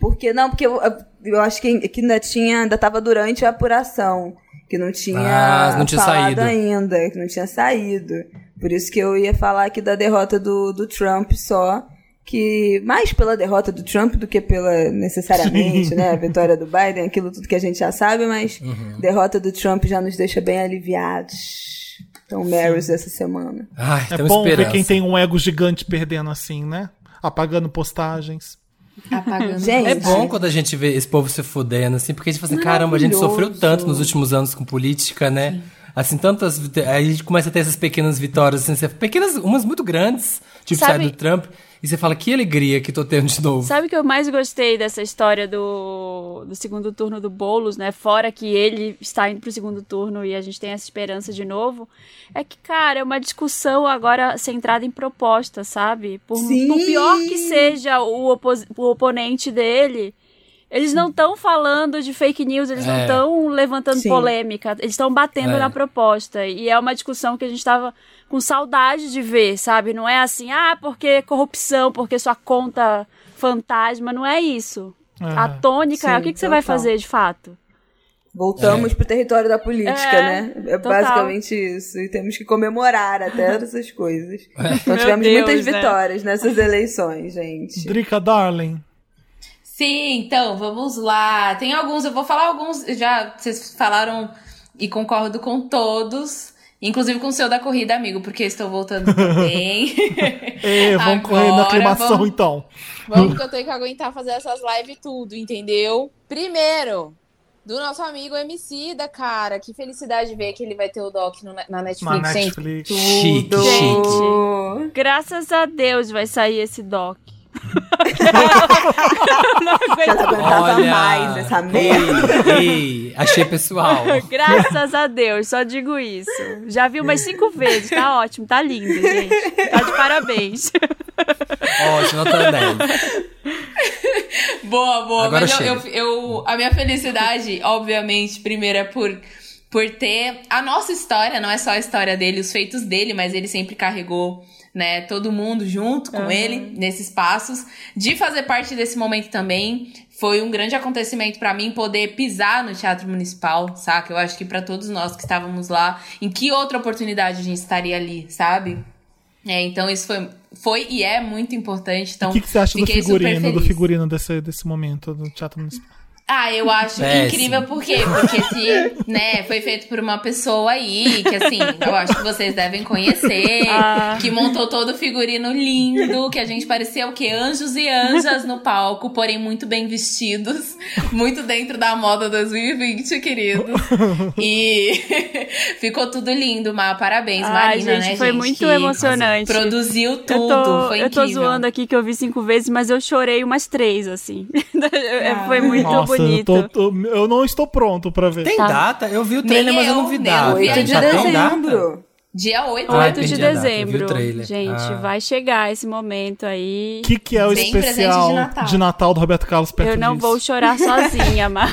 Porque não, porque eu, eu acho que, que ainda tinha, ainda tava durante a apuração, que não tinha, Ah, não tinha falado saído. ainda, que não tinha saído. Por isso que eu ia falar aqui da derrota do, do Trump só, que mais pela derrota do Trump do que pela necessariamente, né, a vitória do Biden, aquilo tudo que a gente já sabe, mas Uhum. derrota do Trump já nos deixa bem aliviados. Então, Marys essa semana. Ai, É bom esperança. ver quem tem um ego gigante perdendo assim, né? Apagando postagens. Apagando. Gente, É bom quando a gente vê esse povo se fudendo, assim, porque a gente fala assim, caramba, a gente sofreu tanto nos últimos anos com política, né? Assim, tantas. Aí a gente começa a ter essas pequenas vitórias, assim, você- pequenas, umas muito grandes, tipo Sabe- sair do Trump, e você fala, que alegria que tô tendo de novo. Sabe o que eu mais gostei dessa história do, do segundo turno do Boulos, né? Fora que ele está indo pro segundo turno e a gente tem essa esperança de novo. É que, cara, é uma discussão agora centrada em proposta, sabe? Por, Sim! por pior que seja o, opos- o oponente dele, eles não estão falando de fake news, eles não É. estão levantando Sim. polêmica, eles estão batendo É. na proposta. E é uma discussão que a gente tava com saudade de ver, sabe? Não é assim, ah, porque corrupção, porque sua conta fantasma, não é isso. É. A tônica é Sim, o que, que você vai fazer de fato. Voltamos pro território da política, É, né? É total. basicamente isso. E temos que comemorar até essas coisas. Então Meu tivemos Deus, muitas né? vitórias nessas eleições, gente. Drica Darling. Sim, então, vamos lá. Tem alguns, eu vou falar alguns, já vocês falaram e concordo com todos. Inclusive com o seu da corrida, amigo, porque estou voltando também. E, vamos correr na Agora aclimação vamos- então. Vamos que eu tenho que aguentar fazer essas lives tudo, entendeu? Primeiro, do nosso amigo MC da cara. Que felicidade ver que ele vai ter o doc no- na Netflix, Na hein? Netflix. Chique, Tudo. chique. Graças a Deus vai sair esse doc. Já não aguentava Olha, mais essa merda. ei, ei, achei pessoal. Graças a Deus, só digo isso. Já vi umas cinco vezes, tá ótimo, tá lindo, gente. Tá de parabéns. Ótimo, nota 10. Boa, boa. Agora Mas eu, eu, eu- a minha felicidade, obviamente, primeiro é por, por ter a nossa história, não é só a história dele, os feitos dele, mas ele sempre carregou, né, todo mundo junto com Uhum. ele nesses passos. De fazer parte desse momento também, foi um grande acontecimento pra mim poder pisar no Teatro Municipal, saca? Eu acho que pra todos nós que estávamos lá, em que outra oportunidade a gente estaria ali, sabe? É, então isso foi, foi e é muito importante. Então, o que, que você acha do figurino, do figurino desse, desse momento do Teatro Municipal? Ah, eu acho Péssimo. incrível por quê? Porque se, né, foi feito por uma pessoa aí, que assim, eu acho que vocês devem conhecer, Ah. que montou todo o figurino lindo, que a gente parecia o quê? Anjos e anjas no palco, porém muito bem vestidos, muito dentro da moda 2020, querido. E ficou tudo lindo, Mar, parabéns, Ai, Marina, gente, né, foi gente, muito emocionante. Produziu Eu tudo, tô, foi eu tô incrível. zoando aqui que eu vi cinco vezes, mas eu chorei umas três, assim. É, foi muito Nossa, eu, tô- tô- eu não estou pronto pra ver. Tem Tá. data? Eu vi o trailer, Nem mas eu eu, não vi eu data. vi. 8 de data? dezembro. Dia 8, Ai, 8 de dezembro. trailer. Gente, Ah. vai chegar esse momento aí. O que, que é o Bem presente de especial Natal. de Natal do Roberto Carlos perto Eu não disso? vou chorar sozinha, mas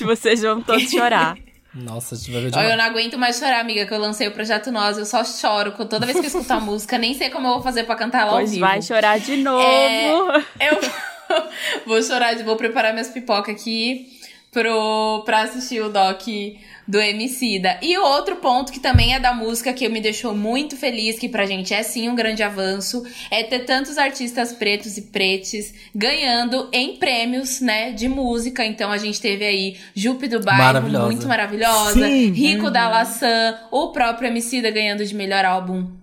vocês vão todos chorar. Nossa, gente vai ver Olha, demais. eu não aguento mais chorar, amiga, que eu lancei o Projeto Nós. Eu só choro toda vez que eu escuto a música. Nem sei como eu vou fazer pra cantar ela ao Pois vivo. vai chorar de novo. É, Eu vou chorar, vou preparar minhas pipocas aqui pro, pra assistir o doc do Emicida. E outro ponto que também é da música que me deixou muito feliz, que pra gente é sim um grande avanço, é ter tantos artistas pretos e pretes ganhando em prêmios, né, de música. Então a gente teve aí Jupe do Bairro, Maravilhosa. muito maravilhosa, Sim. Rico da Laçã, o próprio Emicida ganhando de melhor álbum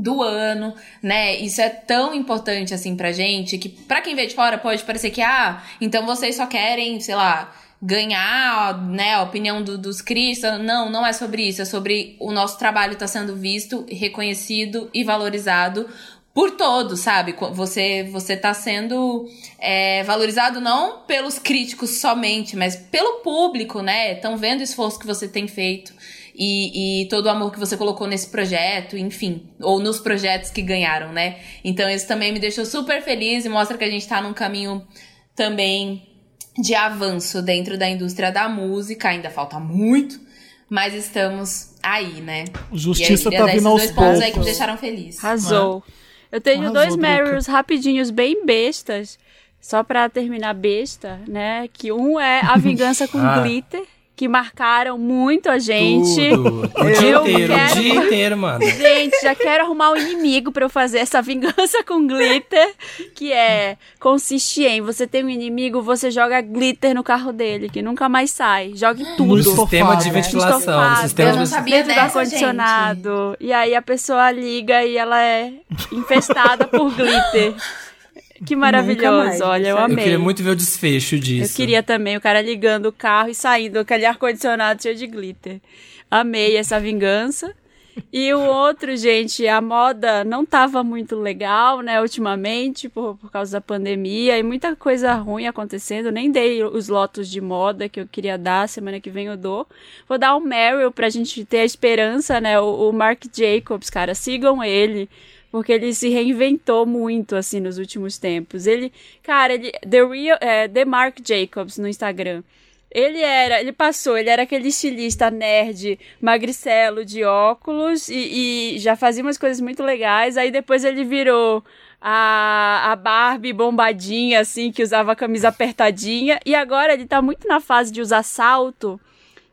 do ano, né? Isso é tão importante assim pra gente que pra quem vê de fora pode parecer que ah, então vocês só querem, sei lá, ganhar, né, a opinião do- dos cristas. Não, não é sobre isso, é sobre o nosso trabalho tá sendo visto, reconhecido e valorizado por todos, sabe? Você você tá sendo é, valorizado não pelos críticos somente, mas pelo público, né? Estão vendo o esforço que você tem feito e, e todo o amor que você colocou nesse projeto, enfim, ou nos projetos que ganharam, né? Então isso também me deixou super feliz e mostra que a gente tá num caminho também de avanço dentro da indústria da música. Ainda falta muito, mas estamos aí, né? Justiça e aí, tá esses vindo aos dois pontos aí que me poucos. deixaram feliz. Arrasou. Eu tenho Arrasou, dois. Meryls rapidinhos, bem bestas. Só pra terminar besta, né? Que um é A Vingança com Ah. Glitter, que marcaram muito a gente. Tudo. O dia Eu inteiro, quero- o dia inteiro, mano. Gente, já quero arrumar um inimigo pra eu fazer essa vingança com glitter, que é consiste em você tem um inimigo, você joga glitter no carro dele, que nunca mais sai. Joga em tudo. No Sistema de ventilação. Estofado. Sistema Eu não de... sabia dentro do dessa, ar-condicionado. E aí a pessoa liga e ela é infestada por glitter. Que maravilhoso, mais, olha, eu sério. Eu amei. queria muito ver o desfecho Eu disso. queria também o cara ligando o carro e saindo aquele ar-condicionado cheio de glitter. Amei essa vingança. E o outro, gente, a moda não tava muito legal, né, ultimamente, por, por causa da pandemia e muita coisa ruim acontecendo. Nem dei os lotos de moda que eu queria dar, semana que vem eu dou. Vou dar um Meryl pra gente ter a esperança, né, o, o Marc Jacobs, cara, sigam ele. Porque ele se reinventou muito, assim, nos últimos tempos. Ele, cara, ele, The Real, é, The Mark Jacobs no Instagram. Ele era, ele passou, ele era aquele estilista nerd, magricelo, de óculos e, e já fazia umas coisas muito legais. Aí depois ele virou a, a Barbie bombadinha, assim, que usava a camisa apertadinha. E agora ele tá muito na fase de usar salto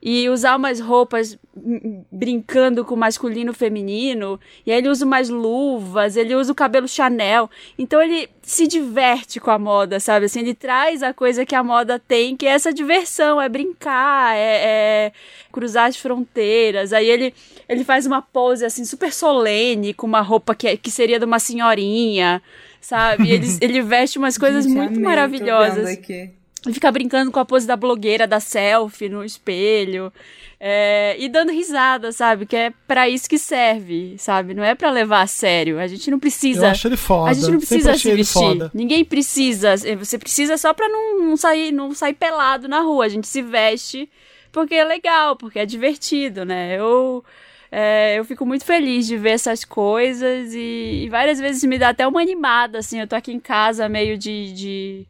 e usar umas roupas hum, brincando com masculino e feminino, e aí ele usa umas luvas, ele usa o cabelo Chanel. Então ele se diverte com a moda, sabe? Assim, ele traz a coisa que a moda tem, que é essa diversão, é brincar, é, é cruzar as fronteiras. Aí ele, ele faz uma pose assim super solene, com uma roupa que, é- que seria de uma senhorinha, sabe? Ele, ele veste umas coisas Gente, muito amei, tô maravilhosas. vendo aqui. Ele fica brincando com a pose da blogueira, da selfie no espelho. é, e dando risada, sabe? Que é pra isso que serve, sabe? Não é pra levar a sério. A gente não Eu precisa. acho ele foda. A gente não precisa se vestir. foda. Ninguém precisa. Você precisa só pra não, não sair, não sair pelado na rua. A gente se veste porque é legal, porque é divertido, né? Eu. é, eu fico muito feliz de ver essas coisas e, e várias vezes me dá até uma animada, assim. Eu tô aqui em casa meio de- de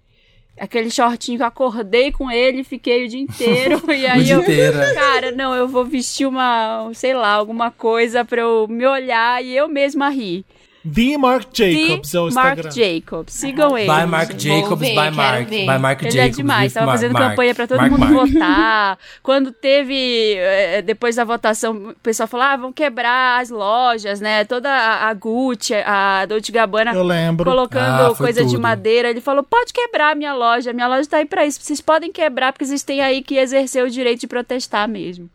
aquele shortinho que eu acordei com ele, fiquei o dia inteiro. e aí dia eu. inteiro. é. Cara, não, eu vou vestir uma, sei lá, alguma coisa pra eu me olhar e eu mesma rir. The Mark Jacobs é o The Mark Instagram. Jacobs. Sigam ele. By Mark gente. Jacobs, ver, by Mark. By Mark Ele Jacobs. é demais, tava Mark- fazendo Mark. campanha pra todo Mark, mundo Mark. votar. Quando teve, eh, depois da votação, o pessoal falou: ah, vão quebrar as lojas, né? Toda a Gucci, a Dolce Gabbana Eu lembro. colocando Ah, coisa de tudo. madeira. Ele falou: pode quebrar a minha loja, minha loja tá aí pra isso. Vocês podem quebrar porque vocês têm aí que exercer o direito de protestar mesmo.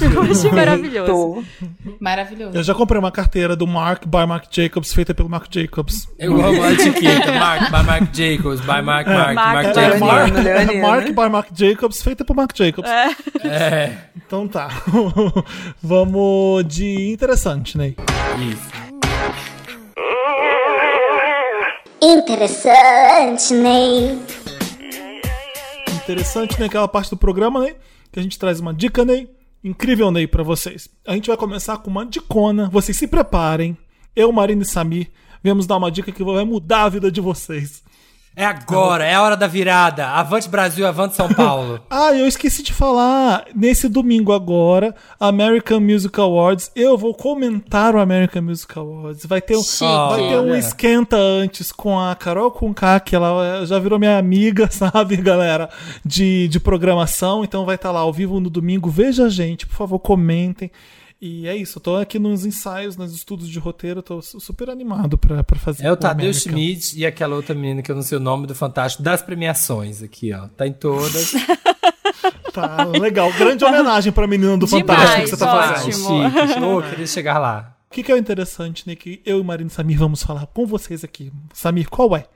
Eu achei maravilhoso. Tô. Maravilhoso. Eu já comprei uma carteira do Mark by Mark Jacobs, feita pelo Mark Jacobs. Eu amo a etiqueta. Mark, by Mark Jacobs, by Mark, Mark, Mark, Mark, by Jacobs. Mark, Leonino, Leonino. Mark by Mark Jacobs, feita por Mark Jacobs. É, Então tá. Vamos de interessante, Ney. isso. Interessante, Ney. Interessante, né? Aquela parte do programa, Ney, que a gente traz uma dica, Ney, incrível Ney pra vocês. A gente vai começar com uma dicona. Vocês se preparem. Eu, Marina e Samir, viemos dar uma dica que vai mudar a vida de vocês. É agora, é a hora da virada. Avante Brasil, avante São Paulo. Ah, eu esqueci de falar. Nesse domingo agora, American Music Awards, eu vou comentar o American Music Awards. Vai ter, um- Chique. vai ter um esquenta antes com a Carol Conká, que ela já virou minha amiga, sabe, galera, de, de programação. Então vai estar lá ao vivo no domingo. Veja a gente, por favor, comentem. E é isso, eu tô aqui nos ensaios, nos estudos de roteiro, tô su- super animado pra, pra fazer É o Tadeu. Schmidt e aquela outra menina que eu não sei o nome do Fantástico, das premiações aqui, ó. Tá em todas. Tá, legal. Grande homenagem pra menina do Demais, Fantástico que você tá ótimo. fazendo. Chique. Oh, queria chegar lá. O que, que é o interessante, né? Que eu e Marina e Samir vamos falar com vocês aqui. Samir, qual é?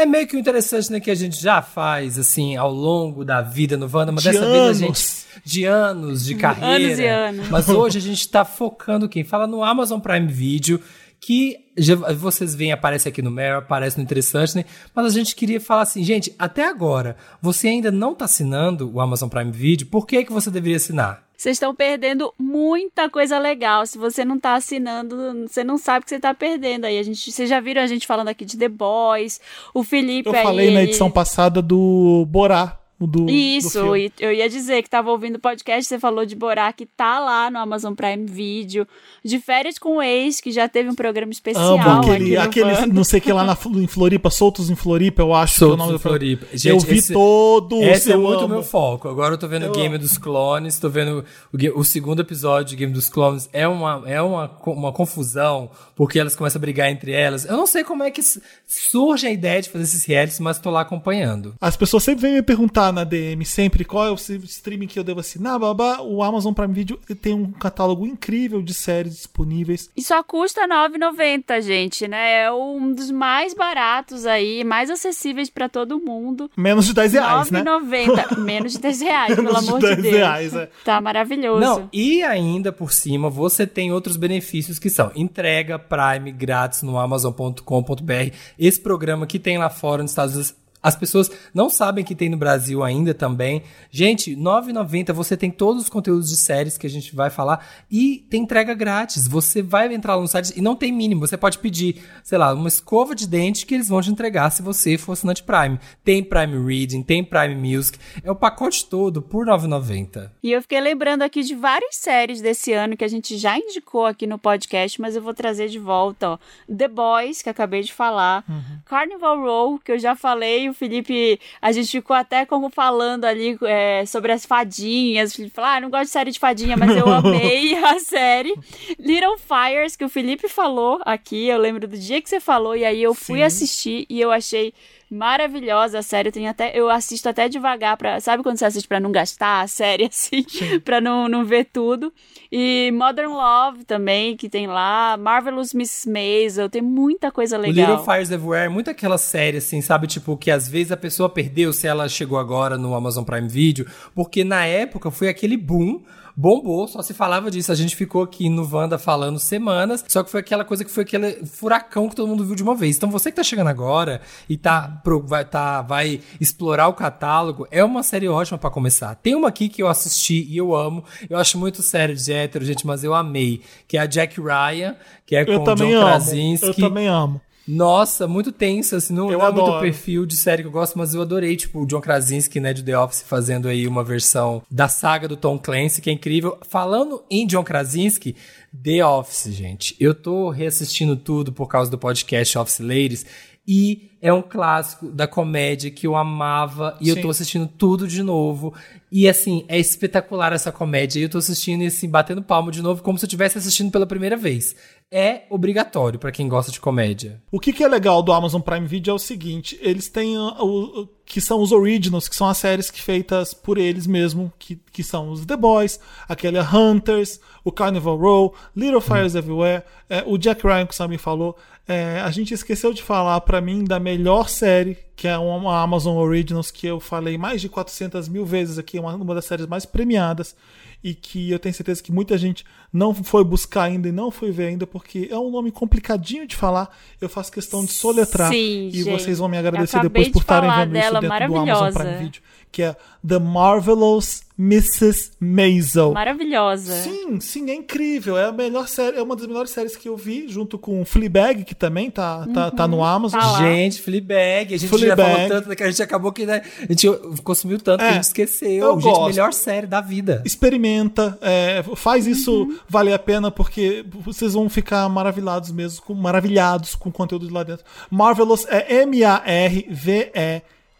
É meio que o interessante, né, que a gente já faz, assim, ao longo da vida no Wanda, mas De dessa vez a anos. gente. De anos, de carreira. Anos e anos. Mas hoje a gente tá focando quem fala no Amazon Prime Video, que já- vocês veem, aparece aqui no Meryl, aparece no Interessante, né? Mas a gente queria falar assim, gente, até agora, você ainda não tá assinando o Amazon Prime Video, por que, que você deveria assinar? Vocês estão perdendo muita coisa legal. Se você não tá assinando, você não sabe o que você tá perdendo aí. A gente, vocês já viram a gente falando aqui de The Boys, o Felipe Eu aí, falei na edição passada do Borá. Do, do Isso, filme. e eu ia dizer que tava ouvindo o podcast, você falou de Borá, que tá lá no Amazon Prime Video, de Férias com o Ex, que já teve um programa especial Amo aquele, aquele não sei o que lá na, em Floripa, Soltos em Floripa, eu acho Soltos que é o nome do. Floripa. eu Gente, vi esse- todos, Esse é eu muito o amo. meu foco. Agora eu tô vendo o Game dos Clones, tô vendo o, o segundo episódio de Game dos Clones. É uma, é uma, uma confusão, porque elas começam a brigar entre elas. Eu não sei como é que surge a ideia de fazer esses realities, mas tô lá acompanhando. As pessoas sempre vêm me perguntar na DM, sempre, qual é o streaming que eu devo assinar, babá. O Amazon Prime Video tem um catálogo incrível de séries disponíveis. E só custa R$ 9,90, gente, né? É um dos mais baratos aí, mais acessíveis pra todo mundo. Menos de 10 reais, né? 9,90. Menos de 10 reais, pelo Menos de amor de 10 Deus. reais, é. Tá maravilhoso. Não, e ainda por cima, você tem outros benefícios que são entrega Prime grátis no Amazon.com.br. Esse programa que tem lá fora nos Estados Unidos. As pessoas não sabem que tem no Brasil ainda também. Gente, R$ 9,90 você tem todos os conteúdos de séries que a gente vai falar e tem entrega grátis. Você vai entrar lá no site e não tem mínimo. Você pode pedir, sei lá, uma escova de dente que eles vão te entregar se você for assinante Prime. Tem Prime Reading, tem Prime Music. É o pacote todo por R$ 9,90. E eu fiquei lembrando aqui de várias séries desse ano que a gente já indicou aqui no podcast, mas eu vou trazer de volta, ó. The Boys, que acabei de falar. Carnival Row, que eu já falei. O Felipe, a gente ficou até como falando ali é, sobre as fadinhas. O Felipe falou, ah, não gosto de série de fadinha, mas eu amei a série. Little Fires, que o Felipe falou aqui. Eu lembro do dia que você falou, e aí eu fui Sim. assistir e eu achei maravilhosa a série. Eu, tenho até, eu assisto até devagar para Sabe quando você assiste pra não gastar a série assim? pra não, não ver tudo. E Modern Love também, que tem lá. Marvelous Miss Maisel. Tem muita coisa O legal. Little Fires Everywhere é muito aquela série, assim, sabe? Tipo, que às vezes a pessoa perdeu se ela chegou agora no Amazon Prime Video, porque na época foi aquele boom. Bombou, só se falava disso. A gente ficou aqui no Wanda falando semanas, só que foi aquela coisa que foi aquele furacão que todo mundo viu de uma vez. Então você que tá chegando agora e tá, pro- vai, tá, vai explorar o catálogo, é uma série ótima pra começar. Tem uma aqui que eu assisti e eu amo. Eu acho muito sério de hétero, gente, mas eu amei. Que é a Jack Ryan, que é Eu com o John amo. Krasinski. Eu também amo. Nossa, muito tenso, assim, não, Eu não é muito perfil de série que eu gosto, mas eu adorei, tipo, o John Krasinski, né, de The Office, fazendo aí uma versão da saga do Tom Clancy, que é incrível. Falando em John Krasinski, The Office, gente, eu tô reassistindo tudo por causa do podcast Office Ladies, e é um clássico da comédia que eu amava, e eu Sim. tô assistindo tudo de novo. E assim, é espetacular essa comédia. E eu tô assistindo e assim, batendo palmo de novo, como se eu estivesse assistindo pela primeira vez. É obrigatório pra quem gosta de comédia. O que, que é legal do Amazon Prime Video é o seguinte: eles têm uh, o, o- que são os originals, que são as séries que feitas por eles mesmo, que, que são os The Boys, aquele Hunters, o Carnival Row, Little Fires Everywhere, é, o Jack Ryan que o Sammy falou. É, a gente esqueceu de falar pra mim da melhor série, que é uma Amazon Originals, que eu falei mais de 400 mil vezes aqui, uma, uma das séries mais premiadas e que eu tenho certeza que muita gente não foi buscar ainda e não foi ver ainda, porque é um nome complicadinho de falar. Eu faço questão de soletrar Sim, e gente. vocês vão me agradecer depois por estarem vendo isso dela, dentro do Amazon. Prime Video, que é The Marvelous Mrs. Maisel. Maravilhosa. Sim, sim, é incrível. É a melhor série, é uma das melhores séries que eu vi, junto com Fleabag, que também tá, tá, tá no Amazon. Tá. Gente, Fleabag. A gente já Fleabag. falou tanto que a gente acabou que né, a gente consumiu tanto que É, a gente esqueceu. eu gente, gosto. melhor série da vida. Experimenta, é, faz isso Uhum. valer a pena, porque vocês vão ficar maravilhados mesmo, com, maravilhados com o conteúdo de lá dentro. Marvelous é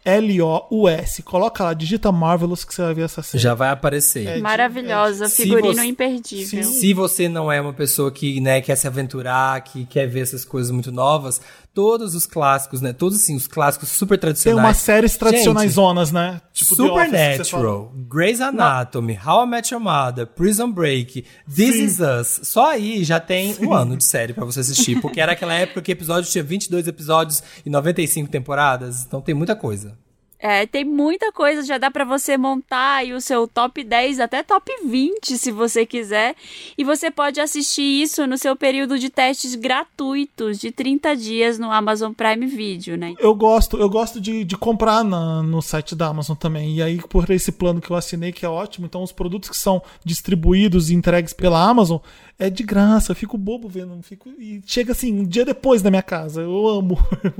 M-A-R-V-E-L-O-U-S. Coloca lá, digita Marvelous que você vai ver essa série. Já vai aparecer. É, Maravilhosa, Se figurino você- imperdível. Se você não é uma pessoa que né, quer se aventurar, que quer ver essas coisas muito novas, todos os clássicos, né? Todos assim, os clássicos super Tem tradicionais. umas séries tradicionais Gente, zonas, né? Tipo Supernatural, Grey's Anatomy, How I Met Your Mother, Prison Break, This Is Us. Só aí já tem um ano de série pra você assistir. Porque era aquela época que episódio tinha 22 episódios e 95 temporadas. Então tem muita coisa. É, tem muita coisa, já dá pra você montar aí o seu top 10, até top 20, se você quiser. E você pode assistir isso no seu período de testes gratuitos de 30 dias no Amazon Prime Video, né? Eu gosto, eu gosto de, de comprar na- no site da Amazon também. E aí, por esse plano que eu assinei, que é ótimo, então os produtos que são distribuídos e entregues pela Amazon é de graça. Eu fico bobo vendo. Fico, e chega assim, um dia depois da minha casa. Eu amo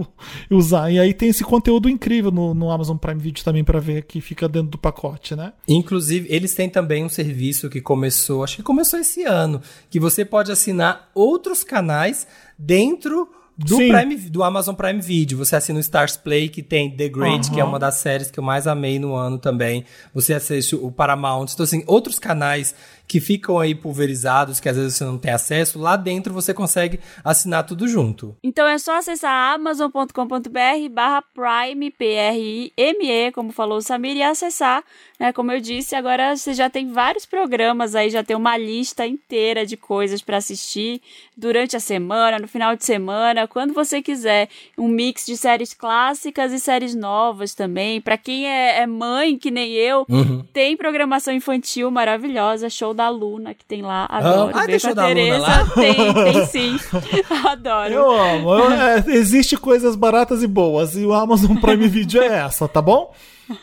usar. E aí tem esse conteúdo incrível no, no Amazon Prime Video também pra ver que fica dentro do pacote, né? Inclusive, eles têm também um serviço que começou, acho que começou esse ano, que você pode assinar outros canais dentro do, Sim. Prime, do Amazon Prime Video. Você assina o Stars Play, que tem The Great, Aham. que é uma das séries que eu mais amei no ano também. Você assiste o Paramount. Então, assim, outros canais que ficam aí pulverizados, que às vezes você não tem acesso, lá dentro você consegue assinar tudo junto. Então é só acessar amazon.com.br barra Prime, P-R-I-M-E, como falou o Samir, e acessar, né? Como eu disse, agora você já tem vários programas aí, já tem uma lista inteira de coisas para assistir durante a semana, no final de semana, quando você quiser. Um mix de séries clássicas e séries novas também. Para quem é, é mãe, que nem eu, Uhum. tem programação infantil maravilhosa, show da Luna, que tem lá. Adoro. Ah, tem Beijo show a da Luna Tereza. lá? Tem, tem sim. Adoro. Eu amo. Eu- é, existe coisas baratas e boas. E o Amazon Prime Video é essa, tá bom?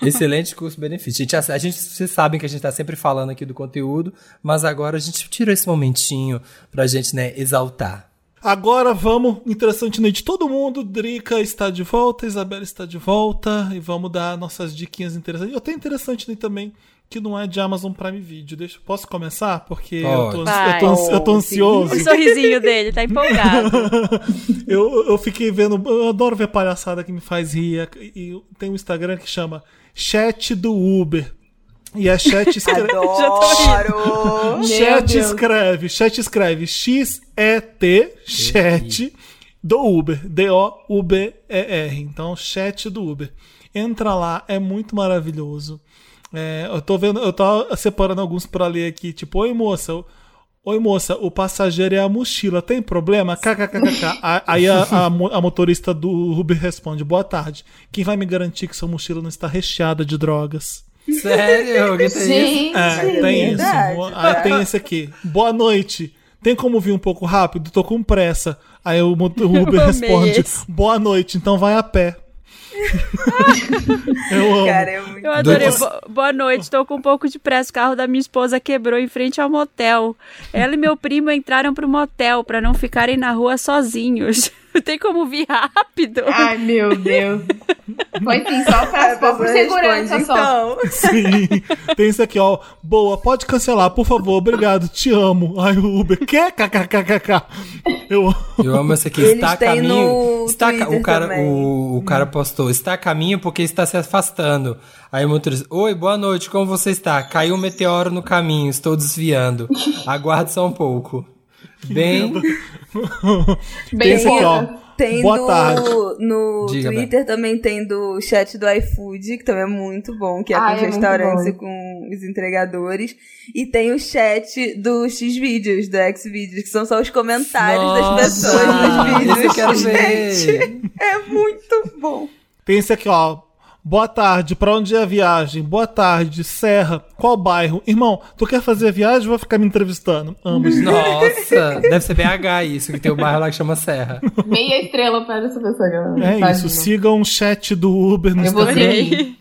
Excelente custo-benefício. A gente, a gente, vocês sabem que a gente tá sempre falando aqui do conteúdo, mas agora a gente tirou esse momentinho pra gente, né, exaltar. Agora vamos, interessante noite todo mundo. Drica está de volta, Isabela está de volta e vamos dar nossas diquinhas interessantes. Eu tenho interessante noite também que não é de Amazon Prime Video. Deixa, posso começar? Porque eu tô, eu, tô, eu tô ansioso. O sorrisinho dele, tá empolgado. eu, eu fiquei vendo, eu adoro ver palhaçada que me faz rir. E tem um Instagram que chama Chat do Uber. E a chat escreve. Adoro! Chat escreve, chat escreve X-E-T, chat do Uber, D-O-U-B-E-R. Então, chat do Uber. Entra lá, é muito maravilhoso. É, eu tô vendo, eu tô separando alguns pra ler aqui, tipo, oi moça, o- Oi moça, o passageiro é a mochila, tem problema? KKKKK. Aí a, a a motorista do Uber responde: Boa tarde. Quem vai me garantir que sua mochila não está recheada de drogas? Sério? Que tem isso? Gente, É, tem isso. verdade, Aí tá. tem esse aqui. Boa noite. Tem como vir um pouco rápido? Tô com pressa. Aí o, Uber responde: esse. Boa noite, então vai a pé. Eu amo. Cara, é muito Eu adorei. Bo- boa noite, tô com um pouco de pressa. O carro da minha esposa quebrou em frente ao motel. Ela e meu primo entraram pro motel pra não ficarem na rua sozinhos. Tem como vir rápido? Ai, meu Deus. Foi sim, só pra A só por segurança responde, só. então. Sim. Tem isso aqui, ó. Boa, pode cancelar, por favor. Obrigado, te amo. Aí o Uber, quer? KKKKK. Eu Eu amo esse aqui. Eles está a caminho. Está ca- o, cara, também. o, o cara postou: está a caminho porque está se afastando. Aí o motorista: Oi, boa noite, como você está? Caiu um meteoro no caminho, estou desviando. Aguarde só um pouco. Bem. Tem Bem esse aqui, ó. feita. Tem Boa do, tarde. no Diga, Twitter também tem do chat do iFood, que também é muito bom, que é com Ah, os é muito restaurantes e com os entregadores. E tem o chat do X-Vídeos, do X-Vídeos, que são só os comentários das Nossa, pessoas nos vídeos. Gente, é muito bom. Tem esse aqui, ó. Boa tarde, pra onde é a viagem? Boa tarde, Serra. Qual bairro? Irmão, tu quer fazer a viagem ou vai ficar me entrevistando? Ambos. Nossa, deve ser BH isso, que tem o bairro lá que chama Serra. Meia estrela para essa pessoa. É isso, sigam o chat do Uber no Eu Instagram.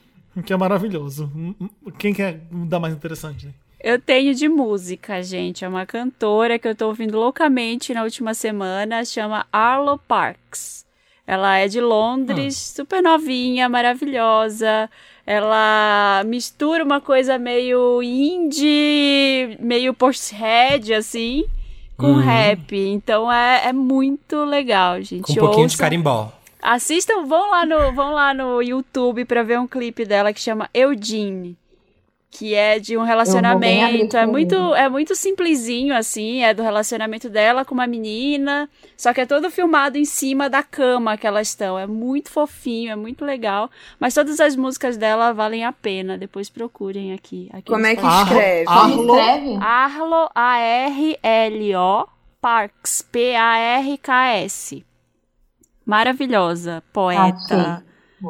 Que é maravilhoso. Quem quer dar mais interessante? Eu tenho de música, gente. É uma cantora que eu tô ouvindo loucamente na última semana, chama Arlo Parks. Ela é de Londres, Ah. super novinha, maravilhosa. Ela mistura uma coisa meio indie, meio post-head, assim, com Uhum. rap. Então é, é muito legal, gente. Com um pouquinho de Ouçam. carimbó. Assistam, vão lá no, vão lá no YouTube pra ver um clipe dela que chama Eugene. Que é de um relacionamento. É muito, é muito simplesinho, assim. É do relacionamento dela com uma menina. Só que é todo filmado em cima da cama que elas estão. É muito fofinho, é muito legal. Mas todas as músicas dela valem a pena. Depois procurem aqui. aqui Como é que escreve? Arlo? Arlo, A-R-L-O, Parks, P-A-R-K-S. Maravilhosa, poeta,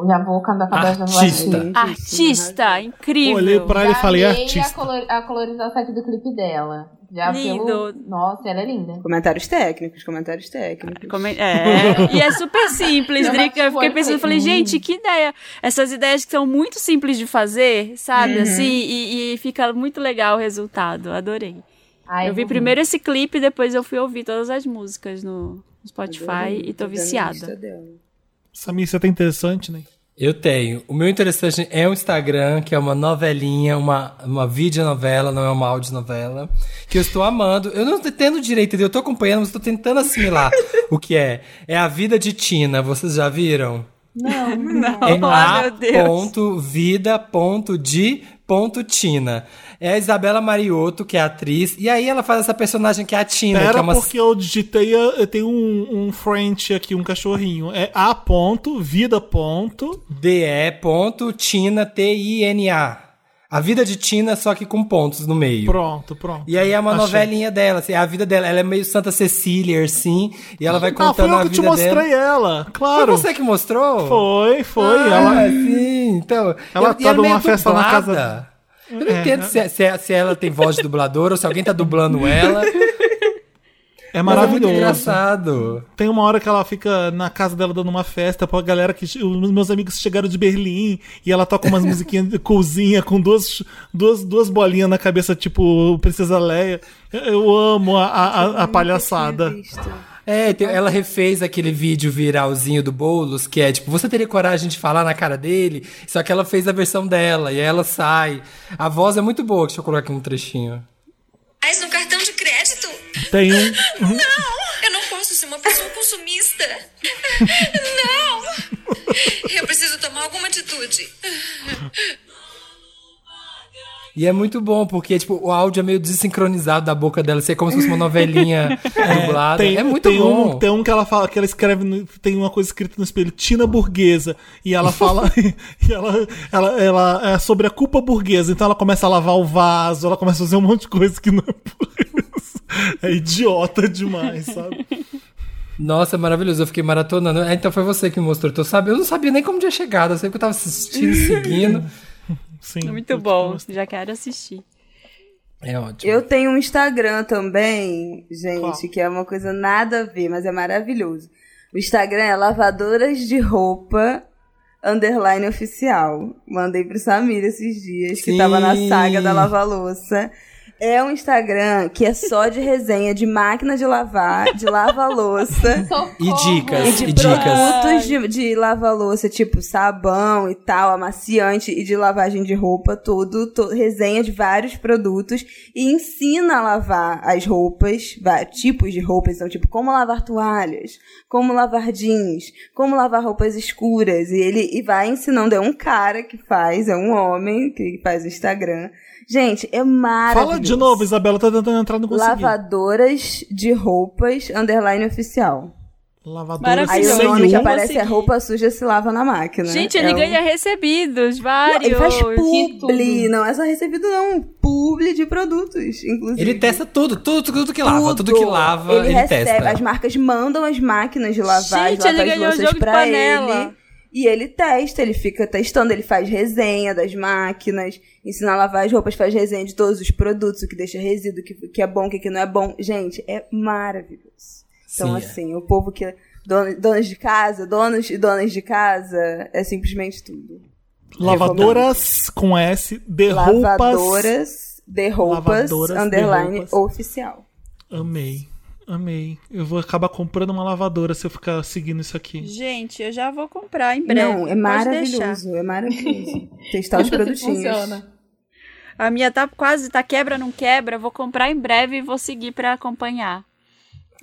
Já vou cantar a Artista. Artista. artista, incrível. olhei pra ele e falei artista. A, color, a colorização aqui do clipe dela. Já Lindo. pelo... Nossa, ela é linda. Comentários técnicos, comentários técnicos. É, e é super simples, Eu Drica. Eu fiquei e pensando, falei, gente, que ideia. Essas ideias que são muito simples de fazer, sabe? Assim, e, e fica muito legal o resultado. Adorei. Ai, eu vi primeiro esse clipe, depois eu fui ouvir todas as músicas no Spotify e tô viciada. Samir, você tá interessante, né? Eu tenho. O meu interessante é um Instagram, que é uma novelinha, uma, uma videonovela, não é uma audionovela, que eu estou amando. Eu não tô tendo direito, eu tô acompanhando, mas estou tentando assimilar o que é. É a vida de Tina, vocês já viram? Não, Não, É ai, a meu Deus. ponto vida ponto de ponto Tina. É a Isabela Mariotto, que é atriz, e aí ela faz essa personagem que é a Tina, que é Pera, uma porque eu digitei, eu tenho um, um French aqui, um cachorrinho. É A ponto, vida ponto. DE ponto Tina T-I-N-A. A vida de Tina, só que com pontos no meio. Pronto, pronto. E aí é uma Achei. novelinha dela, assim, a vida dela, ela é meio Santa Cecília, assim, e ela vai Ah, foi contando eu a que vida te mostrei dela. ela, Foi claro. você que mostrou? Foi, foi. Ah, ela, sim, então. Ela tá e numa festa na casa- dublada. Eu não É, entendo se, é- se, é- se ela tem voz de dubladora ou se alguém tá dublando ela. É é muito maravilhoso. engraçado. Tem uma hora que ela fica na casa dela dando uma festa pra galera que. Os meus amigos chegaram de Berlim e ela toca umas musiquinhas de cozinha com duas, duas, duas bolinhas na cabeça, tipo Princesa Leia. Eu- amo a, a, a- a palhaçada. Nunca. É, ela refez aquele vídeo viralzinho do Boulos, que é tipo, você teria coragem de falar na cara dele? Só que ela fez a versão dela, e aí ela sai. A voz é muito boa, deixa eu colocar aqui um trechinho. Mas crédito? Tem um. Não, eu não posso ser uma pessoa consumista. Não! Eu preciso tomar alguma atitude. E é muito bom, porque, tipo, o áudio é meio desincronizado da boca dela, assim, é como se fosse uma novelinha dublada. Tem, é muito tem bom. Um, tem um que ela fala, que ela escreve, no- tem uma coisa escrita no espelho, Tina Burguesa. E ela fala, e ela, ela, ela é sobre a culpa burguesa. Então ela começa a lavar o vaso, ela começa a fazer um monte de coisa que não é. É idiota demais, sabe? Nossa, maravilhoso. Eu fiquei maratonando. Ah, então foi você que me mostrou. Eu, sabia, eu não sabia nem como tinha chegado. Eu sei que eu tava assistindo, seguindo. Sim. Muito bom, já quero assistir. É ótimo. Eu tenho um Instagram também, gente, Qual? que é uma coisa nada a ver, mas é maravilhoso. O Instagram é lavadoras de roupa underline oficial. Mandei pro Samir esses dias, que Sim. tava na saga da lava-louça. É um Instagram que é só de resenha de máquina de lavar, de lava-louça. E dicas, E e, de dicas. produtos de, de lavar-louça, tipo sabão e tal, amaciante e de lavagem de roupa, tudo, to- resenha de vários produtos e ensina a lavar as roupas, tipos de roupas, então tipo como lavar toalhas, como lavar jeans, como lavar roupas escuras e ele e vai ensinando, é um cara que faz, é um homem que faz o Instagram. Gente, é maravilhoso. Fala de novo, Isabela, tá tentando entrar no consegui. Lavadoras de roupas, underline oficial. Lavadora Aí o nome que um. aparece é roupa suja se lava na máquina. Gente, É ele um- ganha recebidos, vários. Ele faz publi, tudo. não é só recebido não, publi de produtos, inclusive. Ele testa tudo, tudo, tudo que lava. Tudo, que lava, ele, recebe, testa. As marcas mandam as máquinas de lavar, Gente, ele as ganhou louças jogo de panela. ele. E ele testa, ele fica testando, ele faz resenha das máquinas, ensina a lavar as roupas, faz resenha de todos os produtos, o que deixa resíduo, o que, que é bom, o que, que não é bom. Gente, é maravilhoso. Então, Sim, é. assim, o povo que. Dono, donos de casa, donos e donas de casa, é simplesmente tudo. Lavadoras com S de roupas. Lavadoras de roupas, Lavadoras de underline roupas. oficial. Amei. Amei. Eu vou acabar comprando uma lavadora se eu ficar seguindo isso aqui. Gente, eu já vou comprar em breve. Não, é maravilhoso, é maravilhoso. Testar os Assim produtinhos. funciona. A minha tá quase, tá quebra, não quebra. Vou comprar em breve e vou seguir pra acompanhar.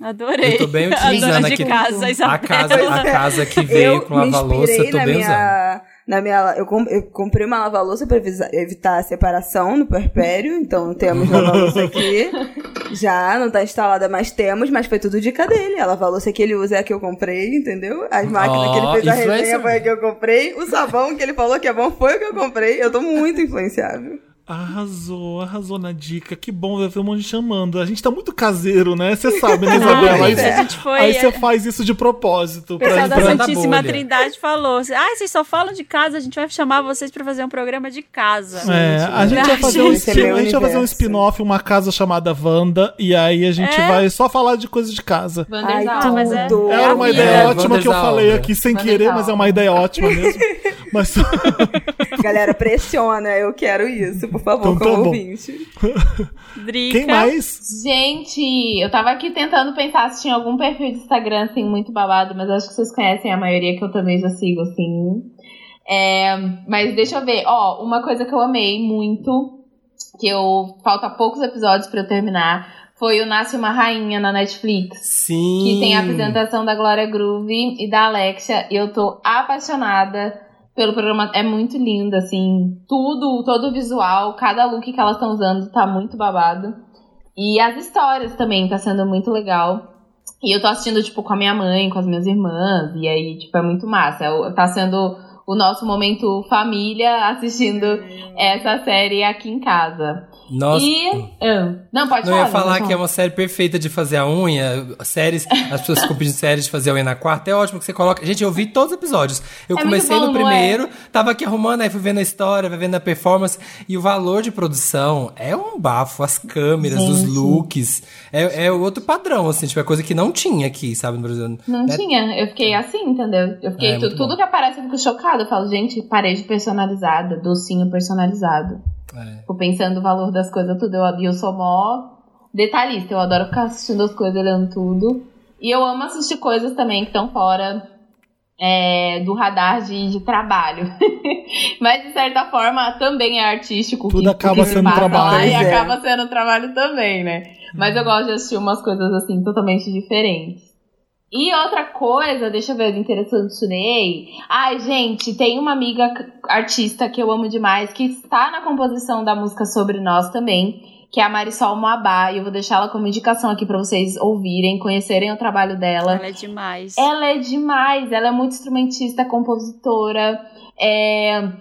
Adorei. Eu tô bem utilizando de aqui casa, a casa, a casa que veio eu com lava-louça, tô na bem usando. Na minha eu, com- eu comprei uma lava-louça para evitar a separação no puerpério, então temos lava-louça aqui. Já não tá instalada, mas temos, mas foi tudo dica dele. A lava-louça que ele usa é a que eu comprei, entendeu? As máquinas que ele fez a resenha foi a que eu comprei. O sabão que ele falou que é bom foi o que eu comprei. Eu tô muito influenciável. Arrasou, arrasou na dica. Que bom, deve ter um monte de chamando. A gente tá muito caseiro, né? Você sabe, né, Isabela? Aí, foi- você faz isso de propósito. O pessoal da Santíssima. Trindade falou: Ah, vocês só falam de casa, a gente vai chamar vocês pra fazer um programa de casa. É, a gente vai fazer um, é a gente vai fazer um spin-off, uma casa chamada Wanda, e aí a gente É? vai só falar de coisas de casa. Ai. Ah, mas é-. Era uma É, ideia é, ótima que eu Wanda falei aqui sem Wanda querer, mas é uma ideia ótima mesmo. Mas Galera, pressiona, eu quero isso, por favor, Então tá como bom. ouvinte. Drica. quem mais? Gente, eu tava aqui tentando pensar se tinha algum perfil de Instagram, assim, muito babado, mas acho que vocês conhecem a maioria que eu também já sigo, assim. É, mas deixa eu ver, ó, uma coisa que eu amei muito, que eu falta poucos episódios pra eu terminar, foi o Nasce uma Rainha na Netflix. Sim. Que tem a apresentação da Glória Groove e da Alexia. E eu tô apaixonada pelo programa. É muito lindo, assim. Tudo, todo o visual, cada look que elas estão usando tá muito babado. E as histórias também tá sendo muito legal. E eu tô assistindo, tipo, com a minha mãe, com as minhas irmãs. E aí, tipo, é muito massa. Tá sendo o nosso momento família assistindo essa série aqui em casa. Nossa. E. Ah, não, pode Não falar. ia falar que é uma série perfeita de fazer a unha. Séries, as pessoas ficam pedindo séries de fazer a unha na quarta. É ótimo que você coloca. Gente, eu vi todos os episódios. Eu É comecei bom, no é? primeiro, tava aqui arrumando, aí fui vendo a história, vai vendo a performance. E o valor de produção é um bafo. As câmeras, os looks. É, é outro padrão, assim. Tipo, é coisa que não tinha aqui, sabe, no Brasil. Não É- tinha. Eu fiquei assim, entendeu? Eu fiquei. É, tu- tudo bom. que aparece eu fico chocada. Eu falo, gente, parede personalizada, docinho personalizado. É. Fico pensando o valor das coisas, tudo. Eu, e eu sou mó detalhista. Eu adoro ficar assistindo as coisas, olhando tudo. E eu amo assistir coisas também que estão fora é, do radar de, de trabalho. Mas, de certa forma, também é artístico. Tudo que- acaba que se sendo trabalho. Lá, e é. acaba sendo trabalho também, né? Mas eu gosto de assistir umas coisas assim totalmente diferentes. E outra coisa, deixa eu ver, interessante Sunei. Ai, gente, tem uma amiga artista que eu amo demais, que está na composição da música Sobre Nós também, que é a Marisol Moabá. E eu vou deixar ela como indicação aqui pra vocês ouvirem, conhecerem o trabalho dela. Ela é demais. Ela é demais, ela é muito instrumentista, compositora. É,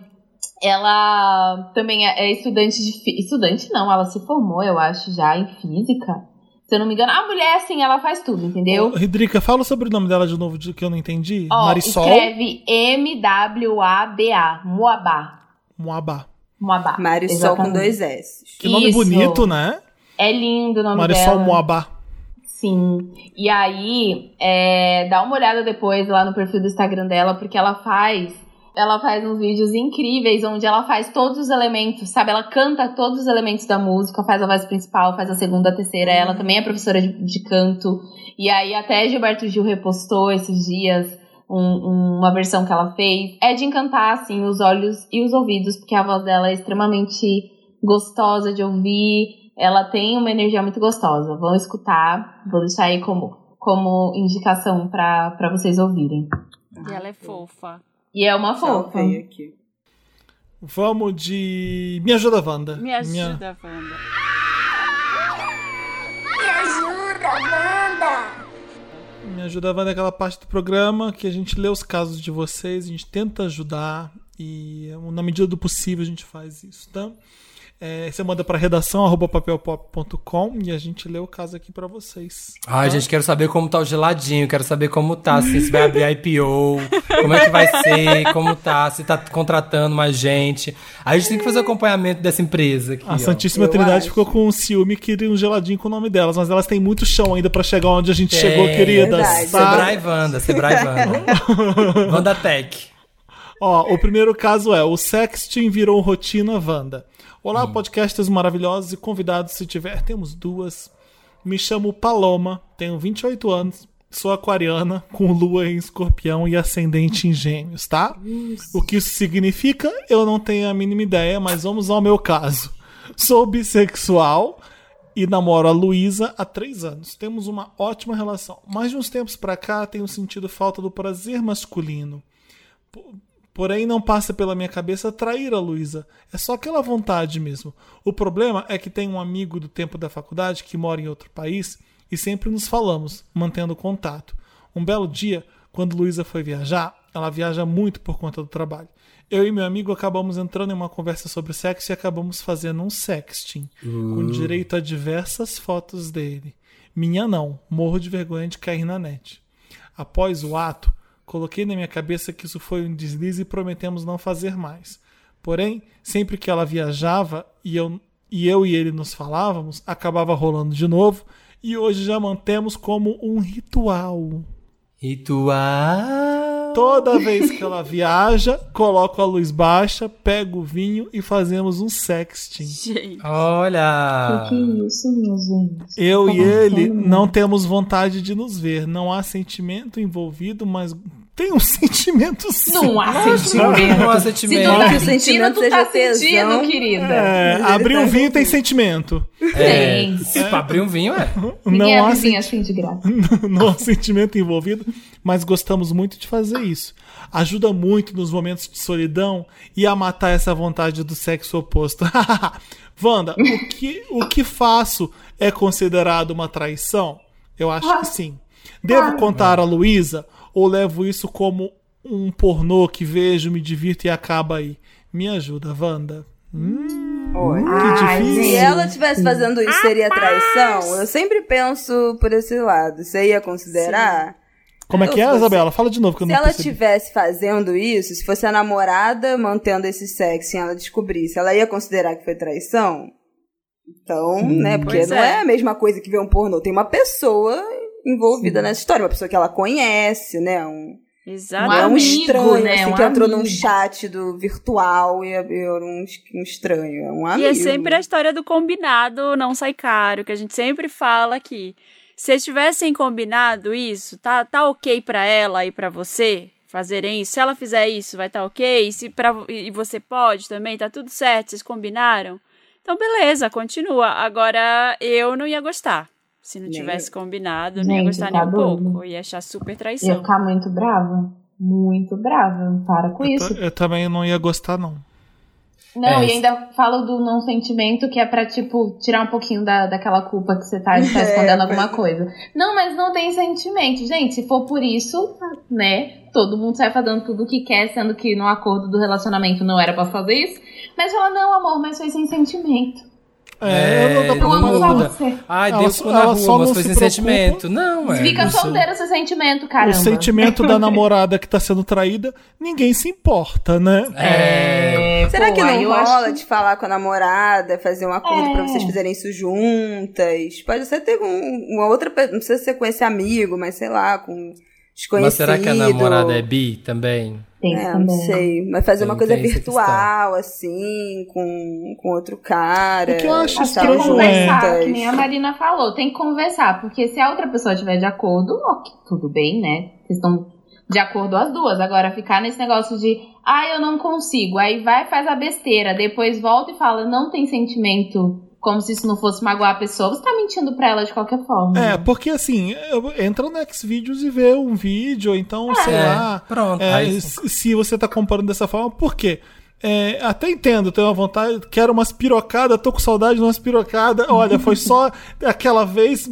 ela também é é estudante de. Estudante não, ela se formou, eu acho, já em física. Se eu não me engano, a mulher, assim, ela faz tudo, entendeu? Ô, Ridrica, fala sobre o nome dela de novo, que eu não entendi. Ó, Marisol escreve M-W-A-B-A. Moabá. Moabá. Moabá. Marisol com Exatamente. dois S. Que nome Isso. bonito, né? É lindo o nome Marisol dela. Moabá. Sim. E aí, é, dá uma olhada depois lá no perfil do Instagram dela, porque ela faz. Ela faz uns vídeos incríveis onde ela faz todos os elementos, sabe? Ela canta todos os elementos da música, faz a voz principal, faz a segunda, a terceira. Ela também é professora de, de canto. E aí, até Gilberto Gil repostou esses dias um- uma versão que ela fez. É de encantar, assim, os olhos e os ouvidos, porque a voz dela é extremamente gostosa de ouvir. Ela tem uma energia muito gostosa. Vão escutar. Vou deixar aí como, como indicação pra pra vocês ouvirem. E ela é fofa. E é uma fofa. Aqui. Vamos de. Me ajuda, Wanda. Me ajuda, Wanda. Me ajuda, Wanda, é aquela parte do programa que a gente lê os casos de vocês, a gente tenta ajudar e na medida do possível a gente faz isso, tá? É, você manda para redação arroba papelpop.com e a gente lê o caso aqui para vocês. Ai, gente, quero saber como tá o geladinho, quero saber como tá, assim, se vai abrir IPO, como é que vai ser, como tá, se tá contratando mais gente. Aí a gente tem que fazer o acompanhamento dessa empresa aqui, A ó. Santíssima eu Trindade acho. ficou com um ciúme que queria um geladinho com o nome delas, mas elas têm muito chão ainda para chegar onde a gente É, chegou, queridas. verdade. tá? Sebrae Wanda, Sebrae Wanda. Wanda Tech. Ó, o primeiro caso é: o sexting virou rotina Wanda. Olá, podcasters maravilhosos e convidados, se tiver, temos duas. Me chamo Paloma, tenho 28 anos, sou aquariana, com lua em escorpião e ascendente em gêmeos, tá? O que isso significa, eu não tenho a mínima ideia, mas vamos ao meu caso. Sou bissexual e namoro a Luísa há três anos. Temos uma ótima relação. Mas de uns tempos pra cá tenho sentido falta do prazer masculino. Po- Porém, não passa pela minha cabeça trair a Luísa. É só aquela vontade mesmo. O problema é que tem um amigo do tempo da faculdade que mora em outro país e sempre nos falamos, mantendo contato. Um belo dia, quando Luísa foi viajar, ela viaja muito por conta do trabalho. Eu e meu amigo acabamos entrando em uma conversa sobre sexo e acabamos fazendo um sexting, com direito a diversas fotos dele. Minha não, morro de vergonha de cair na net. Após o ato, coloquei na minha cabeça que isso foi um deslize e prometemos não fazer mais. Porém, sempre que ela viajava e eu, e eu e ele nos falávamos, acabava rolando de novo e hoje já mantemos como um ritual. Ritual. Toda vez que ela viaja, coloco a luz baixa, pego o vinho e fazemos um sexting. Gente. Olha. Que isso, meu gente? Eu Tá e ele não temos vontade de nos ver. Não há sentimento envolvido, mas tem um sentimento sim. Não há Não há sentimento. Se sentimento. tu tá Que o sentindo, sentimento tu tá seja sentindo, querida. É, abrir o vinho tem sentimento. É, Tem. se pra abrir um vinho, é. Ninguém Não há, vinho assim de graça. não há sentimento envolvido, mas gostamos muito de fazer isso. Ajuda muito nos momentos de solidão e a matar essa vontade do sexo oposto. Wanda, o que, o que faço é considerado uma traição? Eu acho que sim. Devo contar a Luísa ou levo isso como um pornô que vejo, me divirto e acaba aí? Me ajuda, Wanda. Hum, que Ai, difícil. Se ela estivesse fazendo isso, seria traição? Eu sempre penso por esse lado. Você ia considerar? Como é que é, Se Isabela? Fala de novo que eu Se não ela percebi. estivesse fazendo isso, se fosse a namorada mantendo esse sexo e ela descobrisse, ela ia considerar que foi traição? Então, né? Porque não é. é. a mesma coisa que ver um pornô. Tem uma pessoa envolvida nessa história, uma pessoa que ela conhece, né? Um, Exato. é um amigo, estranho, né? assim, Um que entrou num amigo. chat do virtual e é é um, um estranho. É um amigo. E é sempre a história do combinado não sai caro, que a gente sempre fala aqui. Se eles tivessem combinado isso, tá, tá ok pra ela e pra você fazerem isso? Se ela fizer isso, vai estar tá ok? E, se pra, e você pode também, tá tudo certo, vocês combinaram? Então, beleza, continua. Agora, eu não ia gostar. Se não Nem tivesse combinado, eu não ia gostar tá nem um doido. pouco. Eu ia achar super Ia traição. ficar muito brava. Muito brava. Para com Eu, isso. eu também não ia gostar, não. Não, É, e ainda falo do não sentimento, que é pra, tipo, tirar um pouquinho da, daquela culpa que você tá, tá É, escondendo pois alguma é. coisa. Não, mas não tem sentimento. Gente, se for por isso, né? Todo mundo sai fazendo tudo o que quer, sendo que no acordo do relacionamento não era pra fazer isso. Mas fala, não, amor, mas foi sem sentimento. É, eu não É, amo não só muda. você. Ai, Ela deu só- cu na ela rua, mas foi sem sentimento. Não, é. Fica isso. solteiro sem sentimento, caramba. O sentimento da namorada que tá sendo traída, ninguém se importa, né? É. Será pô, que não rola acho- de falar com a namorada, fazer um acordo É. pra vocês fizerem isso juntas? Pode ser ter um- uma outra pessoa, não precisa ser com esse amigo, mas sei lá, com desconhecido. Mas será que a namorada é bi também? Tem É, também. não sei. Mas fazer Tem- uma coisa virtual, assim, com, com outro cara. O que eu acho que tem que estranho é- conversar, que nem a Marina falou, tem que conversar, porque se a outra pessoa estiver de acordo, ok, tudo bem, né? Vocês estão de acordo as duas. Agora, ficar nesse negócio de, ah, eu não consigo, aí vai faz a besteira, depois volta e fala, não tem sentimento, como se isso não fosse magoar a pessoa, você tá mentindo pra ela de qualquer forma. É, porque assim, entra no Xvideos e vê um vídeo, então, sei É, lá. pronto, é, se você tá comparando dessa forma, por quê? É, até entendo, tenho uma vontade, quero umas pirocadas, tô com saudade de umas pirocadas. Olha, foi só aquela vez,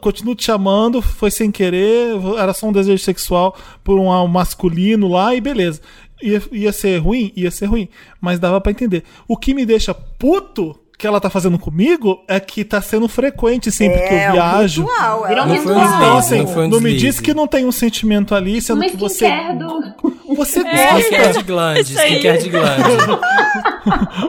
continuo te chamando, foi sem querer, era só um desejo sexual por um masculino lá e beleza. Ia, ia ser ruim? Ia ser ruim, mas dava pra entender. O que me deixa puto que ela tá fazendo comigo é que tá sendo frequente sempre que É, eu um viajo. ritual, ela um ritual. Então, assim, não não me diz que não tem um sentimento ali, sendo Uma que você. do... Você Skincare gosta. de glande, skincare de glande.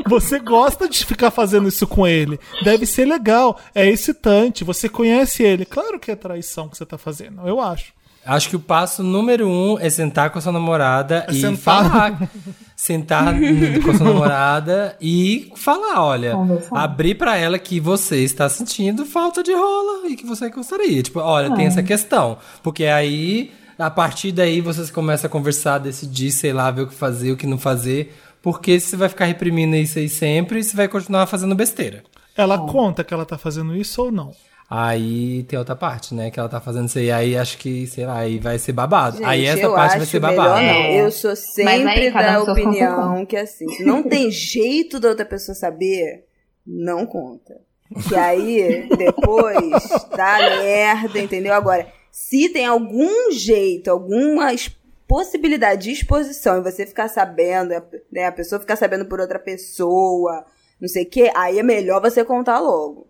Você gosta de ficar fazendo isso com ele. Deve ser legal. É excitante. Você conhece ele. Claro que é traição que você tá fazendo, eu acho. Acho que o passo número um é sentar com a sua namorada É e sentar. falar. sentar com sua namorada e falar, olha, abrir pra ela que você está sentindo falta de rola e que você gostaria. Tipo, olha, tem essa questão. Porque aí, a partir daí, vocês começam a conversar, decidir, sei lá, ver o que fazer, o que não fazer. Porque se você vai ficar reprimindo isso aí sempre, você vai continuar fazendo besteira. Ela conta que ela tá fazendo isso ou não? Aí tem outra parte, né? Que ela tá fazendo isso aí. Aí acho que, sei lá, aí vai ser babado. Gente, aí essa parte vai ser babado. É. Eu sou sempre aí, um da opinião que assim, se não tem jeito da outra pessoa saber, não conta. Que aí, depois, dá merda, entendeu? Agora, se tem algum jeito, alguma possibilidade de exposição e você ficar sabendo, né, a pessoa ficar sabendo por outra pessoa, não sei o quê, aí é melhor você contar logo.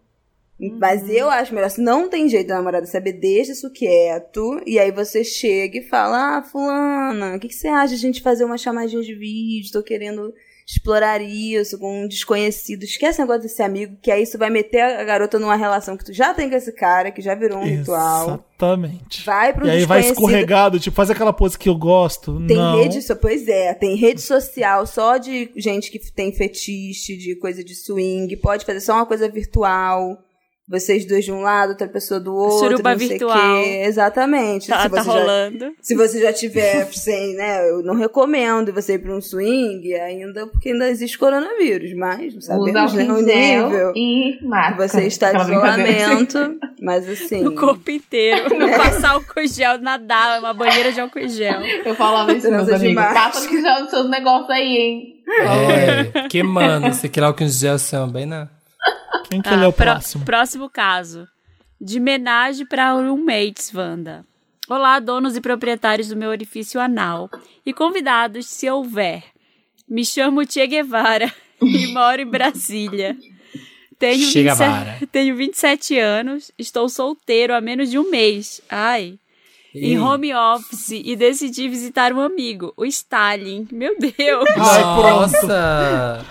Mas eu acho melhor, se não tem jeito da namorada saber, deixa isso quieto. E aí você chega e fala: Ah, Fulana, o que, que você acha de a gente fazer uma chamadinha de vídeo? Tô querendo explorar isso com um desconhecido. Esquece o negócio desse amigo, que aí isso vai meter a garota numa relação que tu já tem com esse cara, que já virou um ritual. Exatamente. Vai pro E aí vai escorregado, tipo, faz aquela pose que eu gosto. Tem não. rede, pois é, tem rede social só de gente que tem fetiche, de coisa de swing, pode fazer só uma coisa virtual. Vocês dois de um lado, outra pessoa do outro, Suruba não sei o virtual. quê. Exatamente. Tá, se tá você já, rolando. se você já tiver sem, né, eu não recomendo você ir para um swing ainda, porque ainda existe coronavírus, mas não Usa sabemos né, o álcool em gel nível. e máscara. Você está de isolamento, mas assim... No corpo inteiro. Não passar álcool gel, nadar, uma banheira de álcool gel. Eu falava isso, meus amigos. Passa que já os seus negócios aí, hein? É, queimando. Você quer lá com os gel são bem na. Quem que Ah, ele é o pró- próximo? próximo caso. De homenagem para roommates, Wanda. Olá, donos e proprietários do meu orifício anal. E convidados, se houver. Me chamo Che Guevara e moro em Brasília. Tenho, Che 27 Guevara. tenho 27 anos, estou solteiro há menos de um mês. Ai. Em home office e decidi visitar um amigo, o Stalin. Meu Deus! Ai, Nossa!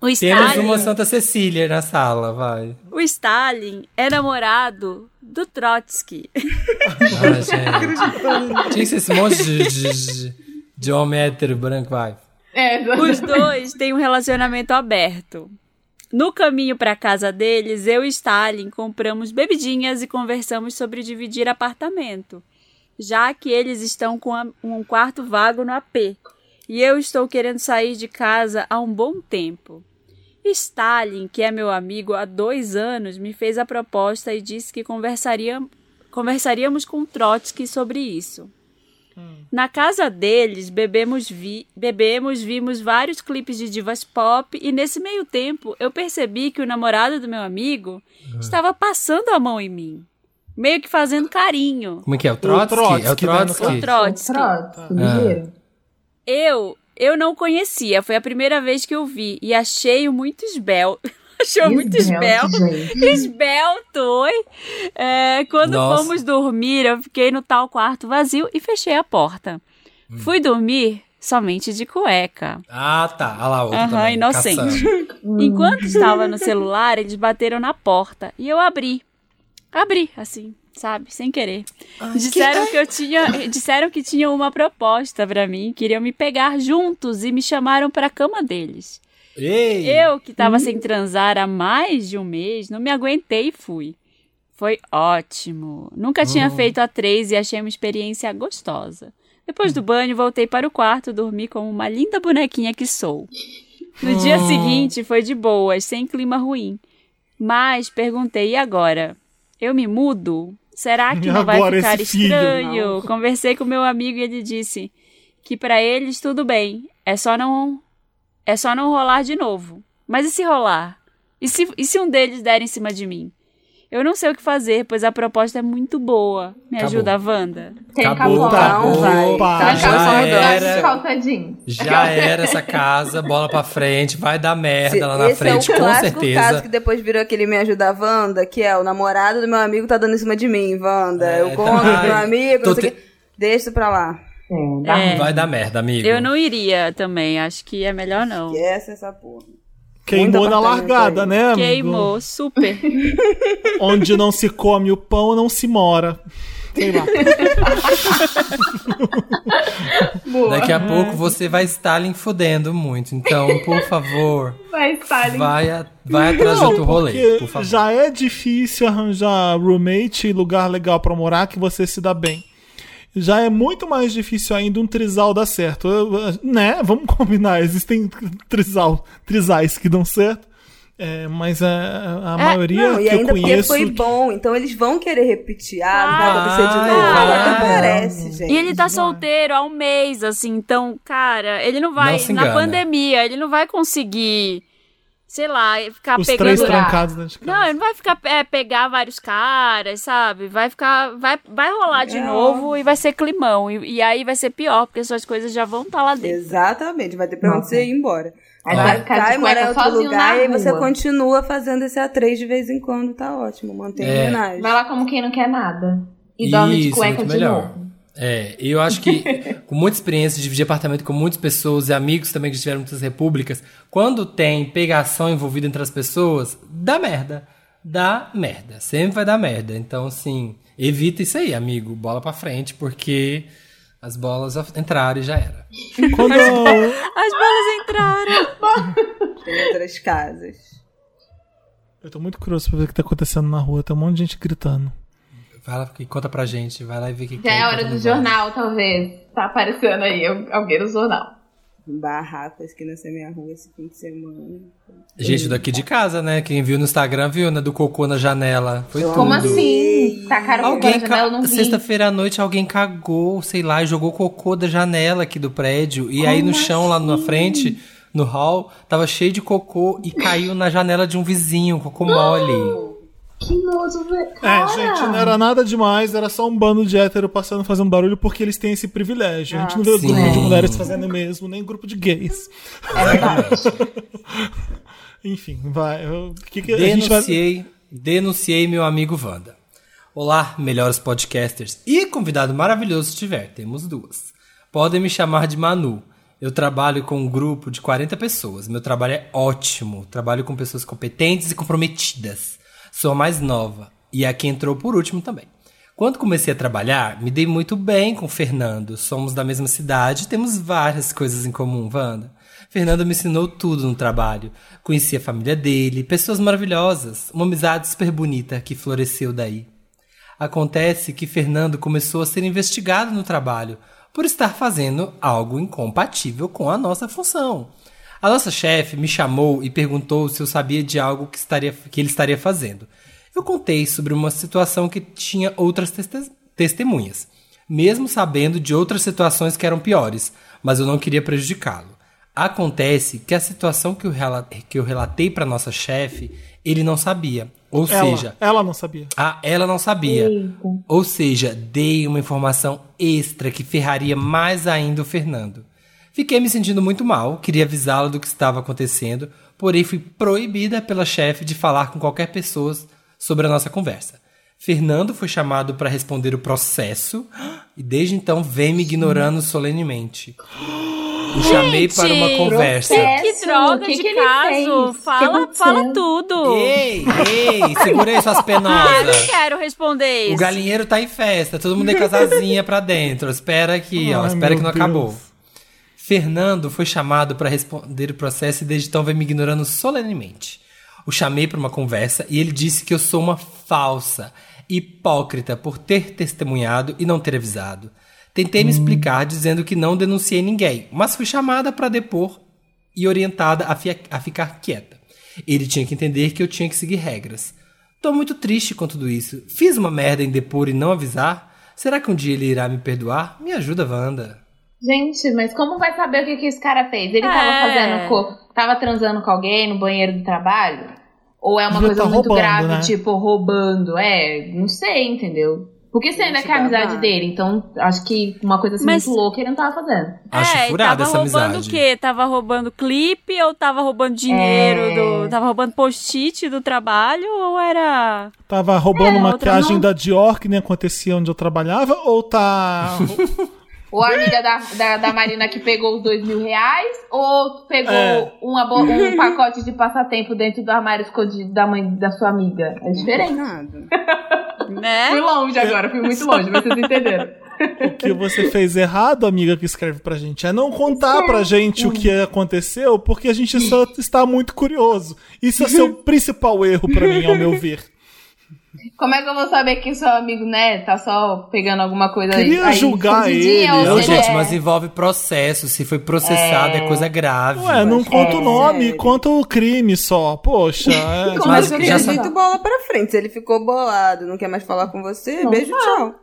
O Temos Stalin. uma Santa Cecília na sala, vai. O Stalin é namorado do Trotsky. Ah, gente. Tinha que ser esse monte de, de, de, de homem hétero branco, vai. É, Os dois têm um relacionamento aberto. No caminho para casa deles, eu e Stalin compramos bebidinhas e conversamos sobre dividir apartamento, já que eles estão com a- um quarto vago no AP e eu estou querendo sair de casa há um bom tempo. Stalin, que é meu amigo há dois anos, me fez a proposta e disse que conversaria, conversaríamos com Trotsky sobre isso. Na casa deles, bebemos, vi, bebemos, vimos vários clipes de divas pop e nesse meio tempo eu percebi que o namorado do meu amigo estava passando a mão em mim, meio que fazendo carinho. Como é que é? O Trotsky? Trotsky, é o Trotsky. né, O Trotsky. Trotsky, ligeiro. Eu, eu não conhecia, foi a primeira vez que eu vi e achei-o muito esbelto. Achou muito esbelto. gente. Esbelto, oi? É, quando Nossa. fomos dormir, eu fiquei no tal quarto vazio e fechei a porta. Hum. Fui dormir somente de cueca. Ah, tá. Olha lá, outro Aham, também, inocente. Enquanto estava no celular, eles bateram na porta e eu abri. Abri, assim, sabe, sem querer. disseram que... eu tinha, disseram que tinham uma proposta pra mim, queriam me pegar juntos e me chamaram pra cama deles. Ei! Eu, que tava sem transar há mais de um mês, não me aguentei e fui. Foi ótimo. Nunca tinha feito a três e achei uma experiência gostosa. Depois do banho, voltei para o quarto, dormi como uma linda bonequinha que sou. No dia seguinte, foi de boas, sem clima ruim. Mas perguntei, e agora? Eu me mudo? Será que não vai ficar esse filho? estranho? Conversei com meu amigo e ele disse que para eles tudo bem, é só não é só não rolar de novo. Mas e se rolar? E se, e se um deles der em cima de mim? Eu não sei o que fazer, pois a proposta é muito boa. Me Acabou. ajuda, Wanda. Tem Acabou, acabou. acabou. vai. Opa, Tá, já era. Já era essa casa, bola pra frente, vai dar merda lá na Esse frente, é o com clássico certeza. caso que depois virou aquele Me Ajuda Wanda, que é o namorado do meu amigo tá dando em cima de mim, Wanda. É, eu tá- conto pro Ai, meu amigo, não sei o te- quê. Deixa isso pra lá. É, dá É. Vai dar merda, amigo. Eu não iria também, acho que é melhor não. Esquece essa porra. Queimou na largada, aí. né, amigo? Queimou, super. Onde não se come o pão, não se mora. Sei lá. Daqui a pouco você vai Stalin fodendo muito. Então, por favor, Vai, Stalin. vai, a- vai atrás outro rolê, por favor. já é difícil arranjar roommate e lugar legal pra morar que você se dá bem. Já é muito mais difícil ainda um trisal dar certo. Eu- eu- Né? Vamos combinar. Existem trisal, trisais que dão certo. É, mas a, a maioria Não, e que eu ainda porque conheço. foi bom, então eles vão querer repetir. Ah, não vai Ah, acontecer de vai, novo. vai. Até parece, gente. E ele tá solteiro há um mês, assim, então, cara, ele não vai. Não na engana. pandemia, ele não vai conseguir, sei lá, ficar Os pegando. três trancados dentro de casa. Não, ele não vai ficar é, pegar vários caras, sabe? Vai ficar. Vai, vai rolar de É novo e vai ser climão. E, e aí vai ser pior, porque suas coisas já vão estar lá dentro. Exatamente, vai ter pra onde você ir embora. Aí Vai ficar Cai, de mora em outro lugar e aí você continua fazendo esse A3 de vez em quando, tá ótimo. Mantém É. homenagem. Vai lá como quem não quer nada. E dorme de Isso, cueca muito de melhor. novo. É, eu acho que com muita experiência de dividir apartamento com muitas pessoas e amigos também que tiveram muitas repúblicas, quando tem pegação envolvida entre as pessoas, dá merda. Dá merda. Sempre vai dar merda. Então, assim, evita isso aí, amigo. Bola pra frente, porque as bolas entraram e já era. Quando As bolas entraram. Tem outras casas. Eu tô muito curioso pra ver o que tá acontecendo na rua. Tem um monte de gente gritando. Vai lá e conta pra gente. Vai lá e vê o que que Já é tá hora do dando jornal, talvez. Tá aparecendo aí alguém no jornal. Barracos aqui nessa minha rua esse fim de semana. Gente, daqui de casa, né? Quem viu no Instagram viu, né? Do cocô na janela. Foi tudo. Como assim? Tacaram cocô Alguém na janela, não vi. Sexta-feira à noite alguém cagou, sei lá, e jogou cocô da janela aqui do prédio. E aí no chão lá na frente, no hall, tava cheio de cocô e caiu na janela de um vizinho, cocô mole. Que nojo, velho. É, gente, não era nada demais, era só um bando de hétero passando fazendo barulho porque eles têm esse privilégio. A gente não vê sim. grupo de mulheres fazendo mesmo, nem grupo de gays. É verdade. Enfim, vai. eu- que, que a gente vai. Denunciei, denunciei meu amigo Wanda. Olá, melhores podcasters e convidado maravilhoso se tiver, temos duas. Podem me chamar de Manu. Eu trabalho com um grupo de 40 pessoas. Meu trabalho é ótimo. Trabalho com pessoas competentes e comprometidas. Sou mais nova e a que entrou por último também. Quando comecei a trabalhar, me dei muito bem com o Fernando. Somos da mesma cidade temos várias coisas em comum, Wanda. Fernando me ensinou tudo no trabalho. Conheci a família dele, pessoas maravilhosas, uma amizade super bonita que floresceu daí. Acontece que Fernando começou a ser investigado no trabalho por estar fazendo algo incompatível com a nossa função. A nossa chefe me chamou e perguntou se eu sabia de algo que, estaria, que ele estaria fazendo. Eu contei sobre uma situação que tinha outras teste- testemunhas, mesmo sabendo de outras situações que eram piores, mas eu não queria prejudicá-lo. Acontece que a situação que eu, rela- que eu relatei para nossa chefe, ele não sabia. Ou Ela, seja, ela não sabia. ah, ela não sabia. Eita. Ou seja, dei uma informação extra que ferraria mais ainda o Fernando. Fiquei me sentindo muito mal, queria avisá-lo do que estava acontecendo, porém fui proibida pela chefe de falar com qualquer pessoa sobre a nossa conversa. Fernando foi chamado para responder o processo e desde então vem me ignorando solenemente. O chamei para uma conversa. processo. Que droga que de que caso. Fala, fala tudo. Ei, ei, segura aí suas Ah, eu penosas. não quero responder isso. O galinheiro tá em festa, todo mundo é casazinha pra dentro. Espera aqui, ó, Ai, espera meu que não Deus. acabou. Fernando foi chamado para responder o processo e desde então vem me ignorando solenemente. O chamei para uma conversa e ele disse que eu sou uma falsa, hipócrita por ter testemunhado e não ter avisado. Tentei me explicar dizendo que não denunciei ninguém, mas fui chamada para depor e orientada a, a ficar quieta. Ele tinha que entender que eu tinha que seguir regras. Tô muito triste com tudo isso. Fiz uma merda em depor e não avisar? Será que um dia ele irá me perdoar? Me ajuda, Wanda. Gente, mas como vai saber o que, que esse cara fez? Ele tava É. fazendo. Co... Tava transando com alguém no banheiro do trabalho? Ou é uma coisa tá muito roubando, grave, né? tipo, roubando? É, não sei, entendeu? Porque você ainda quer a amizade dele, então acho que uma coisa assim Mas- muito louca ele não tava fazendo. Acho é, furada tava essa roubando amizade. o quê? Tava roubando clipe ou tava roubando dinheiro É. do. Tava roubando post-it do trabalho ou era. Tava roubando É, maquiagem não. da Dior, que nem acontecia onde eu trabalhava, ou tá. Ou a amiga da, da, da Marina que pegou os dois mil reais, ou pegou É. uma um pacote de passatempo dentro do armário escondido da mãe da sua amiga. É diferente. Nada. Né? Fui longe agora, fui muito longe, mas vocês entenderam. O que você fez errado, amiga que escreve pra gente, é não contar pra gente o que aconteceu, porque a gente só está muito curioso. Isso é seu principal erro pra mim, ao meu ver. Como é que eu vou saber que seu amigo, né, tá só pegando alguma coisa aí? Queria aí, julgar ele. Não, ele gente, é- mas envolve processo. Se foi processado, é, coisa grave. Ué, não conta o nome, conta o crime só. Poxa, é, Como Mas é eu que já dito bola pra frente. Se ele ficou bolado, não quer mais falar com você, Não beijo, tá. tchau.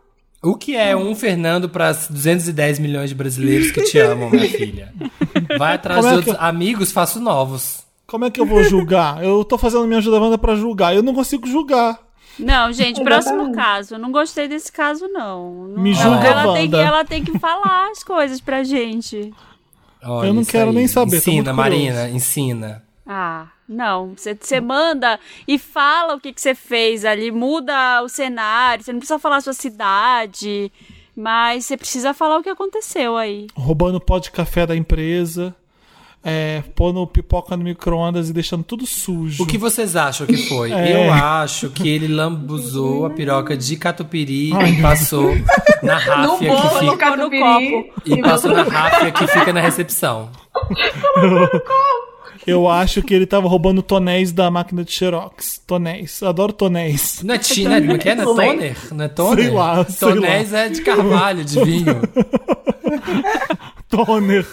O que é um Fernando para 210 milhões de brasileiros que te amam, minha filha? Vai atrás Como de é outros que- amigos, faço novos. como é que eu vou julgar? Eu tô fazendo minha ajuda pra julgar. Eu não consigo julgar. Não, gente, próximo caso. Eu não gostei desse caso, não. não Me ela- julga, ela, tem que, ela tem que falar as coisas pra gente. Olha Eu não quero aí. nem saber, Ensina. Marina, ensina. Ah, não. Você você manda e fala o que que você fez ali, muda o cenário. Você não precisa falar a sua cidade, mas você precisa falar o que aconteceu aí. Roubando pó de café da empresa, é, pondo pipoca no micro-ondas e deixando tudo sujo. O que vocês acham que foi? É. Eu acho que ele lambuzou a piroca de catupiry e passou na ráfia que bolo, no fica. catupiry. E passou na ráfia que fica na recepção. Eu acho que ele tava roubando tonéis da máquina de Xerox. Tonéis. Eu adoro tonéis. Não é Tina, não é que é? Não é toner? Não é toner? Sei lá, sei Tonéis é de carvalho, de vinho. Toner.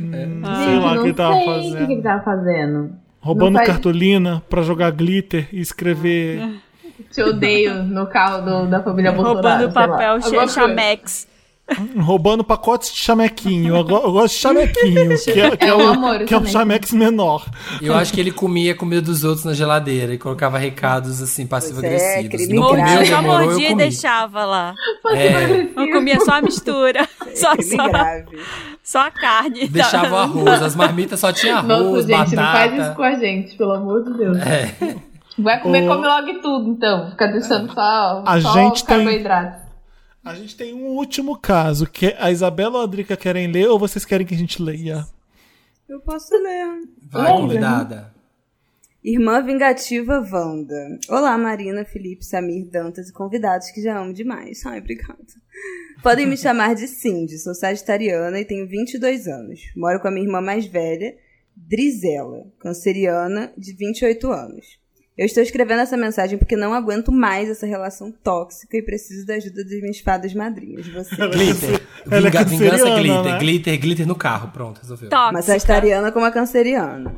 É. Gente, sei lá o não que ele tava sei O que fazendo. ele tava fazendo? Roubando faz- cartolina pra jogar glitter e escrever. Te odeio no carro do- da família Bolsonaro. Roubando papel chamex. Roubando pacotes de chamequinho. Eu, go- eu gosto de chamequinho, que é, que é É um o, amor, que é o chamex menor. Eu acho que ele comia a comida dos outros na geladeira e colocava recados assim, passivo-agressivos. crime não comeu, só eu mordia e deixava lá. É, Não comia só a mistura. Só, Crime só, grave. só a carne. deixava o arroz, as marmitas só tinha arroz, Nossa, gente, não faz isso batata. com a gente, pelo amor de Deus. É. Vai comer, O- come logo tudo, então. Fica deixando só, A só gente tem- carboidrato. A gente tem um último caso, que a Isabela ou a Drica querem ler ou vocês querem que a gente leia? Eu posso ler. Vai, convidada. Irmã Vingativa Wanda. Olá, Marina, Felipe, Samir, Dantas e convidados que já amo demais. Ai, obrigada. Podem me chamar de Cindy, sou sagitariana e tenho 22 anos. Moro com a minha irmã mais velha, Drizela, canceriana, de 28 anos. Eu estou escrevendo essa mensagem porque não aguento mais essa relação tóxica e preciso da ajuda das minhas fadas madrinhas. Você. Glitter. Ela é Vinga- vingança glitter. né? Glitter, glitter no carro. Pronto, resolveu. Uma Tóxica. sagitariana com uma canceriana.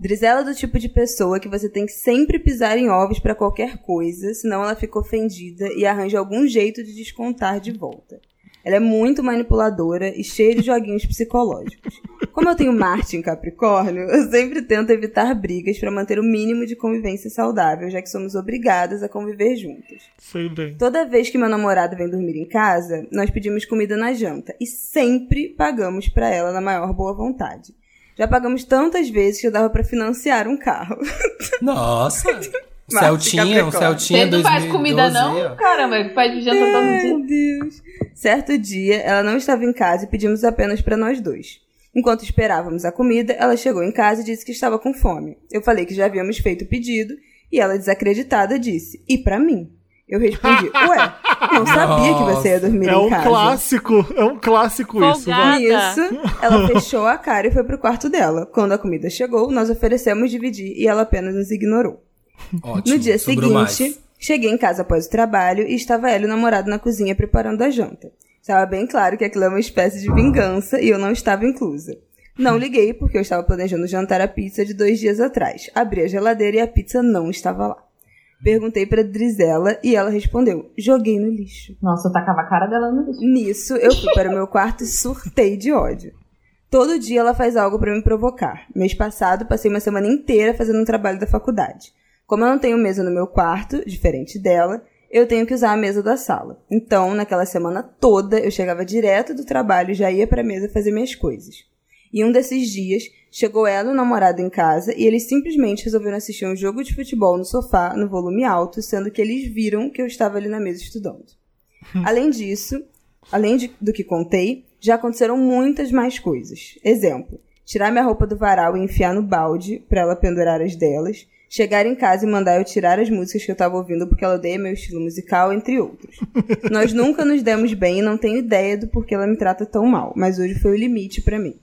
Drizela é do tipo de pessoa que você tem que sempre pisar em ovos pra qualquer coisa, senão ela fica ofendida e arranja algum jeito de descontar de volta. Ela é muito manipuladora e cheia de joguinhos psicológicos. Como eu tenho Marte em Capricórnio, eu sempre tento evitar brigas pra manter o mínimo de convivência saudável, já que somos obrigadas a conviver juntas. Sei bem. Toda vez que meu namorado vem dormir em casa, nós pedimos comida na janta e sempre pagamos pra ela na maior boa vontade. Já pagamos tantas vezes que eu dava pra financiar um carro. Nossa. Um Celtinha, um. Celtinha Você não faz 2012. comida, não? ó. Caramba, faz janta todo dia. Meu Deus. Certo dia, ela não estava em casa e pedimos apenas pra nós dois. Enquanto esperávamos a comida, ela chegou em casa e disse que estava com fome. Eu falei que já havíamos feito o pedido e ela, desacreditada, disse: E pra mim? Eu respondi: Ué, não sabia que você ia dormir É em um casa. clássico, é um clássico isso. Folgada. vai. Nisso, ela fechou a cara e foi pro quarto dela. Quando a comida chegou, nós oferecemos dividir e ela apenas nos ignorou. Ótimo, No dia seguinte, mais. cheguei em casa após o trabalho e estava ela e o namorado na cozinha preparando a janta. Estava bem claro que aquilo é uma espécie de vingança e eu não estava inclusa. Não liguei porque eu estava planejando jantar a pizza de dois dias atrás. Abri a geladeira e a pizza não estava lá. Perguntei pra Drizella e ela respondeu: joguei no lixo. Nossa, eu tacava a cara dela no lixo. Nisso, eu fui para o meu quarto e surtei de ódio. Todo dia ela faz algo para me provocar. Mês passado, passei uma semana inteira fazendo um trabalho da faculdade. Como eu não tenho mesa no meu quarto, diferente dela, eu tenho que usar a mesa da sala. Então, naquela semana toda, eu chegava direto do trabalho e já ia para a mesa fazer minhas coisas. E um desses dias, chegou ela e o namorado em casa e eles simplesmente resolveram assistir um jogo de futebol no sofá, no volume alto, sendo que eles viram que eu estava ali na mesa estudando. Além disso, além de- do que contei, já aconteceram muitas mais coisas. Exemplo, tirar minha roupa do varal e enfiar no balde pra ela pendurar as delas, chegar em casa e mandar eu tirar as músicas que eu tava ouvindo porque ela odeia meu estilo musical, entre outros. Nós nunca nos demos bem e não tenho ideia do porquê ela me trata tão mal, mas hoje foi o limite pra mim.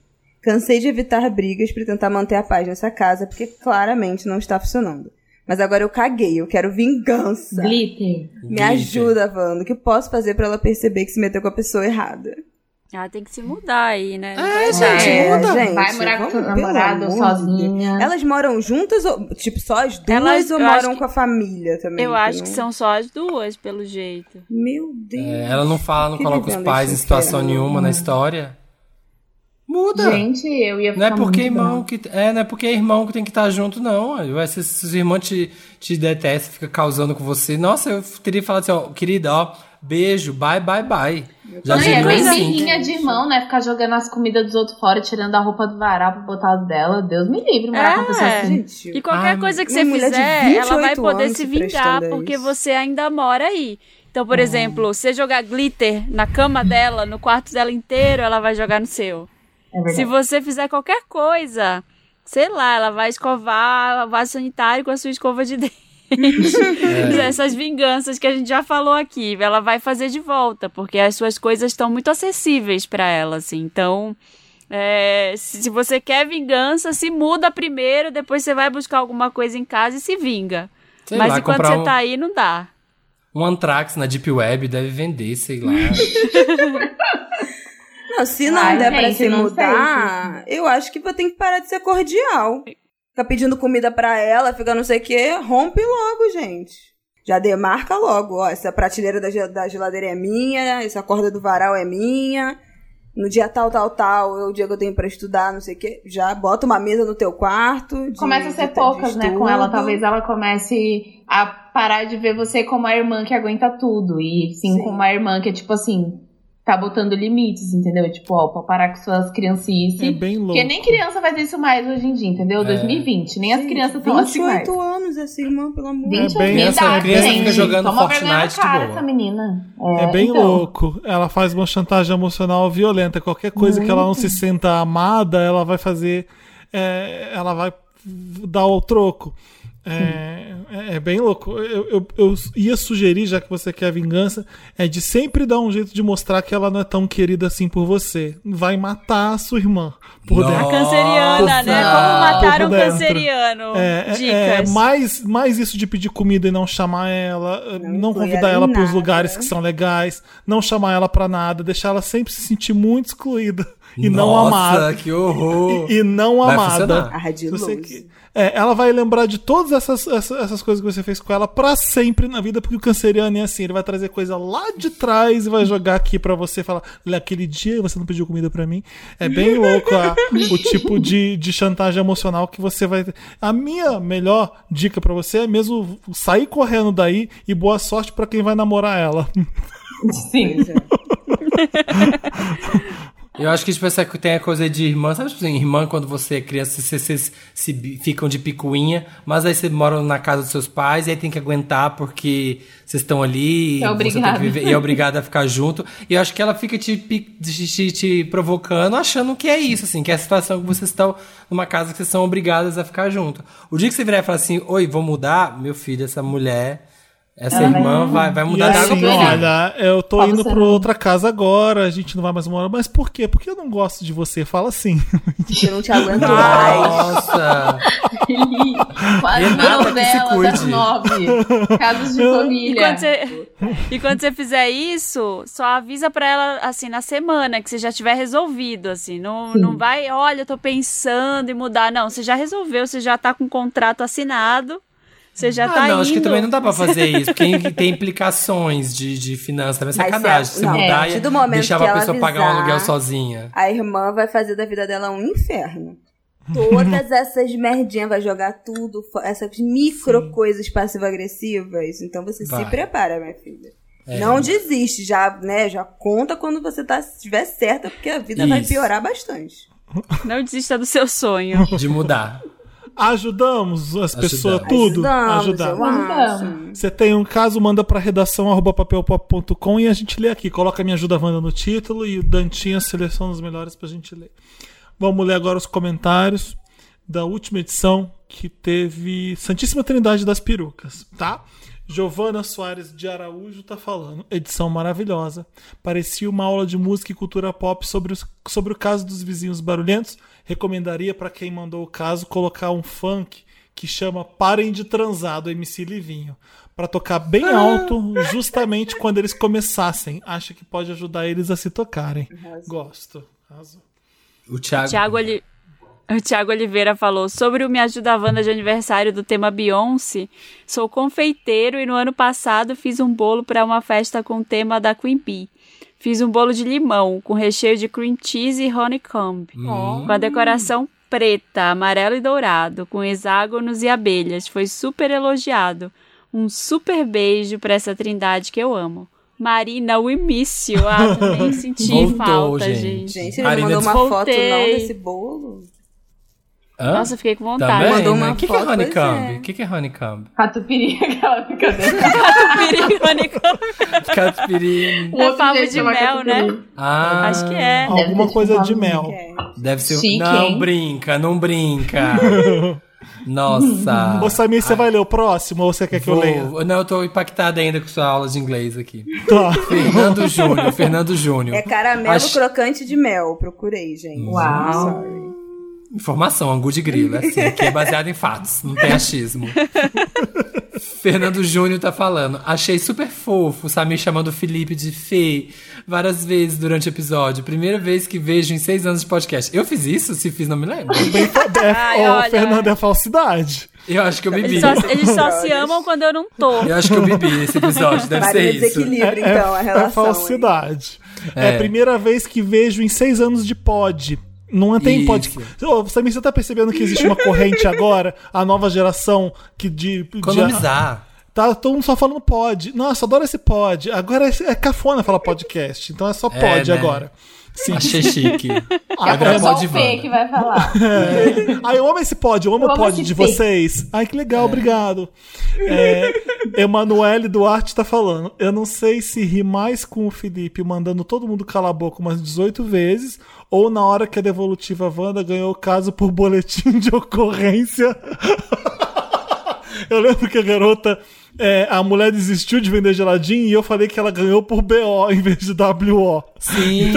Cansei de evitar brigas pra tentar manter a paz nessa casa porque claramente não está funcionando. Mas agora eu caguei, eu quero vingança. Glitter. Me ajuda, Wanda. O que posso fazer pra ela perceber que se meteu com a pessoa errada? Ela tem que se mudar aí, né? É, gente, muda. Vai morar com seu pelo namorado sozinha. Elas moram juntas, ou, tipo, só as duas Elas- ou moram que- com a família também? Eu acho que são só as duas, pelo jeito. Meu Deus. É, ela não fala, não Que coloca os pais em situação nenhuma na história. Muda. Gente, eu ia Não é ficar porque muito irmão que. É, não é porque é irmão que tem que estar junto, não. Vai ser, se os irmãos te, te detestam, fica causando com você. Nossa, eu teria falado assim, ó, querida, ó, beijo, bye, bye, bye. Já Não, é bem birrinha de irmão, né? Ficar jogando as comidas dos outros fora, tirando a roupa do varal pra botar as dela. Deus me livre, morar com pessoa É. assim. Gente, E qualquer Ai, coisa que você fizer, ela vai 28 poder se vingar, porque isso. você ainda mora aí. Então, por exemplo, você jogar glitter na cama dela, no quarto dela inteiro, ela vai jogar no seu. É verdade. Se você fizer qualquer coisa, sei lá, ela vai escovar o vaso sanitário com a sua escova de dente. Essas vinganças que a gente já falou aqui, ela vai fazer de volta, porque as suas coisas estão muito acessíveis pra ela, assim. Então, é, se se você quer vingança, se muda primeiro, depois você vai buscar alguma coisa em casa e se vinga. Sei Mas lá, enquanto você um- tá aí, não dá. Um Antrax na Deep Web deve vender, sei lá. Não, se não Ai, der pra gente, se não mudar, eu acho que vou ter que parar de ser cordial. Fica pedindo comida pra ela, fica não sei o quê, rompe logo, gente. Já demarca logo, ó, essa prateleira da, da geladeira é minha, essa corda do varal é minha. No dia tal, tal, tal, é o dia que eu tenho pra estudar, não sei o quê. Já bota uma mesa no teu quarto. de- Começa a ser de- poucas, de né, com ela. Talvez ela comece a parar de ver você como a irmã que aguenta tudo. E sim, Sim. como uma irmã que é tipo assim, tá botando limites, entendeu? Tipo, ó, pra parar com suas criancices. É bem louco. Porque nem criança faz isso mais hoje em dia, entendeu? 2020. Nem as Gente, crianças estão assim mais. 28 anos essa irmã, pelo amor de 20 É bem de essa idade, criança gente. fica jogando Toma Fortnite de boa. essa menina. É bem então. louco. Ela faz uma chantagem emocional violenta. Qualquer coisa que ela não se sinta amada, ela vai fazer. é, ela vai dar o troco. É, é- é bem louco. Eu, eu- eu ia sugerir, já que você quer vingança, é de sempre dar um jeito de mostrar que ela não é tão querida assim por você. Vai matar a sua irmã. Por Nossa. dentro. Canceriana, né? Como matar um canceriano. É, é- é mais, mais isso de pedir comida e não chamar ela, não, inclui convidar ela para os lugares que são legais, não chamar ela pra nada, deixar ela sempre se sentir muito excluída e não Nossa, amada. que horror. E, e não Vai amada. Se você que- é, ela vai lembrar de todas essas, essas, essas coisas que você fez com ela pra sempre na vida, porque o canceriano é assim, ele vai trazer coisa lá de trás e vai jogar aqui pra você e falar, "Olha, aquele dia você não pediu comida pra mim. É bem louco a- o tipo de, de chantagem emocional que você vai ter. A minha melhor dica pra você é mesmo sair correndo daí e boa sorte pra quem vai namorar ela. Sim. Eu acho que tipo, essa tem a coisa de irmã, sabe tipo assim, irmã quando você é criança, vocês, vocês se ficam de picuinha, mas aí vocês moram na casa dos seus pais e aí tem que aguentar porque vocês estão ali É e você tem obrigado. que viver, e é obrigada a ficar junto. E eu acho que ela fica te, te, te- te provocando, achando que é isso, assim, que é a situação que vocês estão numa casa que vocês são obrigadas a ficar junto. O dia que você virar e falar assim, oi, vou mudar, meu filho, essa mulher, essa irmã vai, vai E mudar da água assim, olha, eu tô Fala indo pra outra casa agora, a gente não vai mais morar. Mas por quê? Porque eu não gosto de você. Fala assim. Eu não te aguento mais. Nossa! Quase se novela das nove. Casos de E família. quando, você, e quando você fizer isso, só avisa pra ela, assim, na semana, que você já tiver resolvido, assim. Não, não vai, olha, eu tô pensando em mudar. Não, você já resolveu, você já tá com o contrato assinado, você já Ah, tá não, indo. acho que também não dá pra fazer isso, porque tem implicações de, de finanças, também é Mas sacanagem. se a- mudar a partir e deixar ela pessoa pagar um avisar- aluguel sozinha. A irmã vai fazer da vida dela um inferno. Todas essas merdinhas vai jogar tudo, essas micro coisas passivo-agressivas. Então você Vai. se prepara, minha filha. É. Não desiste, já, né? Já conta quando você tá, estiver certa, porque a vida vai Isso. piorar bastante. Não desista do seu sonho. De mudar. Ajudamos as pessoas, Ajudamos. tudo. Ajudamos, acho. Você tem um caso, manda pra redação arroba papelpop.com e a gente lê aqui. Coloca Me Ajuda Wanda no título e o Dantinha seleciona os melhores pra gente ler. Vamos ler agora os comentários da última edição que teve Santíssima Trindade das Perucas, tá? Giovana Soares de Araújo tá falando. Edição maravilhosa. Parecia uma aula de música e cultura pop sobre, os- sobre o caso dos vizinhos barulhentos. Recomendaria para quem mandou o caso colocar um funk que chama Parem de Transar do MC Livinho. Pra tocar bem alto, justamente quando eles começassem. Acha que pode ajudar eles a se tocarem. Gosto. O Thiago. Tiago Oli- O Thiago Oliveira falou sobre o Me Ajuda Wanda de aniversário do tema Beyoncé. Sou confeiteiro e no ano passado fiz um bolo para uma festa com o tema da Queen Bee. Fiz um bolo de limão com recheio de cream cheese e honeycomb. Com a decoração preta, amarelo e dourado, com hexágonos e abelhas. Foi super elogiado. Um super beijo para essa trindade que eu amo. Marina, miss you. Ah, também senti Voltou, falta, gente. gente. Gente, ele Marina mandou uma foto não desse bolo. Hã? Nossa, fiquei com vontade. Também? Mandou né? uma O que, que é foto, honeycomb? é. O que, que é honeycomb? Catupiry, aquela brincadeira. Catupiry. O É outro favo de mel, catupiry. né? Ah, Acho que é. Alguma coisa de mel. Deve ser. Chique, não hein? brinca, não brinca. Nossa. Ô, Samir, você vai ler o próximo ou você quer que eu leia? Vou- Não, eu tô impactada ainda com sua aula de inglês aqui. Tá. Fernando Júnior, Fernando Júnior. É caramelo Ach- crocante de mel. Procurei, gente. Uau. Sorry. Informação, angu de grilo, é assim, que é baseado em fatos, não tem achismo. Fernando Júnior tá falando. Achei super fofo o Samir chamando o Felipe de Fê várias vezes durante o episódio. Primeira vez que vejo em seis anos de podcast. Eu fiz isso? Se fiz, não me lembro. Bem, é, Ai, olha. Fernando, é falsidade. Eu acho que eu bebi. Eles só, eles só se amam quando eu não tô. Eu acho que eu bebi esse episódio, deve Marina ser isso. desequilibra, É, então, a é relação. falsidade. É. É. a primeira vez que vejo em seis anos de pod. Não tem Isso. pod. Ô, Samir, você tá percebendo que existe uma corrente agora, a nova geração que de. de Economizar. Tá todo mundo só falando pod. Nossa, adoro esse pod. Agora é, é cafona falar podcast. Então é só É, pod né? agora. Sim. Achei chique. Ah, Agora é Só pode Fê que vai falar. Ai, eu amo esse pod, eu amo Eu o amo pod de P. vocês. Ai, que legal, obrigado. É, Emanuele Duarte tá falando. Eu não sei se ri mais com o Felipe mandando todo mundo calar a boca umas 18 vezes, ou na hora que a devolutiva Wanda ganhou o caso por boletim de ocorrência. Eu lembro que a garota, é, a mulher desistiu de vender geladinho e eu falei que ela ganhou por BO em vez de WO. Sim,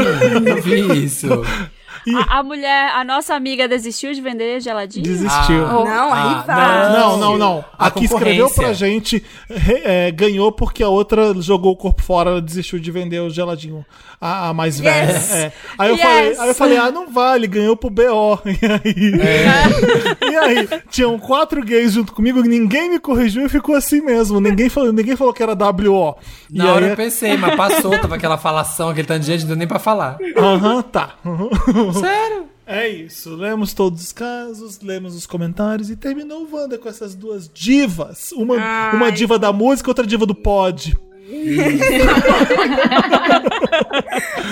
eu vi isso. A, a mulher, a nossa amiga desistiu de vender geladinho? Desistiu. Ah. Não, Ah, a rival. Não, não, não. A A que escreveu pra gente re- é, ganhou porque a outra jogou o corpo fora, ela desistiu de vender o geladinho. A, a mais velha. é. Aí, eu Yes. falei, aí eu falei, ah, não vale, ganhou pro BO. E aí, e aí, tinham quatro gays junto comigo, ninguém me corrigiu e ficou assim mesmo. Ninguém falou, ninguém falou que era WO. E Na hora aí, eu pensei, mas passou, tava aquela falação, aquele tanto de gente, não deu nem pra falar. Aham, tá. Sério? É isso. Lemos todos os casos, lemos os comentários e terminou o Wanda com essas duas divas. Uma, Ai. uma diva da música, outra diva do pod.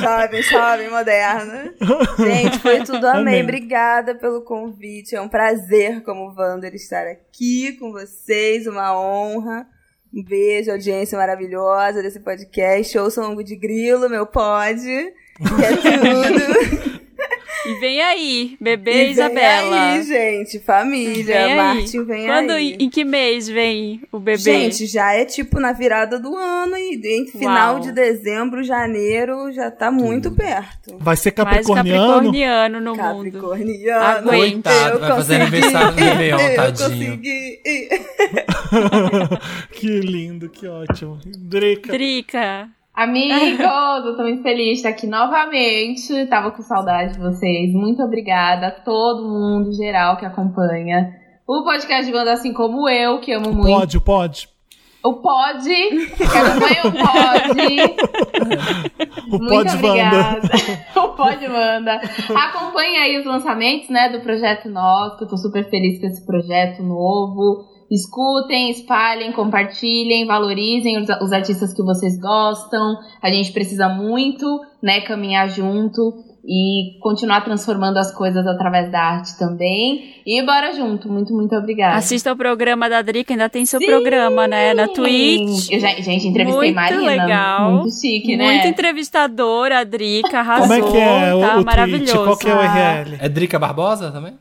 Jovem, jovem, moderna. Gente, foi tudo. Amei. Amei. Obrigada pelo convite. É um prazer, como Wander, estar aqui com vocês. Uma honra. Um beijo, audiência maravilhosa desse podcast. Ouçam Ango de Grilo, meu pod. Que é tudo. E vem aí, bebê E vem Isabela. aí, gente. Família. Vem aí. Martin, vem Quando, aí. Em que mês vem o bebê? Gente, já é tipo na virada do ano e em final Uau. de dezembro, janeiro, já tá muito perto. Vai ser Mais capricorniano. capricorniano no mundo. Capricorniano. Aguenta. Coitado, Eu vai fazer consegui. aniversário no Réveillon, Eu tadinho. consegui. que lindo, que ótimo. Drica. Drica. Amigos, eu tô muito feliz de estar aqui novamente. Tava com saudade de vocês. Muito obrigada a todo mundo geral que acompanha o podcast de banda, assim como eu, que amo muito. Pode, pode. O Pod, que acompanha o Pod. O Muito pod obrigada. o Pod Wanda. Acompanha aí os lançamentos, né, do projeto Nós, que eu tô super feliz com esse projeto novo. Escutem, espalhem, compartilhem, valorizem os, os artistas que vocês gostam. A gente precisa muito, né, caminhar junto. e continuar transformando as coisas através da arte também. E bora junto. Muito, muito obrigada. Assista o programa da Drica, ainda tem seu programa, né? Na Twitch. Eu já, gente, entrevistei Muito Marina. legal. Muito chique, né? Muito entrevistadora, a Drica, arrasou. Como é que é o, tá o Twitch? maravilhoso. Qual que é o URL? É Drica Barbosa também?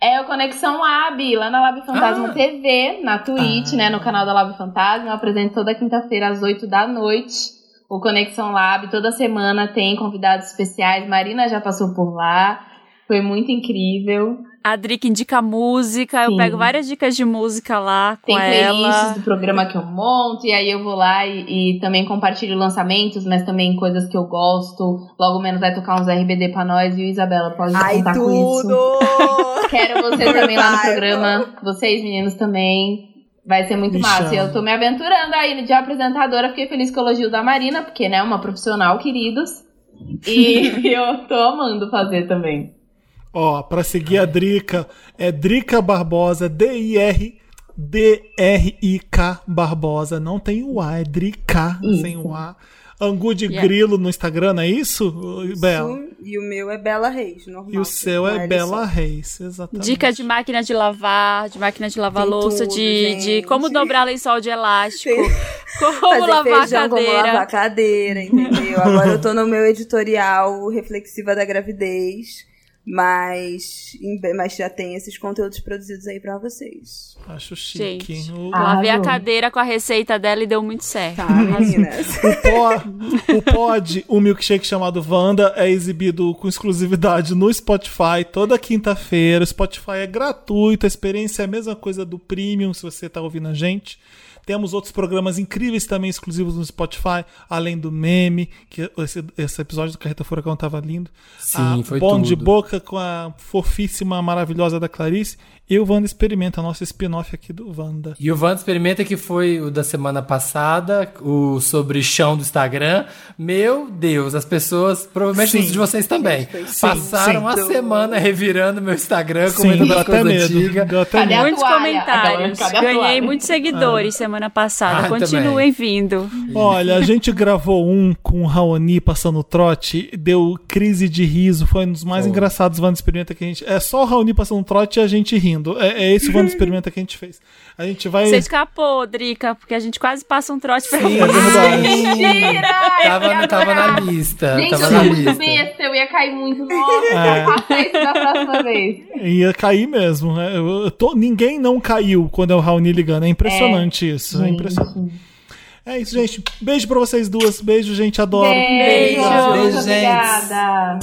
É o Conexão Lab, lá na Lab Fantasma Ah. TV, na Twitch, né, no canal da Lab Fantasma. Eu apresento toda quinta-feira às 8 da noite o Conexão Lab. Toda semana tem convidados especiais. Marina já passou por lá. Foi muito incrível. A Drica indica música, eu Sim. pego várias dicas de música lá com Tem playlists ela. do programa que eu monto, e aí eu vou lá e, e também compartilho lançamentos, mas também coisas que eu gosto. Logo menos vai tocar uns RBD pra nós, viu, Isabela? Pode Ai, contar com isso. tudo! Quero você também lá no programa. Vocês, meninos, também. Vai ser muito Me massa. E chama. eu tô me aventurando aí de apresentadora. Fiquei feliz com o elogio da Marina, porque, né, uma profissional, queridos. E eu tô amando fazer também. Ó, pra seguir a Drica, é Drica Barbosa, D-I-R. D-R-I-K Barbosa. Não tem o A, é Drica Isso. sem o A. Angu de Yeah. Grilo no Instagram, não é isso, Bela? E o meu é Bela Reis, normal. E o seu é L Bela só. Reis, exatamente. Dica de máquina de lavar, de máquina de lavar Tem louça, tudo, de, de como dobrar lençol de elástico, Tem- como Fazer lavar feijão, a como lavar a cadeira. cadeira, entendeu? Agora eu tô no meu editorial reflexiva da gravidez, mas, mas já tem esses conteúdos produzidos aí pra vocês. Acho chique. Gente, Lavei a cadeira com a receita dela e deu muito certo. Tá, meninas? o Pod, o milkshake chamado Wanda, é exibido com exclusividade no Spotify toda quinta-feira. O Spotify é gratuito, a experiência é a mesma coisa do Premium, se você tá ouvindo a gente. Temos outros programas incríveis também exclusivos no Spotify, além do meme, que esse, esse episódio do Carreta Furacão tava lindo. Sim, a foi Bom de tudo. Boca com a fofíssima, maravilhosa da Clarice. E o Wanda Experimenta, nosso spin-off aqui do Wanda. E o Wanda Experimenta, que foi o da semana passada, o sobre chão do Instagram. Meu Deus, as pessoas, provavelmente Sim. muitos de vocês também, Sim, passaram sim. uma semana revirando meu Instagram, comentando as até coisas medo. antigas. Deu até Cadê a Muitos comentários. Cadê a Ganhei muitos seguidores semana passada. Ah, Continuem vindo. Olha, a gente gravou um com o Raoni passando trote, deu crise de riso, foi um dos mais Foi. engraçados Wanda Experimenta que a gente. É só o Raoni passando trote e a gente rindo. É, é esse o Wanda Experimenta que a gente fez. A gente vai. Você escapou, Drica, porque a gente quase passa um trote pra Sim, É verdade. Mentira! eu Tava, tava na lista. Gente, tava eu na lista. besta, eu ia cair muito. Nossa, É. faça isso da próxima vez. Ia cair mesmo. né? Eu- eu tô- ninguém não caiu quando é o Raoni ligando. É impressionante isso. É impressionante. É isso, gente. Beijo pra vocês duas. Beijo, gente. Adoro. Beijo, Beijo. muito Beijo, gente. obrigada.